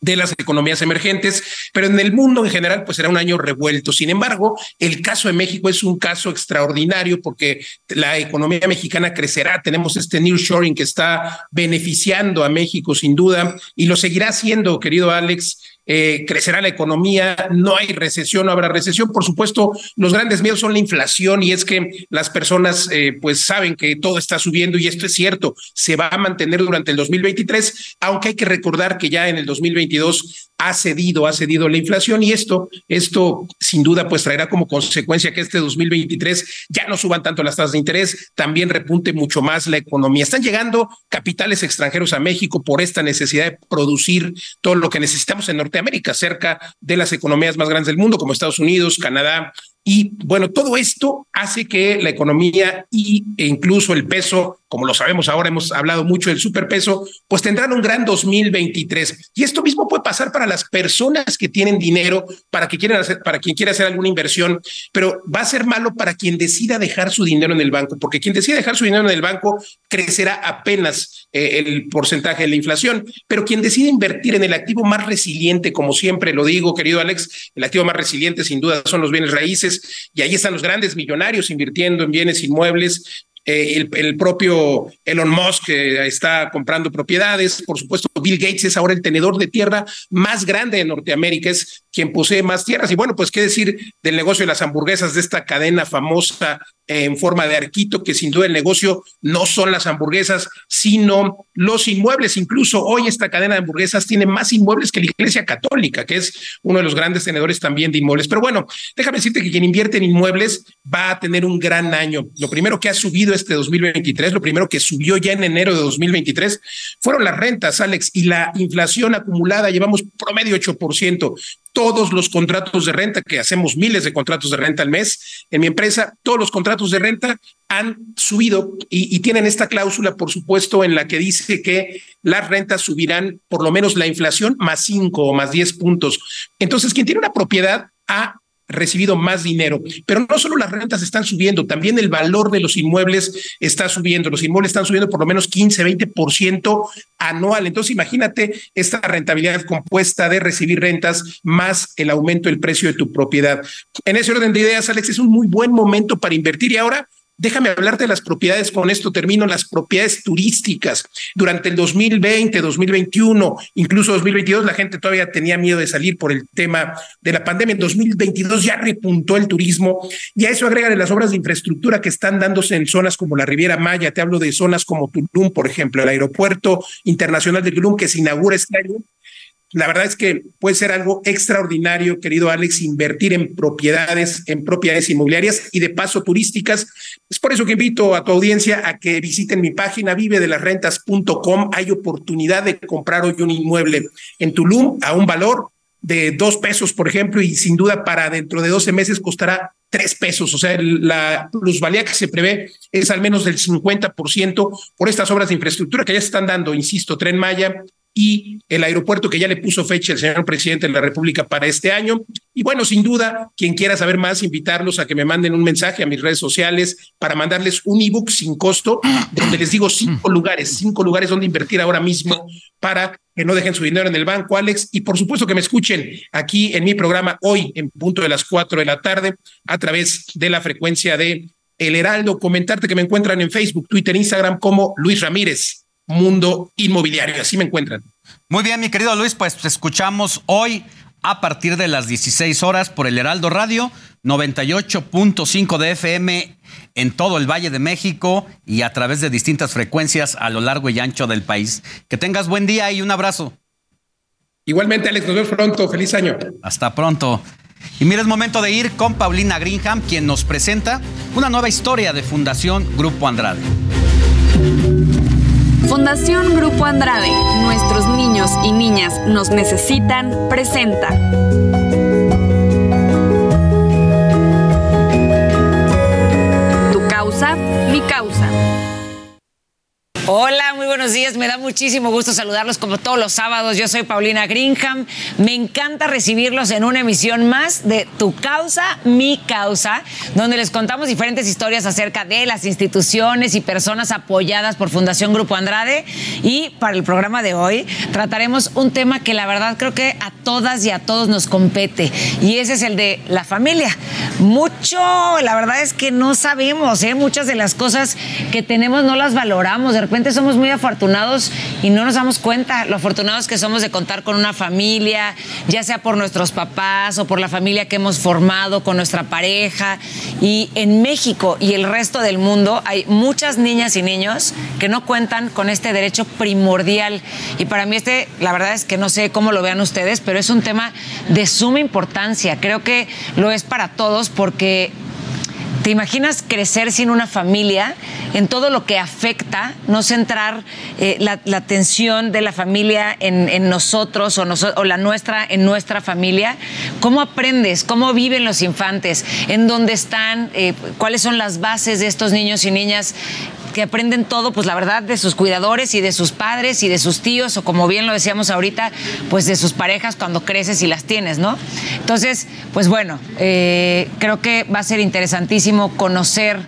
de las economías emergentes, pero en el mundo en general pues será un año revuelto. Sin embargo, el caso de México es un caso extraordinario porque la economía mexicana crecerá, tenemos este nearshoring que está beneficiando a México sin duda y lo seguirá haciendo, querido Alex, eh, crecerá la economía, no hay recesión, no habrá recesión. Por supuesto, los grandes miedos son la inflación y es que las personas eh, pues saben que todo está subiendo y esto es cierto, se va a mantener durante el 2023, aunque hay que recordar que ya en el 2022 ha cedido, ha cedido la inflación y esto, esto sin duda pues traerá como consecuencia que este 2023 ya no suban tanto las tasas de interés, también repunte mucho más la economía. Están llegando capitales extranjeros a México por esta necesidad de producir todo lo que necesitamos en Norteamérica, cerca de las economías más grandes del mundo como Estados Unidos, Canadá, y bueno, todo esto hace que la economía y, e incluso el peso, como lo sabemos ahora, hemos hablado mucho del superpeso, pues tendrán un gran 2023. Y esto mismo puede pasar para las personas que tienen dinero, para, que quieren hacer, para quien quiera hacer alguna inversión, pero va a ser malo para quien decida dejar su dinero en el banco, porque quien decida dejar su dinero en el banco crecerá apenas eh, el porcentaje de la inflación, pero quien decida invertir en el activo más resiliente, como siempre lo digo, querido Alex, el activo más resiliente sin duda son los bienes raíces, y ahí están los grandes millonarios invirtiendo en bienes inmuebles. Eh, el, propio Elon Musk está comprando propiedades. Por supuesto, Bill Gates es ahora el tenedor de tierra más grande de Norteamérica, es quien posee más tierras. Y bueno, pues qué decir del negocio de las hamburguesas de esta cadena famosa en forma de arquito, que sin duda el negocio no son las hamburguesas, sino los inmuebles. Incluso hoy esta cadena de hamburguesas tiene más inmuebles que la Iglesia Católica, que es uno de los grandes tenedores también de inmuebles. Pero bueno, déjame decirte que quien invierte en inmuebles va a tener un gran año. Lo primero que ha subido este 2023, lo primero que subió ya en enero de 2023, fueron las rentas, Alex, y la inflación acumulada, llevamos promedio 8% todos los contratos de renta, que hacemos miles de contratos de renta al mes en mi empresa, todos los contratos de renta han subido y, tienen esta cláusula, por supuesto, en la que dice que las rentas subirán por lo menos la inflación más cinco o más diez puntos. Entonces, quien tiene una propiedad ha recibido más dinero. Pero no solo las rentas están subiendo, también el valor de los inmuebles está subiendo. Los inmuebles están subiendo por lo menos 15, 20% anual. Entonces, imagínate esta rentabilidad compuesta de recibir rentas más el aumento del precio de tu propiedad. En ese orden de ideas, Alex, es un muy buen momento para invertir y ahora déjame hablarte de las propiedades, con esto termino, las propiedades turísticas. Durante el 2020, 2021, incluso 2022, la gente todavía tenía miedo de salir por el tema de la pandemia. En 2022 ya repuntó el turismo y a eso agrega las obras de infraestructura que están dándose en zonas como la Riviera Maya. Te hablo de zonas como Tulum, por ejemplo, el aeropuerto internacional de Tulum que se inaugura este año la verdad es que puede ser algo extraordinario, querido Alex, invertir en propiedades, en propiedades inmobiliarias y de paso turísticas. Es por eso que invito a tu audiencia a que visiten mi página vivedelasrentas.com. Hay oportunidad de comprar hoy un inmueble en Tulum a un valor de dos pesos, por ejemplo, y sin duda para dentro de 12 meses costará tres pesos. O sea, la plusvalía que se prevé es al menos del 50% por estas obras de infraestructura que ya se están dando, insisto, Tren Maya, y el aeropuerto que ya le puso fecha el señor presidente de la República para este año. Y bueno, sin duda, quien quiera saber más, invitarlos a que me manden un mensaje a mis redes sociales para mandarles un ebook sin costo, donde les digo cinco lugares, cinco lugares donde invertir ahora mismo para que no dejen su dinero en el banco, Alex. Y por supuesto que me escuchen aquí en mi programa hoy en punto de las cuatro de la tarde a través de la frecuencia de El Heraldo. Comentarte que me encuentran en Facebook, Twitter, Instagram como Luis Ramírez mundo inmobiliario. Así me encuentran. Muy bien, mi querido Luis, pues escuchamos hoy a partir de las 16 horas por el Heraldo Radio, 98.5 de FM en todo el Valle de México y a través de distintas frecuencias a lo largo y ancho del país. Que tengas buen día y un abrazo. Igualmente, Alex, nos vemos pronto. Feliz año. Hasta pronto. Y mira, es momento de ir con Paulina Greenham, quien nos presenta una nueva historia de Fundación Grupo Andrade. Fundación Grupo Andrade, nuestros niños y niñas nos necesitan, presenta. Tu causa, mi causa. Hola, muy buenos días. Me da muchísimo gusto saludarlos como todos los sábados. Yo soy Paulina Greenham. Me encanta recibirlos en una emisión más de Tu causa, mi causa, donde les contamos diferentes historias acerca de las instituciones y personas apoyadas por Fundación Grupo Andrade. Y para el programa de hoy trataremos un tema que la verdad creo que a todas y a todos nos compete. Y ese es el de la familia. Mucho, la verdad es que no sabemos, ¿eh? muchas de las cosas que tenemos no las valoramos. De repente somos muy afortunados y no nos damos cuenta lo afortunados que somos de contar con una familia, ya sea por nuestros papás o por la familia que hemos formado con nuestra pareja. Y en México y el resto del mundo hay muchas niñas y niños que no cuentan con este derecho primordial. Y para mí este, la verdad es que no sé cómo lo vean ustedes, pero es un tema de suma importancia. Creo que lo es para todos porque ¿Te imaginas crecer sin una familia en todo lo que afecta, no centrar eh, la, atención de la familia en, nosotros o, la nuestra en nuestra familia? ¿Cómo aprendes? ¿Cómo viven los infantes? ¿En dónde están? Eh, ¿Cuáles son las bases de estos niños y niñas que aprenden todo, pues la verdad, de sus cuidadores y de sus padres y de sus tíos, o como bien lo decíamos ahorita, pues de sus parejas cuando creces y las tienes, ¿no? Entonces, pues bueno, eh, creo que va a ser interesantísimo conocer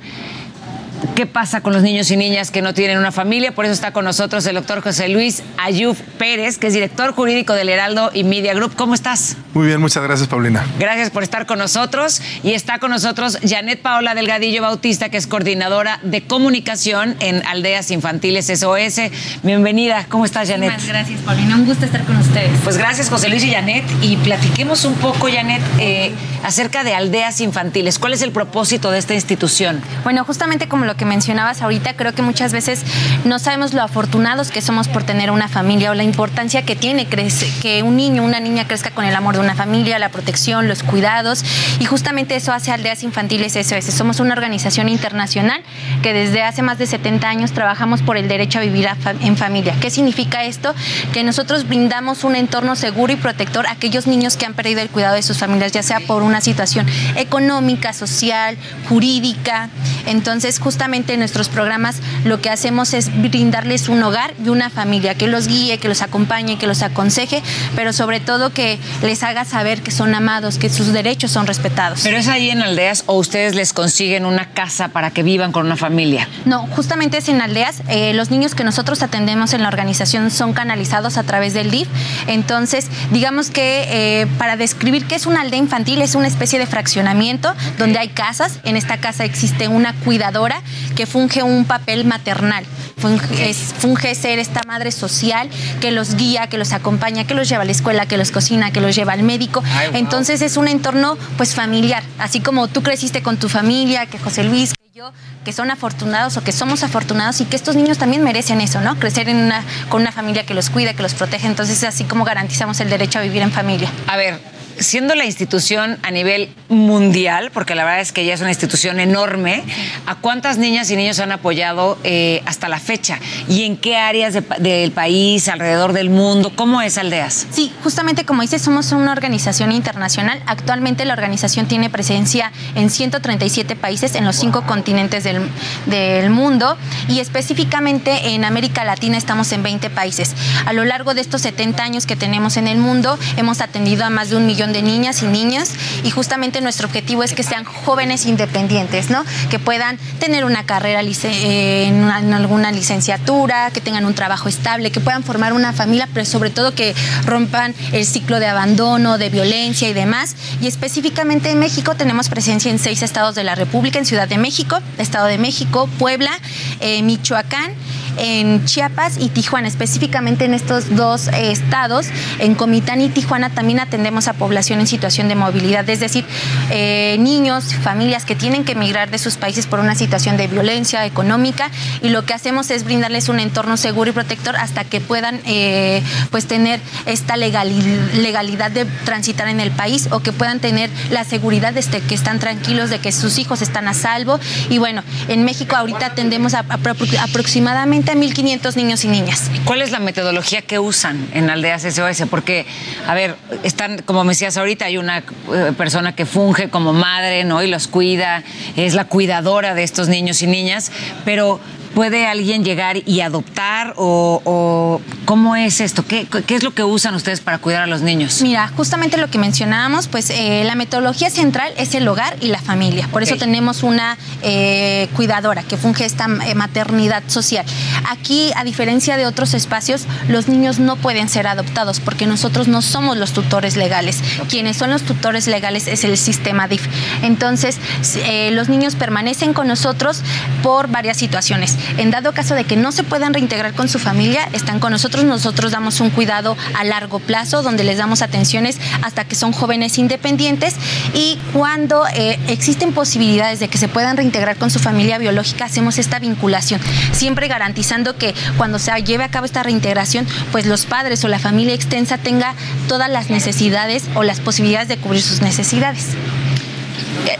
qué pasa con los niños y niñas que no tienen una familia. Por eso está con nosotros el doctor José Luis Ayuf Pérez, que es director jurídico del Heraldo y Media Group. ¿Cómo estás? Muy bien, muchas gracias, Paulina. Gracias por estar con nosotros. Y está con nosotros Janet Paola Delgadillo Bautista, que es coordinadora de comunicación en Aldeas Infantiles SOS. Bienvenida. ¿Cómo estás, Janet? Muchas gracias, Paulina. Un gusto estar con ustedes. Pues gracias, José Luis y Janet. Y platiquemos un poco, Janet, eh, acerca de Aldeas Infantiles. ¿Cuál es el propósito de esta institución? Bueno, justamente como lo que mencionabas ahorita, creo que muchas veces no sabemos lo afortunados que somos por tener una familia o la importancia que tiene que un niño, una niña crezca con el amor de una familia, la protección, los cuidados. Y justamente eso hace Aldeas Infantiles SOS. Somos una organización internacional que desde hace más de 70 años trabajamos por el derecho a vivir en familia. ¿Qué significa esto? Que nosotros brindamos un entorno seguro y protector a aquellos niños que han perdido el cuidado de sus familias, ya sea por una situación económica, social, jurídica. Entonces, justamente en nuestros programas lo que hacemos es brindarles un hogar y una familia que los guíe, que los acompañe, que los aconseje, pero sobre todo que les haga saber que son amados, que sus derechos son respetados. ¿Pero es ahí en aldeas o ustedes les consiguen una casa para que vivan con una familia? No, justamente es en aldeas. Eh, los niños que nosotros atendemos en la organización son canalizados a través del DIF. Entonces, digamos que eh, para describir qué es una aldea infantil, es una especie de fraccionamiento donde hay casas. En esta casa existe una una cuidadora que funge un papel maternal. Funge, funge, ser esta madre social que los guía, que los acompaña, que los lleva a la escuela, que los cocina, que los lleva al médico. Entonces es un entorno pues familiar, así como tú creciste con tu familia, que José Luis, que yo, que son afortunados o que somos afortunados y que estos niños también merecen eso, ¿no? Crecer en una, con una familia que los cuida, que los protege. Entonces es así como garantizamos el derecho a vivir en familia. A ver, siendo la institución a nivel mundial, porque la verdad es que ya es una institución enorme, ¿a cuántas niñas y niños han apoyado eh, hasta la fecha? ¿Y en qué áreas del país, alrededor del mundo? ¿Cómo es Aldeas? Sí, justamente como dices, somos una organización internacional. Actualmente la organización tiene presencia en 137 países en los cinco continentes del, del mundo y específicamente en América Latina estamos en 20 países. A lo largo de estos 70 años que tenemos en el mundo, hemos atendido a más de un millón de niñas y niños y justamente nuestro objetivo es que sean jóvenes independientes, ¿no? Que puedan tener una carrera eh, en, alguna licenciatura, que tengan un trabajo estable, que puedan formar una familia, pero sobre todo que rompan el ciclo de abandono, de violencia y demás. Y específicamente en México tenemos presencia en seis estados de la República, en Ciudad de México, Estado de México, Puebla, eh, Michoacán en Chiapas y Tijuana, específicamente en estos dos eh, estados, en Comitán y Tijuana también atendemos a población en situación de movilidad, es decir, eh, niños, familias que tienen que emigrar de sus países por una situación de violencia económica y lo que hacemos es brindarles un entorno seguro y protector hasta que puedan eh, pues tener esta legalidad de transitar en el país o que puedan tener la seguridad de este, que están tranquilos, de que sus hijos están a salvo. Y bueno, en México ahorita atendemos a, aproximadamente 1.500 niños y niñas. ¿Cuál es la metodología que usan en Aldeas SOS? Porque, a ver, están, como me decías ahorita, hay una eh, persona que funge como madre, ¿no? Y los cuida, es la cuidadora de estos niños y niñas, pero ¿Puede alguien llegar y adoptar o, cómo es esto? ¿Qué, es lo que usan ustedes para cuidar a los niños? Mira, justamente lo que mencionábamos, pues eh, la metodología central es el hogar y la familia. Por eso tenemos una eh, cuidadora que funge esta eh, maternidad social. Aquí, a diferencia de otros espacios, los niños no pueden ser adoptados porque nosotros no somos los tutores legales. Quienes son los tutores legales es el sistema DIF. Entonces, los niños permanecen con nosotros por varias situaciones. En dado caso de que no se puedan reintegrar con su familia, están con nosotros. Nosotros damos un cuidado a largo plazo, donde les damos atenciones hasta que son jóvenes independientes. Y cuando eh, existen posibilidades de que se puedan reintegrar con su familia biológica, hacemos esta vinculación, siempre garantizando que cuando se lleve a cabo esta reintegración, pues los padres o la familia extensa tenga todas las necesidades o las posibilidades de cubrir sus necesidades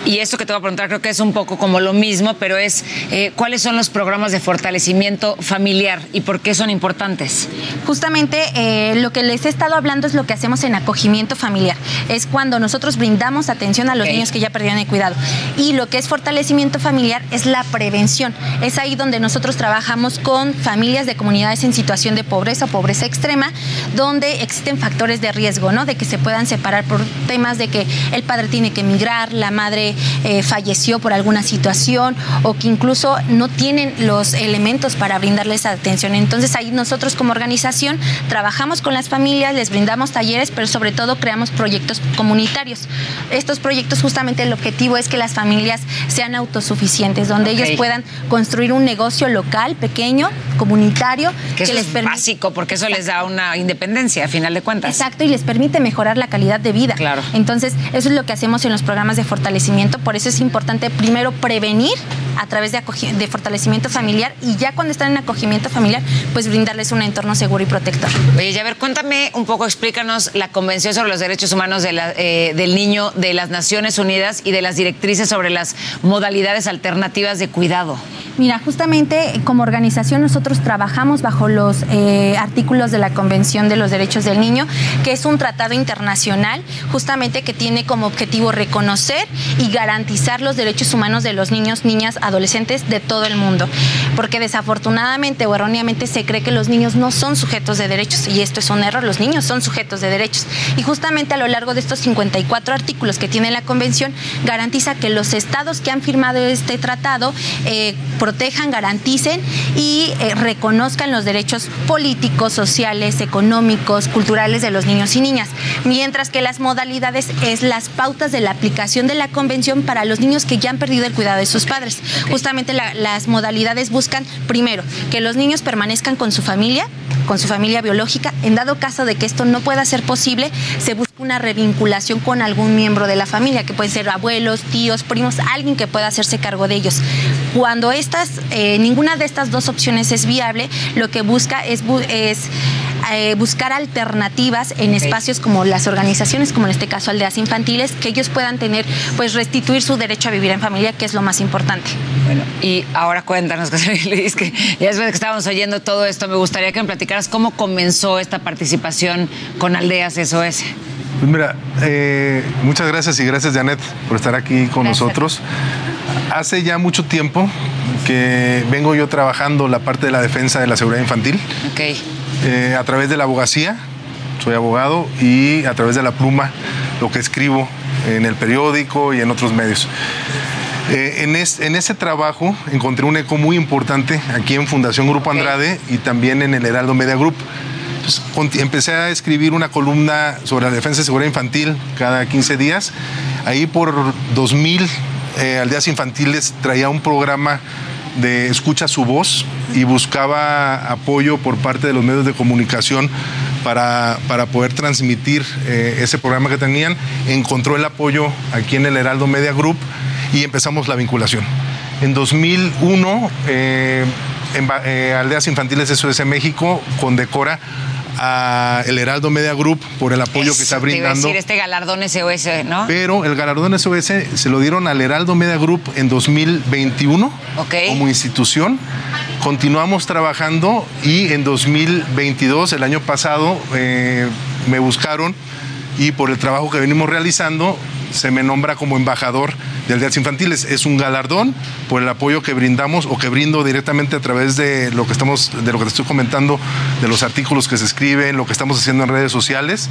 y esto que te voy a preguntar creo que es un poco como lo mismo, pero es eh, cuáles son los programas de fortalecimiento familiar y por qué son importantes. Justamente eh, lo que les he estado hablando es lo que hacemos en acogimiento familiar. Es cuando nosotros brindamos atención a los niños que ya perdieron el cuidado. Y lo que es fortalecimiento familiar es la prevención. Es ahí donde nosotros trabajamos con familias de comunidades en situación de pobreza o pobreza extrema, donde existen factores de riesgo, ¿no? De que se puedan separar por temas de que el padre tiene que emigrar, la madre eh, falleció por alguna situación o que incluso no tienen los elementos para brindarles atención. Entonces ahí nosotros como organización trabajamos con las familias, les brindamos talleres, pero sobre todo creamos proyectos comunitarios. Estos proyectos justamente el objetivo es que las familias sean autosuficientes, donde ellos puedan construir un negocio local, pequeño, comunitario. Que, les es básico, porque eso les da una independencia, a final de cuentas. Exacto, y les permite mejorar la calidad de vida. Claro. Entonces, eso es lo que hacemos en los programas de fortalecimiento por eso es importante primero prevenir a través de, de fortalecimiento familiar y ya cuando están en acogimiento familiar, pues brindarles un entorno seguro y protector. Oye, a ver, cuéntame un poco, explícanos la Convención sobre los Derechos Humanos eh, del Niño de las Naciones Unidas y de las directrices sobre las modalidades alternativas de cuidado. Mira, justamente como organización nosotros trabajamos bajo los eh, artículos de la Convención de los Derechos del Niño, que es un tratado internacional justamente que tiene como objetivo reconocer y garantizar los derechos humanos de los niños, niñas, adolescentes de todo el mundo. Porque desafortunadamente o erróneamente se cree que los niños no son sujetos de derechos y esto es un error, los niños son sujetos de derechos. Y justamente a lo largo de estos 54 artículos que tiene la Convención, garantiza que los estados que han firmado este tratado, eh, protejan, garanticen y eh, reconozcan los derechos políticos, sociales, económicos, culturales de los niños y niñas. Mientras que las modalidades es las pautas de la aplicación de la convención para los niños que ya han perdido el cuidado de sus padres. Justamente las modalidades buscan, primero, que los niños permanezcan con su familia, con su familia biológica. En dado caso de que esto no pueda ser posible, se busca una revinculación con algún miembro de la familia, que pueden ser abuelos, tíos, primos, alguien que pueda hacerse cargo de ellos. Cuando estas, eh, ninguna de estas dos opciones es viable, lo que busca es, es eh, buscar alternativas en espacios como las organizaciones, como en este caso aldeas infantiles, que ellos puedan tener, pues restituir su derecho a vivir en familia, que es lo más importante. Bueno, y ahora cuéntanos, Luis, que ya después de que estábamos oyendo todo esto, me gustaría que me platicaras cómo comenzó esta participación con Aldeas SOS. Pues mira, eh, muchas gracias y gracias Janet por estar aquí con nosotros. Hace ya mucho tiempo que vengo yo trabajando la parte de la defensa de la seguridad infantil. Eh, a través de la abogacía, soy abogado, y a través de la pluma, lo que escribo en el periódico y en otros medios. Eh, en, en, ese trabajo encontré un eco muy importante aquí en Fundación Grupo Andrade y también en el Heraldo Media Group empecé a escribir una columna sobre la defensa de seguridad infantil cada 15 días. Ahí por 2000 eh, aldeas infantiles traía un programa de escucha su voz y buscaba apoyo por parte de los medios de comunicación para, para poder transmitir eh, ese programa que tenían. Encontró el apoyo aquí en el Heraldo Media Group y empezamos la vinculación. En 2001, eh, en, Aldeas Infantiles SOS México condecora a el Heraldo Media Group por el apoyo que está brindando. Te decir, este galardón SOS, ¿no? Pero el galardón SOS se lo dieron al Heraldo Media Group en 2021 como institución. Continuamos trabajando y en 2022, el año pasado, eh, me buscaron y por el trabajo que venimos realizando, se me nombra como embajador de aldeas infantiles. Es un galardón por el apoyo que brindamos o que brindo directamente a través de lo que estamos, de lo que te estoy comentando, de los artículos que se escriben, lo que estamos haciendo en redes sociales.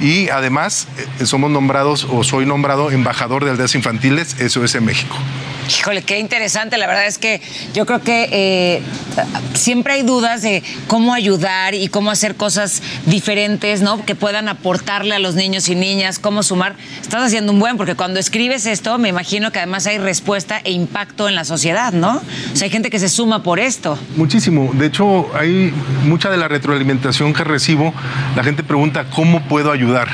Y además eh, somos nombrados o soy nombrado embajador de aldeas infantiles SOS México. Híjole, qué interesante. La verdad es que yo creo que eh, siempre hay dudas de cómo ayudar y cómo hacer cosas diferentes, ¿no? Que puedan aportarle a los niños y niñas, cómo sumar. Estás haciendo un buen, porque cuando escribes esto, me imagino que además hay respuesta e impacto en la sociedad, ¿no? O sea, hay gente que se suma por esto. Muchísimo. De hecho, hay mucha de la retroalimentación que recibo. La gente pregunta, ¿cómo puedo ayudar?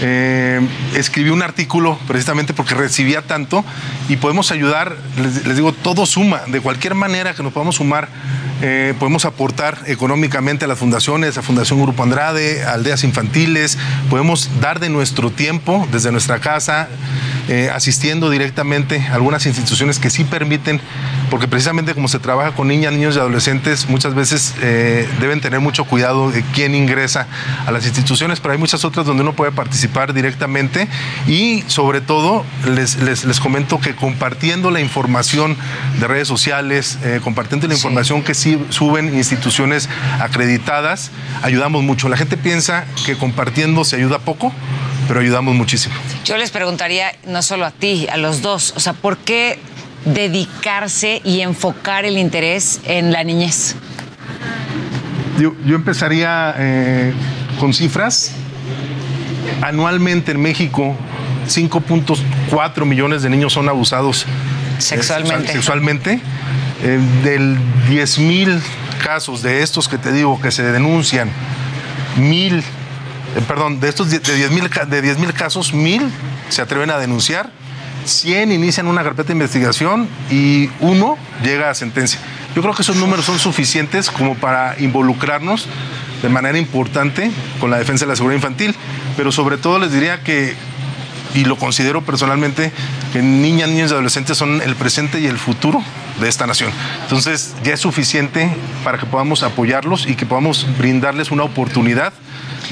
Eh, escribí un artículo precisamente porque recibía tanto y podemos ayudar, les, digo, todo suma, de cualquier manera que nos podamos sumar, eh, podemos aportar económicamente a las fundaciones, a Fundación Grupo Andrade, a aldeas infantiles, podemos dar de nuestro tiempo desde nuestra casa, eh, asistiendo directamente a algunas instituciones que sí permiten, porque precisamente como se trabaja con niñas, niños y adolescentes, muchas veces deben tener mucho cuidado de quién ingresa a las instituciones, pero hay muchas otras donde uno puede participar directamente y sobre todo les, les, comento que compartiendo la información de redes sociales, eh, compartiendo la información que sí suben instituciones acreditadas, ayudamos mucho. La gente piensa que compartiendo se ayuda poco, pero ayudamos muchísimo. Yo les preguntaría, no solo a ti, a los dos, o sea, ¿por qué dedicarse y enfocar el interés en la niñez? Yo, yo empezaría eh, con cifras anualmente en México 5.4 millones de niños son abusados eh, sexualmente. sexualmente. Eh, del 10 mil casos de estos que te digo que se denuncian, mil, perdón, de estos de 10 mil de casos, mil se atreven a denunciar, 100 inician una carpeta de investigación y uno llega a sentencia. Yo creo que esos números son suficientes como para involucrarnos de manera importante con la defensa de la seguridad infantil, pero sobre todo les diría que, y lo considero personalmente, que niñas, niños y adolescentes son el presente y el futuro de esta nación. Entonces ya es suficiente para que podamos apoyarlos y que podamos brindarles una oportunidad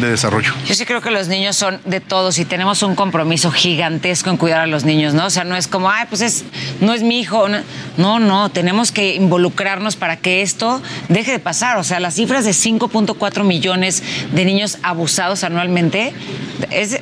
de desarrollo. Yo sí creo que los niños son de todos y tenemos un compromiso gigantesco en cuidar a los niños, ¿no? O sea, no es como, ay, pues es, no es mi hijo. No, no, tenemos que involucrarnos para que esto deje de pasar. O sea, las cifras de 5.4 millones de niños abusados anualmente, es,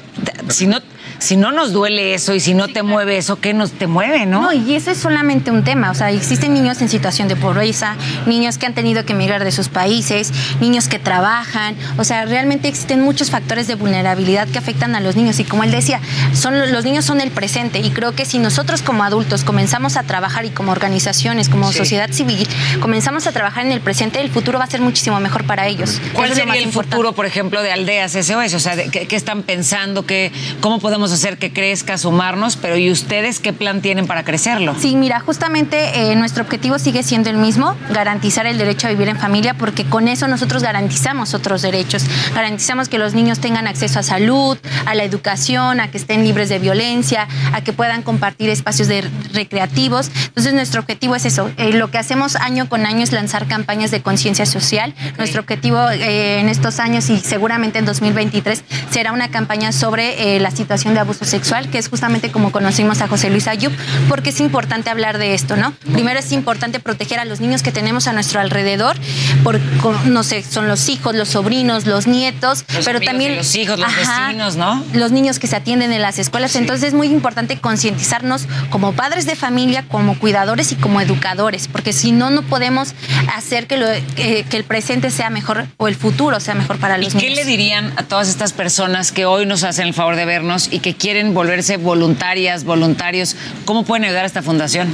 si no si no nos duele eso y si no te mueve eso, ¿qué nos te mueve, no? No, y eso es solamente un tema. O sea, existen niños en situación de pobreza, niños que han tenido que emigrar de sus países, niños que trabajan. O sea, realmente existen muchos factores de vulnerabilidad que afectan a los niños. Y como él decía, son, los niños son el presente. Y creo que si nosotros como adultos comenzamos a trabajar y como organizaciones, como sociedad civil, comenzamos a trabajar en el presente, el futuro va a ser muchísimo mejor para ellos. ¿Cuál sería el futuro, por ejemplo, de aldeas SOS? O sea, ¿qué, qué están pensando? ¿Qué, ¿Cómo podemos hacer que crezca, sumarnos? Pero ¿y ustedes qué plan tienen para crecerlo? Sí, mira, justamente eh, nuestro objetivo sigue siendo el mismo, garantizar el derecho a vivir en familia, porque con eso nosotros garantizamos otros derechos. Garantizamos que los niños tengan acceso a salud, a la educación, a que estén libres de violencia, a que puedan compartir espacios de recreativos. Entonces, nuestro objetivo es eso. Eh, lo que hacemos año con año es lanzar campañas de conciencia social. Nuestro objetivo eh, en estos años y seguramente en 2023 será una campaña sobre eh, la situación de abuso sexual, que es justamente como conocimos a José Luis Ayub, porque es importante hablar de esto, ¿no? Primero es importante proteger a los niños que tenemos a nuestro alrededor, por, no sé, son los hijos, los sobrinos, los nietos, pero también los hijos, los vecinos, ¿no? Los niños que se atienden en las escuelas. Entonces es muy importante concientizarnos como padres de familia, como cuidadores y como educadores, porque si no, no podemos hacer que, lo, que, el presente sea mejor o el futuro sea mejor para los ¿Y niños. ¿Qué le dirían a todas estas personas que hoy nos hacen el favor de vernos y que quieren volverse voluntarias, voluntarios? ¿Cómo pueden ayudar a esta fundación?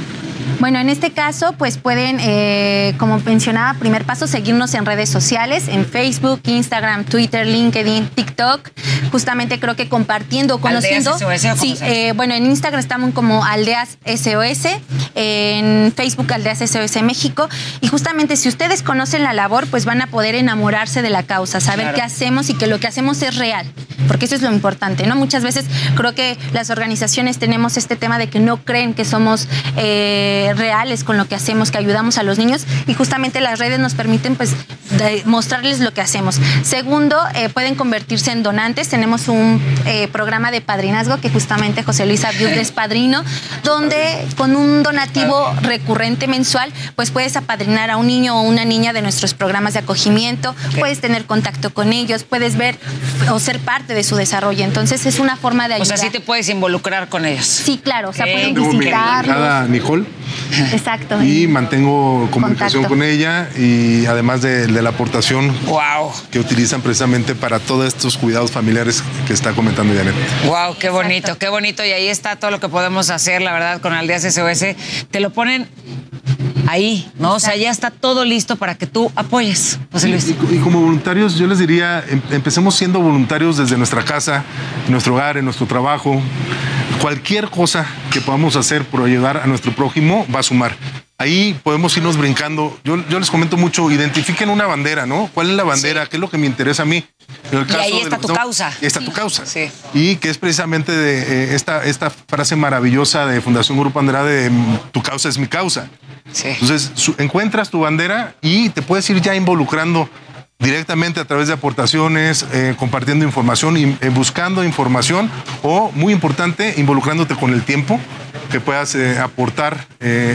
Bueno, en este caso, pues pueden, eh, como mencionaba, primer paso, seguirnos en redes sociales, en Facebook, Instagram, Twitter, LinkedIn, TikTok. Justamente creo que compartiendo, conociendo. ¿Aldeas SOS, sí, eh, bueno, en Instagram estamos como Aldeas SOS, en Facebook Aldeas SOS México. Y justamente si ustedes conocen la labor, pues van a poder enamorarse de la causa, saber Claro. qué hacemos y que lo que hacemos es real. Porque eso es lo importante, ¿no? Muchas veces creo que las organizaciones tenemos este tema de que no creen que somos eh, reales con lo que hacemos, que ayudamos a los niños y justamente las redes nos permiten pues de- mostrarles lo que hacemos. Segundo, eh, pueden convertirse en donantes. Tenemos un eh, programa de padrinazgo que justamente José Luis Abiud es padrino, donde con un donativo recurrente mensual pues puedes apadrinar a un niño o una niña de nuestros programas de acogimiento, puedes tener contacto con ellos, puedes ver o ser parte de su desarrollo. Entonces es una forma de O sea, sí te puedes involucrar con ellos. Sí, claro, o sea, Ok. pueden Tengo mi visitarlos. cada Nicole Exacto. y mantengo comunicación Contacto. con ella y además de, de la aportación que utilizan precisamente para todos estos cuidados familiares que está comentando Janet. Wow, qué bonito, qué bonito. Y ahí está todo lo que podemos hacer, la verdad, con Aldeas SOS. Te lo ponen ahí, ¿no? O sea, ya está todo listo para que tú apoyes, José Luis. Y, y como voluntarios, yo les diría, em- empecemos siendo voluntarios desde nuestra casa, en nuestro hogar, en nuestro trabajo. Cualquier cosa que podamos hacer por ayudar a nuestro prójimo va a sumar. Ahí podemos irnos brincando. Yo, yo les comento mucho, identifiquen una bandera, ¿no? ¿Cuál es la bandera? ¿Qué es lo que me interesa a mí? En el Y ahí está tu estamos- causa. ahí está tu causa. Sí. Y que es precisamente de eh, esta, esta frase maravillosa de Fundación Grupo Andrade, de, mm, tu causa es mi causa. Entonces, su- encuentras tu bandera y te puedes ir ya involucrando directamente a través de aportaciones, eh, compartiendo información, y, eh, buscando información o, muy importante, involucrándote con el tiempo que puedas eh, aportar,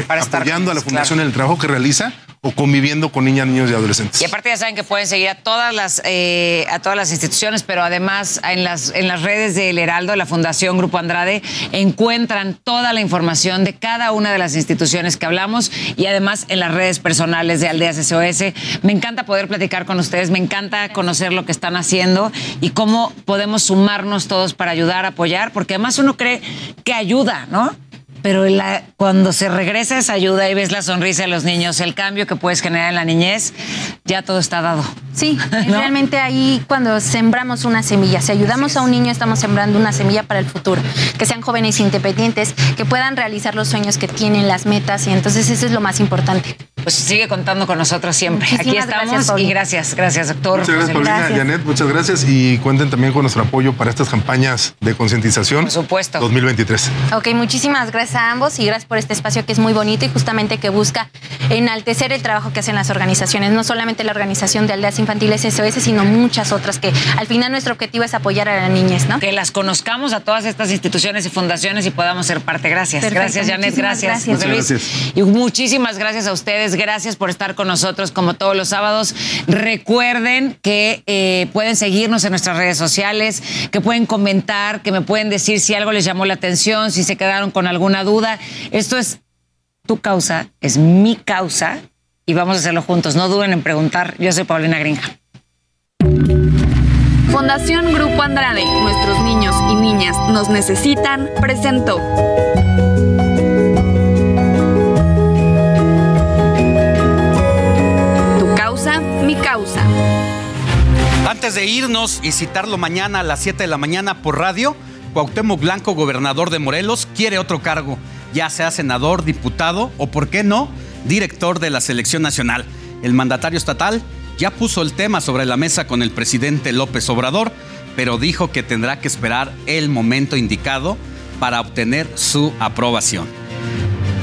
apoyando a la fundación en el trabajo que realiza o conviviendo con niñas, niños y adolescentes. Y aparte ya saben que pueden seguir a todas las eh, a todas las instituciones, pero además en las en las redes del Heraldo, la Fundación Grupo Andrade, encuentran toda la información de cada una de las instituciones que hablamos y además en las redes personales de Aldeas SOS. Me encanta poder platicar con ustedes, me encanta conocer lo que están haciendo y cómo podemos sumarnos todos para ayudar, apoyar, porque además uno cree que ayuda, ¿no? Pero la- cuando se regresa esa ayuda y ves la sonrisa de los niños, el cambio que puedes generar en la niñez, ya todo está dado. Sí, realmente ahí cuando sembramos una semilla, si ayudamos a un niño estamos sembrando una semilla para el futuro, que sean jóvenes independientes, que puedan realizar los sueños que tienen, las metas y entonces eso es lo más importante. Pues sigue contando con nosotros siempre. Aquí estamos gracias, y gracias, gracias, doctor. Muchas gracias. Paulina. Janet, muchas gracias. Y cuenten también con nuestro apoyo para estas campañas de concientización. Por supuesto. 2023. Ok, muchísimas gracias a ambos y gracias por este espacio que es muy bonito y justamente que busca enaltecer el trabajo que hacen las organizaciones, no solamente la organización de Aldeas Infantiles SOS, sino muchas otras que al final nuestro objetivo es apoyar a las niñas, ¿no? Que las conozcamos a todas estas instituciones y fundaciones y podamos ser parte. Gracias. Perfecto, gracias, Janet. Gracias, gracias. José Luis. Gracias. Y muchísimas gracias a ustedes. Gracias por estar con nosotros como todos los sábados. Recuerden que eh, pueden seguirnos en nuestras redes sociales, que pueden comentar, que me pueden decir si algo les llamó la atención, si se quedaron con alguna duda. Esto es tu causa, es mi causa y vamos a hacerlo juntos. No duden en preguntar. Yo soy Paulina Grinja. Fundación Grupo Andrade, nuestros niños y niñas nos necesitan, presentó. Tu causa, mi causa. Antes de irnos y citarlo mañana a las 7 de la mañana por radio, Cuauhtémoc Blanco, gobernador de Morelos, quiere otro cargo, ya sea senador, diputado o, por qué no, director de la selección nacional. El mandatario estatal ya puso el tema sobre la mesa con el presidente López Obrador, pero dijo que tendrá que esperar el momento indicado para obtener su aprobación.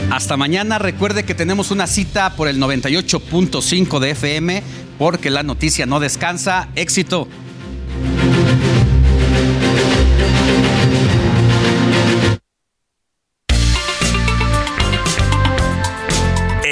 Hasta mañana, recuerde que tenemos una cita por el 98.5 de FM porque la noticia no descansa. Éxito.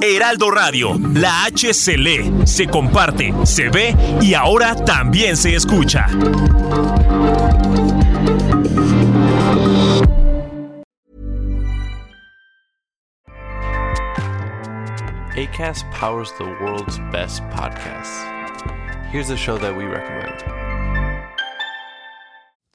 Heraldo Radio, la H se lee, se comparte, se ve y ahora también se escucha. ACAST powers the world's best podcasts. Here's a show that we recommend.